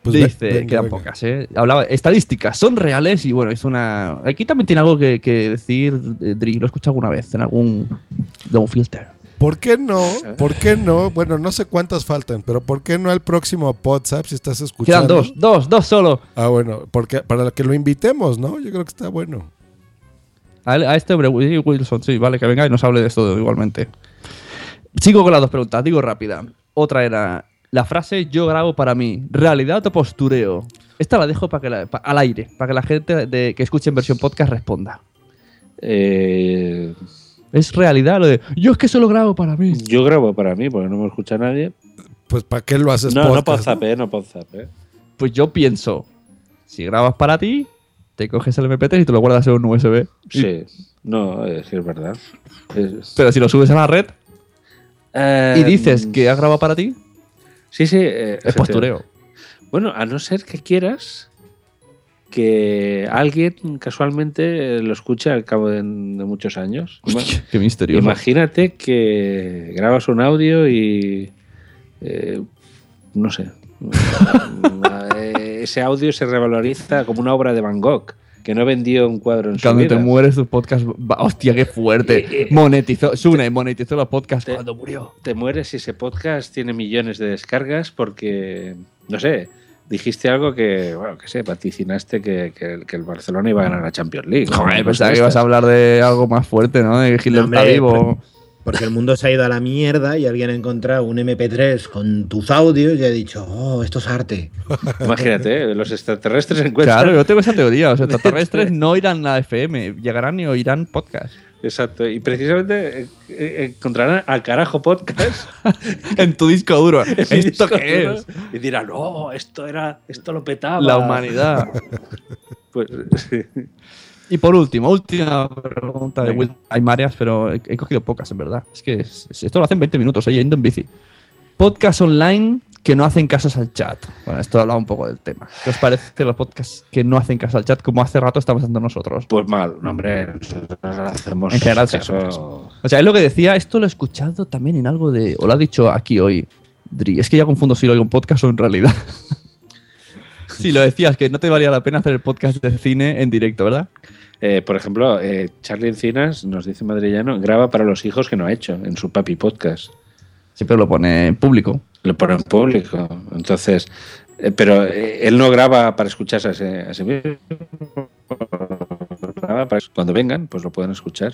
Pues dice, venga, quedan venga. pocas, ¿eh? Hablaba, estadísticas, son reales y bueno, hizo una. Aquí también tiene algo que, que decir, eh, Dri, lo he escuchado alguna vez en algún. de un filter. ¿Por qué no? ¿Por qué no? Bueno, no sé cuántas faltan, pero ¿por qué no al próximo WhatsApp si estás escuchando? Quedan dos, dos, dos solo. Ah, bueno, porque para que lo invitemos, ¿no? Yo creo que está bueno. A, a este Wilson, sí, vale, que venga y nos hable de esto igualmente. Sigo con las dos preguntas, digo rápida. Otra era la frase yo grabo para mí, realidad o postureo. Esta la dejo para que la- pa- al aire, para que la gente de- que escuche en versión podcast responda. Eh, ¿Es realidad lo de yo es que solo grabo para mí? yo grabo para mí porque no me escucha nadie. Pues ¿para qué lo haces No, no podcast, por no? no por zap, eh. Pues yo pienso, si grabas para ti, te coges el MP3 y te lo guardas en un USB. Sí, no, es que es verdad. Es- Pero si lo subes a la red Eh, y dices que has grabado para ti, Sí, sí. eh, es postureo. Bueno, a no ser que quieras que alguien casualmente eh, lo escuche al cabo de, de muchos años. Hostia, qué misterioso. Imagínate que grabas un audio y. eh, no sé. eh, ese audio se revaloriza como una obra de Van Gogh, que no vendió un cuadro en su Cuando te vida. mueres tu podcast, va- hostia, qué fuerte. Monetizó, Sune monetizó los podcasts cuando murió. Te mueres y ese podcast tiene millones de descargas porque, no sé, dijiste algo que, bueno, que sé, vaticinaste que, que- que el Barcelona iba a ganar la Champions League. Joder, pensaba que ibas a hablar de algo más fuerte, ¿no? De que Hitler No, hombre, está vivo. Porque el mundo se ha ido a la mierda y alguien ha encontrado un MP3 con tus audios y ha dicho, oh, esto es arte. Imagínate, los extraterrestres encuentran. Claro, yo tengo esa teoría. Los extraterrestres no irán a FM, llegarán y oirán podcast. Exacto, y precisamente eh, eh, encontrarán al carajo podcast en tu disco duro. ¿Esto disco qué duro, es? Y dirán, no, esto era, esto lo petaba. La humanidad. Pues, sí. Y por último, última pregunta de. Will. Hay varias, pero he, he cogido pocas, en verdad. Es que es- es- esto lo hacen 20 minutos, ahí yendo en bici. Podcast online que no hacen casos al chat. Bueno, esto hablaba un poco del tema. ¿Qué os parece los podcasts que no hacen caso al chat como hace rato estamos haciendo nosotros? Pues mal, no, hombre, nosotros hacemos En general, caso- O sea, es lo que decía, esto lo he escuchado también en algo de. O lo ha dicho aquí hoy. Dri. Es que ya confundo si lo oigo en podcast o en realidad. si lo decías, que no te valía la pena hacer el podcast de cine en directo, ¿verdad? Eh, por ejemplo, eh, Charlie Encinas nos dice Madrillano, graba para los hijos que no ha hecho en su papi podcast. Siempre lo pone en público. Lo pone en público. Entonces, eh, pero eh, él no graba para escucharse a ese, a sí mismo. Graba para- cuando vengan, pues lo pueden escuchar.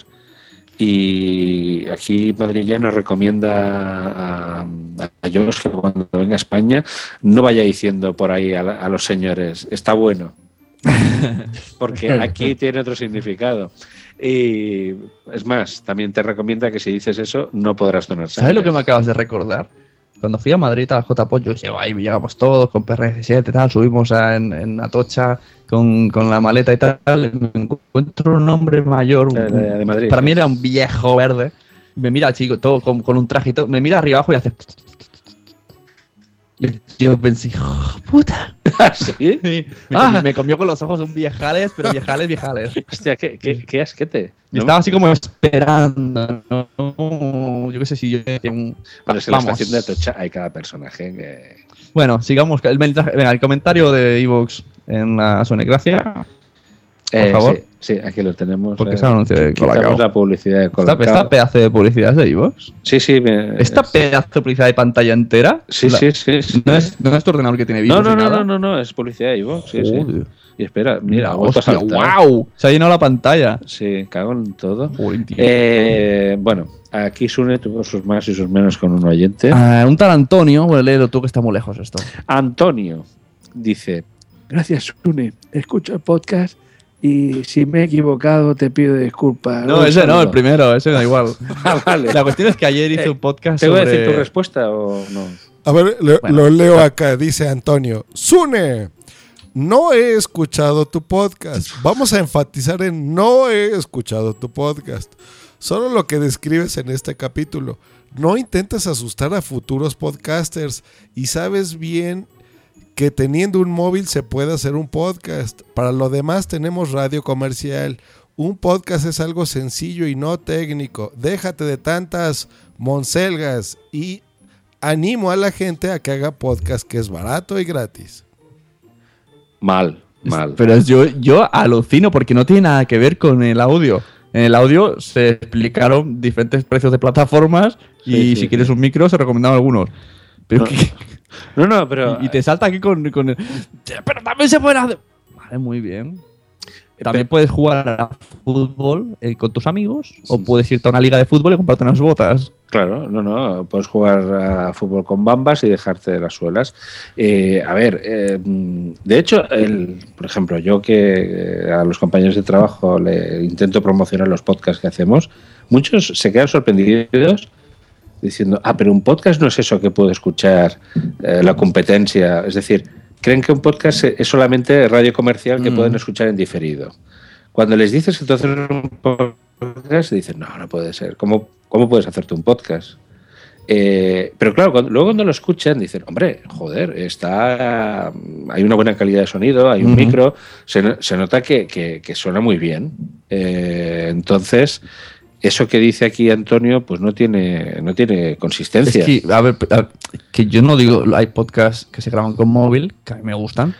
Y aquí Madrillano recomienda a, a Josh que cuando venga a España no vaya diciendo por ahí a, la- a los señores, está bueno. Porque aquí tiene otro significado. Y es más, también te recomienda que si dices eso, no podrás donar sangre. ¿Sabes lo que me acabas de recordar? Cuando fui a Madrid a la JPOT, yo llego ahí, llegamos todos con PRS7 y tal, subimos a- en, en Atocha con, con la maleta y tal, me encuentro un hombre mayor, De- Madrid, para mí era un viejo verde, me mira chico, todo con, con un traje y todo, me mira arriba abajo y hace... Y yo pensé, "Hijo de puta. ¿Sí? Me, Ah. me comió con los ojos un viejales, pero viejales, viejales. Hostia, qué, qué, qué asquete. Y ¿no? estaba así como esperando. ¿no? Yo qué sé si yo. un- Bueno, es que la estación de Atocha hay cada personaje que... Bueno, sigamos. El, mensaje- venga, el comentario de Evox en la Sonecracia. Por Eh, favor. Sí, sí, aquí lo tenemos. Porque eh, anuncio de Colacao. la publicidad de ¿Esta, Colacao. esta pedazo de publicidad es de Evox? Sí, sí. me- ¿Esta pedazo de publicidad de pantalla entera? Sí, La- sí, sí, sí. ¿No es, no es tu ordenador que tiene No, virus no, no, nada? no, no, no, es publicidad de iVoox, sí, sí. Y espera, mira, a Hostia. ¡Wow! Se ha llenado la pantalla. Sí, cago en todo. Eh, bueno, aquí Sune tuvo sus más y sus menos con un oyente. Ah, un tal Antonio, bueno, léelo tú que está muy lejos esto. Antonio dice: Gracias, Sune. Escucho el podcast y si me he equivocado te pido disculpas. No, ese no, el primero, ese da igual. Ah, vale. La cuestión es que ayer hice Eh, un podcast ¿Tengo sobre... que decir tu respuesta o no? A ver, Bueno. lo leo acá, dice Antonio. Sune, no he escuchado tu podcast. Vamos a enfatizar en no he escuchado tu podcast. Solo lo que describes en este capítulo. No intentes asustar a futuros podcasters y sabes bien que teniendo un móvil se puede hacer un podcast. Para lo demás tenemos radio comercial. Un podcast es algo sencillo y no técnico. Déjate de tantas monselgas y animo a la gente a que haga podcast que es barato y gratis. Mal, mal. Pero es- yo, yo alucino porque no tiene nada que ver con el audio. En el audio se explicaron diferentes precios de plataformas y Sí, sí, si quieres un micro se recomendaban algunos. Pero No. que- No, no, pero. y te salta aquí con, con el- Pero también se puede hacer. Vale, muy bien. También puedes jugar a fútbol eh, con tus amigos o puedes irte a una liga de fútbol y comprarte unas botas. Claro, no, no, puedes jugar a fútbol con bambas y dejarte las suelas. Eh, a ver, eh, de hecho, el, por ejemplo, yo que eh, a los compañeros de trabajo le intento promocionar los podcasts que hacemos, muchos se quedan sorprendidos diciendo, ah, pero un podcast no es eso que puedo escuchar eh, la competencia. Es decir, creen que un podcast es solamente radio comercial que Mm. pueden escuchar en diferido. Cuando les dices haces un podcast, dicen, no, no puede ser. ¿Cómo, cómo puedes hacerte un podcast? Eh, pero claro, cuando- luego cuando lo escuchan dicen, hombre, joder, está, hay una buena calidad de sonido, hay un micro, se, se nota que, que- que suena muy bien. Eh, entonces, eso que dice aquí Antonio, pues no tiene, no tiene consistencia. Es que, a ver, a- que yo no digo, hay podcasts que se graban con móvil, que a mí me gustan.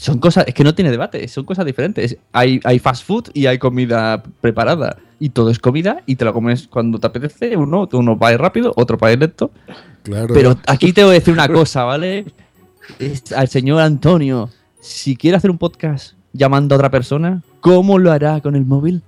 Son cosas, es que no tiene debate, son cosas diferentes. Hay, hay fast food y hay comida preparada. Y todo es comida y te lo comes cuando te apetece. Uno, uno va a ir rápido, otro va a ir lento. Claro. Pero aquí te voy a decir una cosa, ¿vale? Es- al señor Antonio, si quiere hacer un podcast llamando a otra persona, ¿cómo lo hará con el móvil?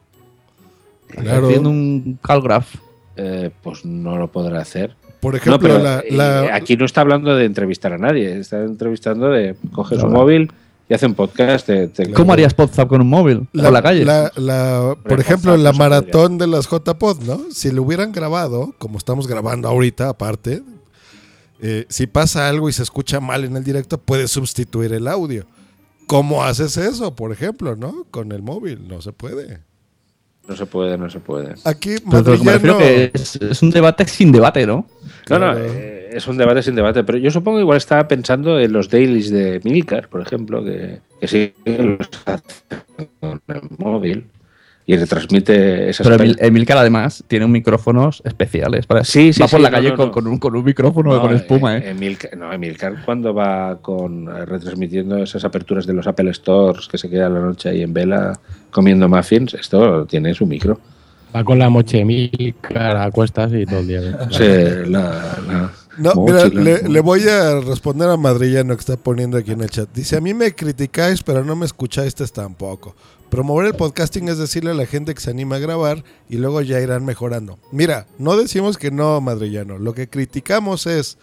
Claro. Haciendo un call graph. Eh, pues no lo podrá hacer. Por No, ejemplo, pero, la- eh, la- aquí no está hablando de entrevistar a nadie, está entrevistando de coge su Claro. móvil y hace un podcast. te- te- ¿Cómo harías WhatsApp con un móvil? La, por la calle. la- la- por ejemplo, la no maratón de las JPod, ¿no? Si lo hubieran grabado, como estamos grabando ahorita, aparte, eh, si pasa algo y se escucha mal en el directo, puedes sustituir el audio. ¿Cómo haces eso, por ejemplo, no? Con el móvil, no se puede. No se puede, no se puede. Aquí, madrillano- que es, es un debate sin debate, ¿no? No, no, eh, es un debate sin debate, pero yo supongo que igual estaba pensando en los dailies de Milcar, por ejemplo, que, que sí que los hace con el móvil y retransmite esas Pero Emil- Emilcar además tiene micrófonos especiales. Para, Sí, sí, va por sí, la no, calle no, con, no. con un, con un micrófono No, con espuma, ¿eh? Emilcar, no, Emilcar cuando va con eh, retransmitiendo esas aperturas de los Apple Stores que se queda la noche ahí en vela comiendo muffins, esto tiene su micro. Va con la moche mil cara a cuestas y todo el día. Sí, la- la- No, mira, le, le voy a responder a Madrillano que está poniendo aquí en el chat. Dice, a mí me criticáis, pero no me escucháis tampoco. Promover el podcasting es decirle a la gente que se anima a grabar y luego ya irán mejorando. Mira, no decimos que no, Madrillano. Lo que criticamos es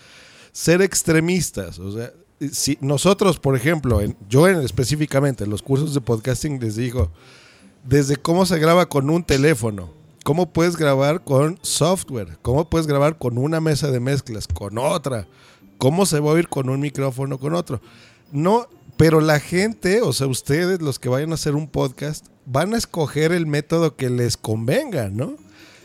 ser extremistas. O sea, si nosotros, por ejemplo, en- yo en, específicamente en los cursos de podcasting les digo, desde cómo se graba con un teléfono, cómo puedes grabar con software, cómo puedes grabar con una mesa de mezclas, con otra, cómo se va a oír con un micrófono, con otro. No, pero la gente, o sea, ustedes, los que vayan a hacer un podcast, van a escoger el método que les convenga, ¿no?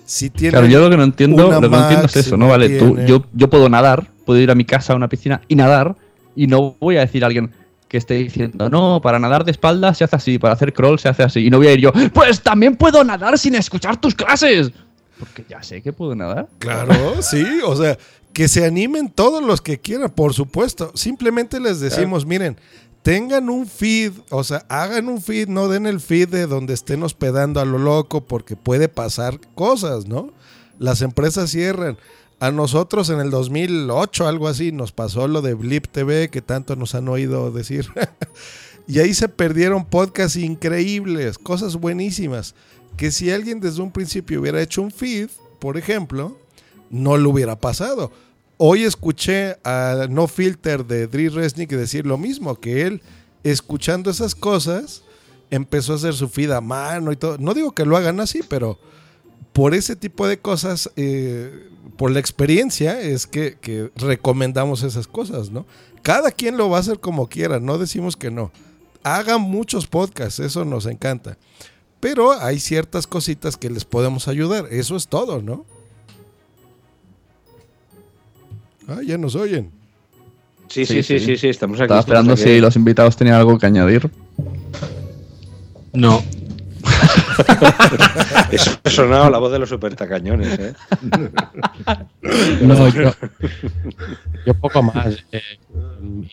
Si tienen Claro, yo lo que no entiendo, lo que no entiendo es eso, ¿no? Vale, tú, tienen- yo, yo puedo nadar, puedo ir a mi casa a una piscina y nadar, y no voy a decir a alguien que esté diciendo, no, para nadar de espaldas se hace así, para hacer crawl se hace así, y no voy a ir yo, pues también puedo nadar sin escuchar tus clases. Porque ya sé que puedo nadar. Claro, sí, o sea, que se animen todos los que quieran, por supuesto. Simplemente les decimos, miren, tengan un feed, o sea, hagan un feed, no den el feed de donde estén hospedando a lo loco, porque puede pasar cosas, ¿no? Las empresas cierran. A nosotros en el 2008, algo así, nos pasó lo de Blip TV, que tanto nos han oído decir. y ahí se perdieron podcasts increíbles, cosas buenísimas, que si alguien desde un principio hubiera hecho un feed, por ejemplo, no lo hubiera pasado. Hoy escuché a No Filter de Dri Resnick decir lo mismo, que él, escuchando esas cosas, empezó a hacer su feed a mano y todo. No digo que lo hagan así, pero por ese tipo de cosas, eh, por la experiencia, es que, que recomendamos esas cosas, ¿no? Cada quien lo va a hacer como quiera, no decimos que no. Hagan muchos podcasts, eso nos encanta. Pero hay ciertas cositas que les podemos ayudar, eso es todo, ¿no? Ah, ya nos oyen. Sí, sí, sí, sí, sí, estamos aquí. Estaba esperando aquí. si los invitados tenían algo que añadir. No. Eso ha sonado la voz de los supertacañones, ¿eh? No, yo, yo poco más. eh,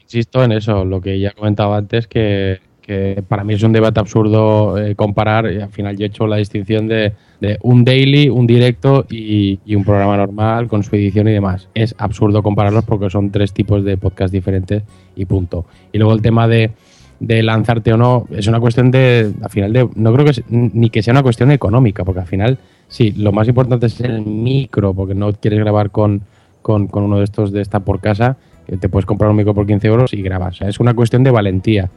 insisto en eso, lo que ya comentaba antes, que, que para mí es un debate absurdo eh, comparar, al final yo he hecho la distinción de, de un daily, un directo y, un programa normal con su edición y demás. Es absurdo compararlos porque son tres tipos de podcast diferentes y punto. Y luego el tema de, de lanzarte o no, es una cuestión de, al final, de, no creo que ni que sea una cuestión económica, porque al final, sí, lo más importante es el micro, porque no quieres grabar con, con, uno de estos de esta por casa, te puedes comprar un micro por 15 euros y grabas. O sea, es una cuestión de valentía.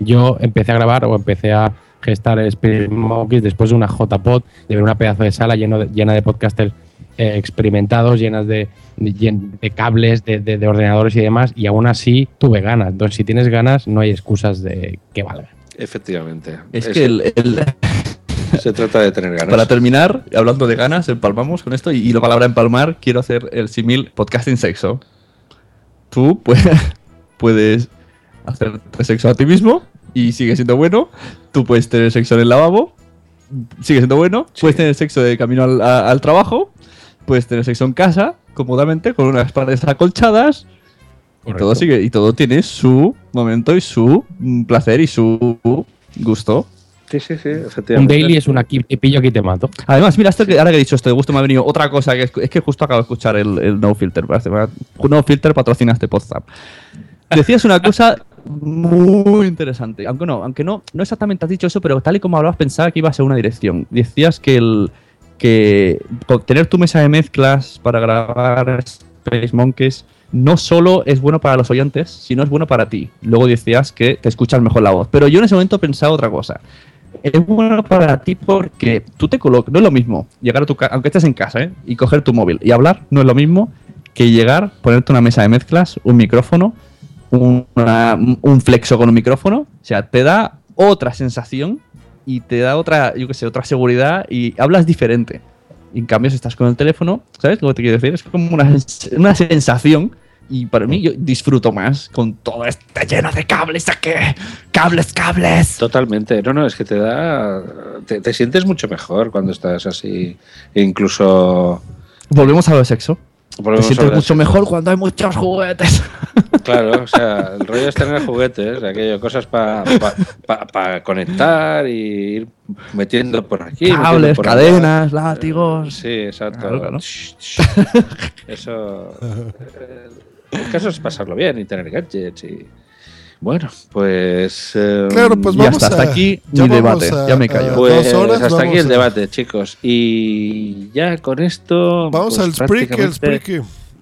Yo empecé a grabar o empecé a gestar Spirit Monkeys después de una JPod, de ver una pedazo de sala lleno de- llena de podcasters eh, experimentados, llenas de, de, llen- de cables, de, de- de ordenadores y demás, y aún así tuve ganas. Entonces, si tienes ganas, no hay excusas de que valga. Efectivamente. Es que el- el, se trata de tener ganas. Para terminar, hablando de ganas, empalmamos con esto y, y la palabra empalmar, quiero hacer el símil podcasting sexo. Tú puedes, puedes hacer sexo a ti mismo y sigue siendo bueno. Tú puedes tener sexo en el lavabo, sigue siendo bueno. Puedes tener sexo de camino al, a- al trabajo, puedes tener sexo en casa, cómodamente, con unas paredes acolchadas. Y todo, sigue, y todo tiene su momento y su mm, placer y su gusto. Sí, sí, sí, Un daily es una aquí, te pillo aquí y te mato. Además, mira, esto que, ahora que he dicho esto de gusto me ha venido otra cosa, que es, es que justo acabo de escuchar el, el No Filter. No Filter patrocina este podcast. Decías una cosa muy interesante, aunque no, aunque no, no exactamente has dicho eso, pero tal y como hablabas pensaba que iba a ser una dirección. Decías que el que tener tu mesa de mezclas para grabar Space Monkeys no solo es bueno para los oyentes, sino es bueno para ti. Luego decías que te escuchas mejor la voz. Pero yo en ese momento pensaba otra cosa es bueno para ti porque tú te colocas. No es lo mismo llegar a tu casa, aunque estés en casa, ¿eh? y coger tu móvil y hablar, no es lo mismo que llegar, ponerte una mesa de mezclas, un micrófono, una- un flexo con un micrófono. O sea, te da otra sensación y te da otra, yo qué sé, otra seguridad y hablas diferente. Y en cambio, si estás con el teléfono, ¿sabes lo que te quiero decir? Es como una, una sensación. Y para mí, yo disfruto más con todo este lleno de cables aquí. Cables, cables. Totalmente. No, no, es que te da. Te, te sientes mucho mejor cuando estás así. E incluso. Volvemos a lo de sexo. Te sientes mucho mejor cuando hay muchos juguetes. Claro, o sea, el rollo es tener juguetes, aquello, cosas para conectar y ir metiendo por aquí. Cables, por allá. cadenas, látigos. Sí, exacto. Claro, claro. Eso. eh, El caso es pasarlo bien y tener gadgets y. Bueno, pues. eh, Claro, pues Y vamos hasta, hasta a- aquí ya mi debate. a- ya me a- callo. Pues horas, hasta aquí el a- debate, chicos. Y ya con esto. Vamos pues, al Spreaky, el Spreaky.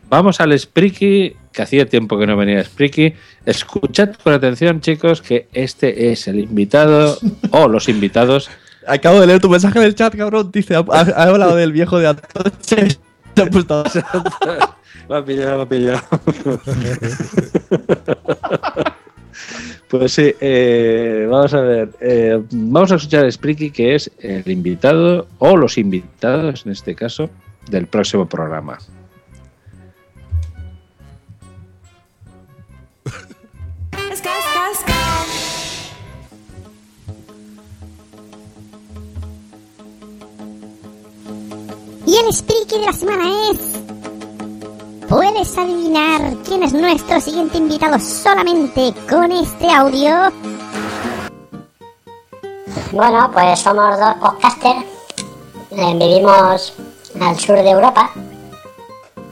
Vamos al Spreaky, que hacía tiempo que no venía Spreaky. Escuchad con atención, chicos, que este es el invitado o los invitados. Acabo de leer tu mensaje en el chat, cabrón. Dice, ha, ha- ha hablado del viejo de Atoche. Se ha puesto- Me ha pillado, me ha pillado. Pues sí, eh, vamos a ver. eh, vamos a escuchar a Spreaky, que es el invitado o los invitados, en este caso, del próximo programa. Y el Spreaky de la semana es. ¿Puedes adivinar quién es nuestro siguiente invitado solamente con este audio? Bueno, pues somos dos podcasters. eh, vivimos al sur de Europa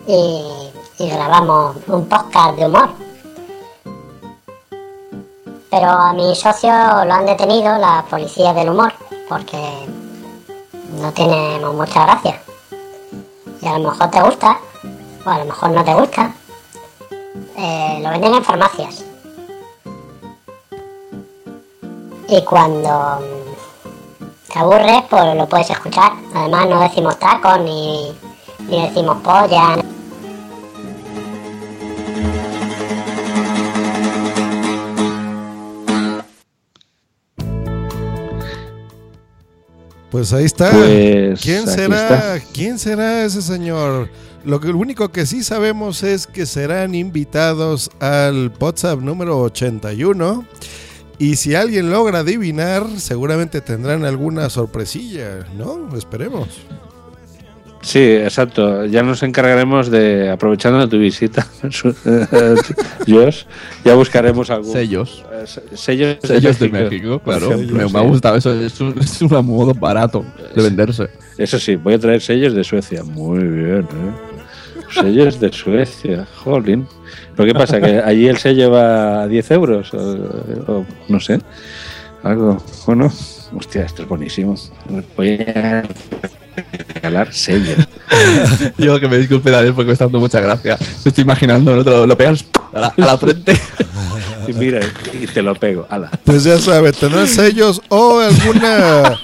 y, y grabamos un podcast de humor. Pero a mi socio lo han detenido la policía del humor porque no tenemos mucha gracia. Y a lo mejor te gusta, o a lo mejor no te gusta. Eh, lo venden en farmacias. Y cuando mm, te aburres, pues lo puedes escuchar. Además no decimos tacos ni, ni decimos polla. Pues ahí está. Pues ¿Quién será? está. ¿Quién será ese señor? Lo, que, lo único que sí sabemos es que serán invitados al WhatsApp número 81. Y si alguien logra adivinar, seguramente tendrán alguna sorpresilla, ¿no? Esperemos. Sí, exacto. Ya nos encargaremos de, aprovechando tu visita, Josh, ya buscaremos algún. Sellos. eh, se- sellos, Sellos de México, por claro. ejemplo, me, ha gustado. Eso es un, es un modo barato de venderse. Eso sí, voy a traer sellos de Suecia. Muy bien, ¿eh? Sellos de Suecia, jolín. ¿Pero qué pasa? ¿Que allí el sello va a 10 euros? O, o no sé. Algo. Bueno, hostia, esto es buenísimo. Voy a regalar sellos. Yo que me disculpe Daniel porque me está dando mucha gracia. Me estoy imaginando, ¿no? Te lo, lo pegas a la, a la frente. Y mira, y te lo pego. Ala. Pues ya sabe, tener sellos o alguna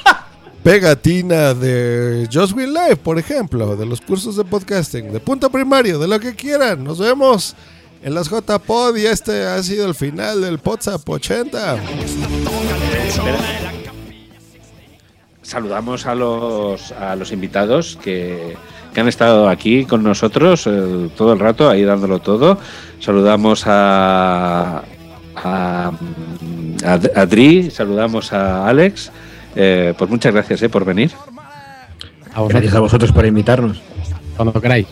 pegatina de Just Win Live, por ejemplo, de los cursos de podcasting, de punto primario, de lo que quieran. Nos vemos en las JPod y este ha sido el final del WhatsApp 80. Saludamos a los, a los invitados que, que han estado aquí con nosotros eh, todo el rato, ahí dándolo todo. Saludamos a, a, a, Dri, saludamos a Alex. Eh, pues muchas gracias eh, por venir. A Gracias a vosotros por invitarnos. Cuando queráis.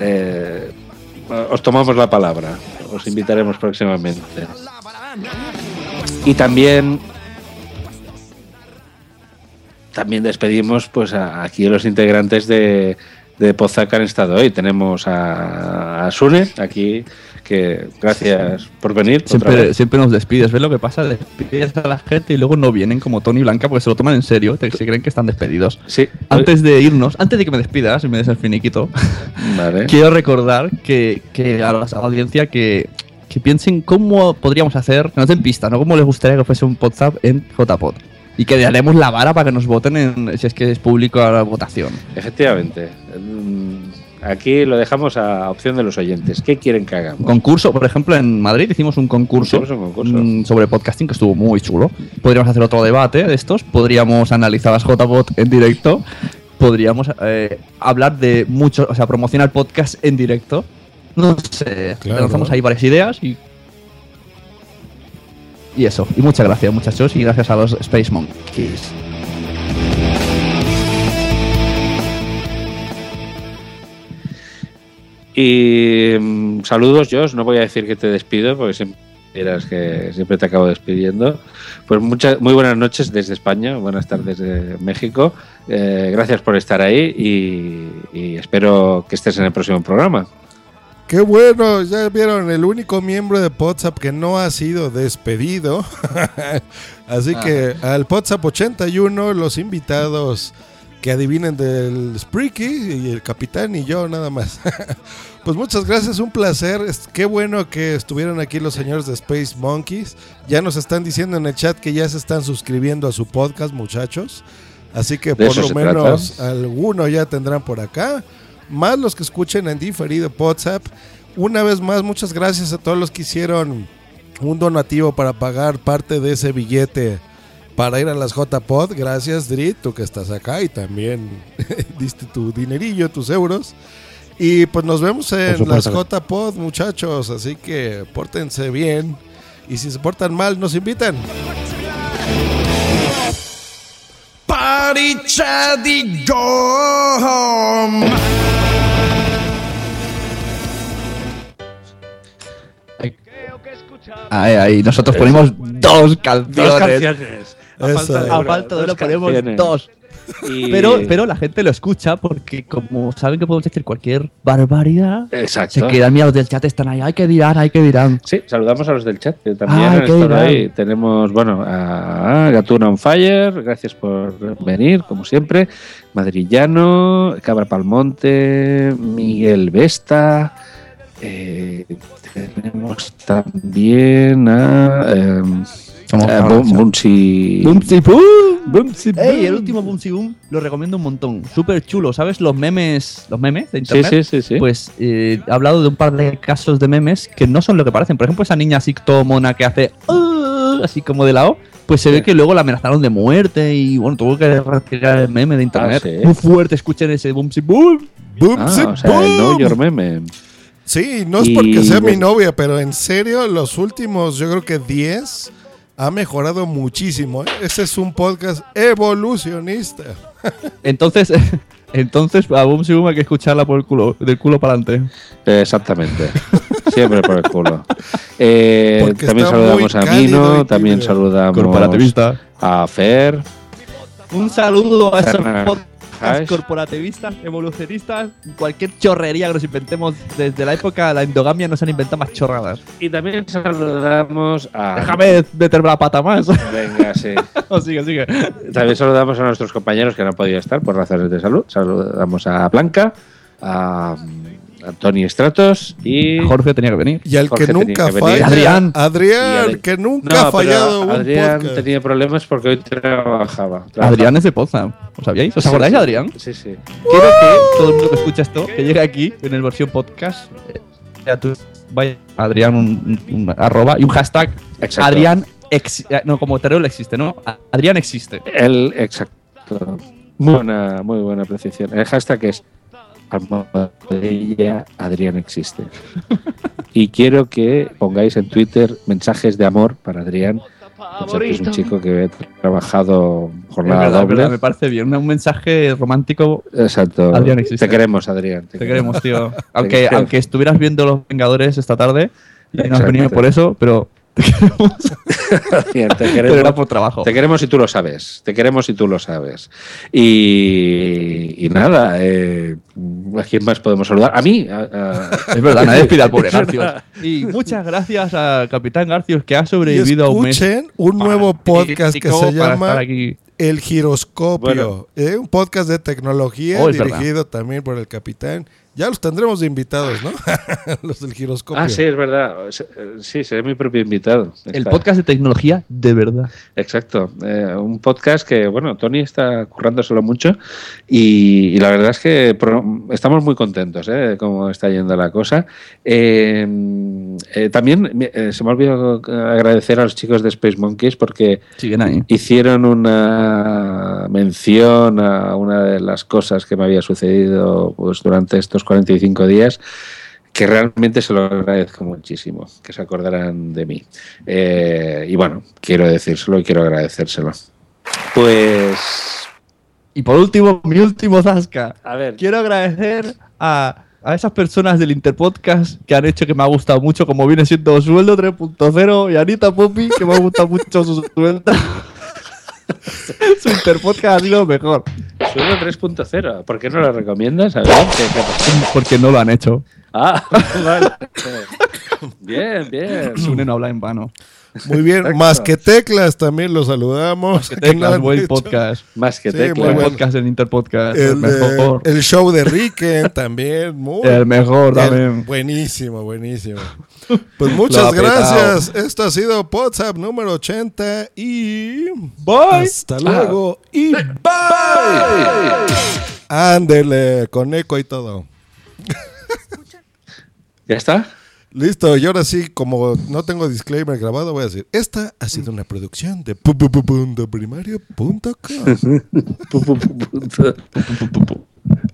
Eh, os tomamos la palabra, os invitaremos próximamente. Y también también despedimos pues a, aquí a los integrantes de, de Poza que han estado hoy. Tenemos a, a Sune aquí, que gracias por venir. Siempre, siempre nos despides. ¿Ves lo que pasa? Despides a la gente y luego no vienen como Tony Blanca porque se lo toman en serio. te- se creen que están despedidos. Sí. Antes de irnos, antes de que me despidas y me des el finiquito, Vale. quiero recordar que, que a la audiencia que, que piensen cómo podríamos hacer, que nos den pistas, ¿no? Cómo les gustaría que fuese un WhatsApp en JPod. Y que daremos la vara para que nos voten en, si es que es público a la votación. Efectivamente. Mm, Aquí lo dejamos a opción de los oyentes. ¿Qué quieren que hagamos? Concurso, por ejemplo, en Madrid hicimos un concurso, Hicimos un concurso. mm, sobre podcasting que estuvo muy chulo. Podríamos hacer otro debate de estos, podríamos analizar las JBot en directo, podríamos eh, hablar de mucho, o sea, promocionar podcast en directo. No sé, Claro. lanzamos ahí varias ideas y. Y eso, y muchas gracias muchachos y gracias a los Space Monkeys. Y mm, saludos, Josh. No voy a decir que te despido, porque siempre que siempre te acabo despidiendo. Pues muchas, muy buenas noches desde España, buenas tardes desde México. Eh, gracias por estar ahí y espero que estés en el próximo programa. Qué bueno, ya vieron el único miembro de WhatsApp que no ha sido despedido. Así que al WhatsApp 81 los invitados que adivinen del Spreaky y el capitán y yo nada más. pues muchas gracias, un placer. Qué bueno que estuvieron aquí los señores de Space Monkeys. Ya nos están diciendo en el chat que ya se están suscribiendo a su podcast, muchachos. Así que por lo menos trata. alguno ya tendrán por acá. Más los que escuchen en diferido WhatsApp. Una vez más, muchas gracias a todos los que hicieron un donativo para pagar parte de ese billete para ir a las JPod. Gracias, Drit, tú que estás acá y también diste tu dinerillo, tus euros. Y pues nos vemos en las. JPod, muchachos. Así que pórtense bien. Y si se portan mal, nos invitan. Party Chaddy Ahí, ahí, nosotros ponemos dos canciones. Dos canciones. A Eso. falta de A una, falta de dos lo ponemos canciones. dos. Y- Pero, pero la gente lo escucha porque como saben que podemos decir cualquier barbaridad, Exacto. se quedan mira, los del chat están ahí, hay que dirán, hay que dirán. Sí, saludamos a los del chat que también ahí. Tenemos, bueno, a Gatuna on Fire, gracias por venir, como siempre. Madrillano, Cabra Palmonte, Miguel Vesta. eh, tenemos también a. Somos a. Bumsi. Bumsi boom, Bumsi Ey, el último Bumsi Boom lo recomiendo un montón. Súper chulo, ¿sabes? Los memes, los memes de internet. sí, sí, sí. Pues eh, he hablado de un par de casos de memes que no son lo que parecen. Por ejemplo, esa niña así mona que hace "Ah", así como de lado. Pues se ve que luego la amenazaron de muerte y bueno, tuvo que retirar el meme de internet. Ah, sí. Muy fuerte, escuchen ese Bumsi Boom. Bumsi Ah, o sea, el Boom. Your Meme. Sí, no es Y porque sea mi novia, pero en serio, los últimos, yo creo que 10 ha mejorado muchísimo. ¿eh? Ese es un podcast evolucionista. Entonces, Entonces, a Boom Boom hay que escucharla por el culo, del culo para adelante. Exactamente. Siempre por el culo. Eh, también saludamos a Mino, también saludamos a Fer. Un saludo a esos Corporativistas, evolucionistas, cualquier chorrería que nos inventemos desde la época de la endogamia nos han inventado más chorradas. Y también saludamos a. Déjame meterme la pata más. Venga, sí. O sigue, sigue. También saludamos a nuestros compañeros que no han podido estar por razones de salud. Saludamos a Blanca, a, a Tony Stratos y. Jorge tenía que venir. Y al Jorge que nunca venir. falla. Adrián. Adrián, que nunca No, ha fallado un Adrián podcast. tenía problemas porque hoy trabajaba. Trabajaba. Adrián es de Poza. ¿Os sabíais? ¿Os Sí, acordáis sí. de Adrián? Sí, sí. Quiero que todo el mundo que escucha esto, que llegue aquí en el versión podcast, eh, ya tú vaya Adrián un, un- un arroba y un hashtag Exacto. Adrián ex- eh, no como Teruel existe, ¿no? Adrián existe. El, exacto. Muy buena, muy buena precisión. El hashtag es almohadilla Adrián existe. y quiero que pongáis en Twitter mensajes de amor para Adrián. Que es un chico que ha trabajado jornada verdad, doble. verdad, me parece bien. Un, mensaje romántico. Exacto. Adrián existe. Te queremos, Adrián. Te queremos, tío. Te Aunque, aunque estuvieras viendo Los Vengadores esta tarde y no has venido por eso, pero Te Pero queremos. era por trabajo. Te queremos y tú lo sabes. Te queremos y tú lo sabes. Y, y nada, eh, ¿a quién más podemos saludar? A mí. a- a- es verdad, nadie pide al pobre Garcios. Y muchas gracias al Capitán Garcios que ha sobrevivido a un mes. escuchen un nuevo podcast que se llama. El Giroscopio. Bueno. Eh, un podcast de tecnología Oh, verdad. dirigido también por el capitán. Ya los tendremos de invitados, ¿no? los del Giroscopio. Ah, sí, es verdad. Sí, seré mi propio invitado. El Está- podcast de tecnología de verdad. Exacto. Eh, un podcast que, bueno, Tony está currándoselo mucho y, y la verdad es que pro- estamos muy contentos ¿eh? de cómo está yendo la cosa. Eh, eh, también eh, se me ha olvidado agradecer a los chicos de Space Monkeys porque Siguen ahí. hicieron una mención a una de las cosas que me había sucedido pues, durante estos 45 días que realmente se lo agradezco muchísimo, que se acordaran de mí. Eh, y bueno, quiero decírselo y quiero agradecérselo. Pues... Y por último, mi último zasca. A ver. Quiero agradecer a, a esas personas del Interpodcast que han hecho que me ha gustado mucho, como viene siendo Sueldo 3.0 y Anita Poppy, que me ha gustado mucho su sueldo. su Interpodcast ha sido lo mejor. Suelo 3.0, ¿por qué no lo recomiendas? A ver, ¿qué- qué? Porque no lo han hecho. Ah, vale. Bien, bien. Sune no habla en vano. Muy bien. Exacto. Más que teclas también lo saludamos. Que teclas, buen dicho. podcast. Más que Sí, teclas. bueno. podcast en Interpodcast. El, El, de- mejor. el show de Ricken también. Muy El mejor el- también. Buenísimo, buenísimo. Pues muchas gracias. Esto ha sido WhatsApp número 80 y. Bye. Hasta luego. Y bye. Ándele, con eco y todo. ¿Ya está? Listo, y ahora sí, como no tengo disclaimer grabado, voy a decir: Esta ha sido una producción de pu-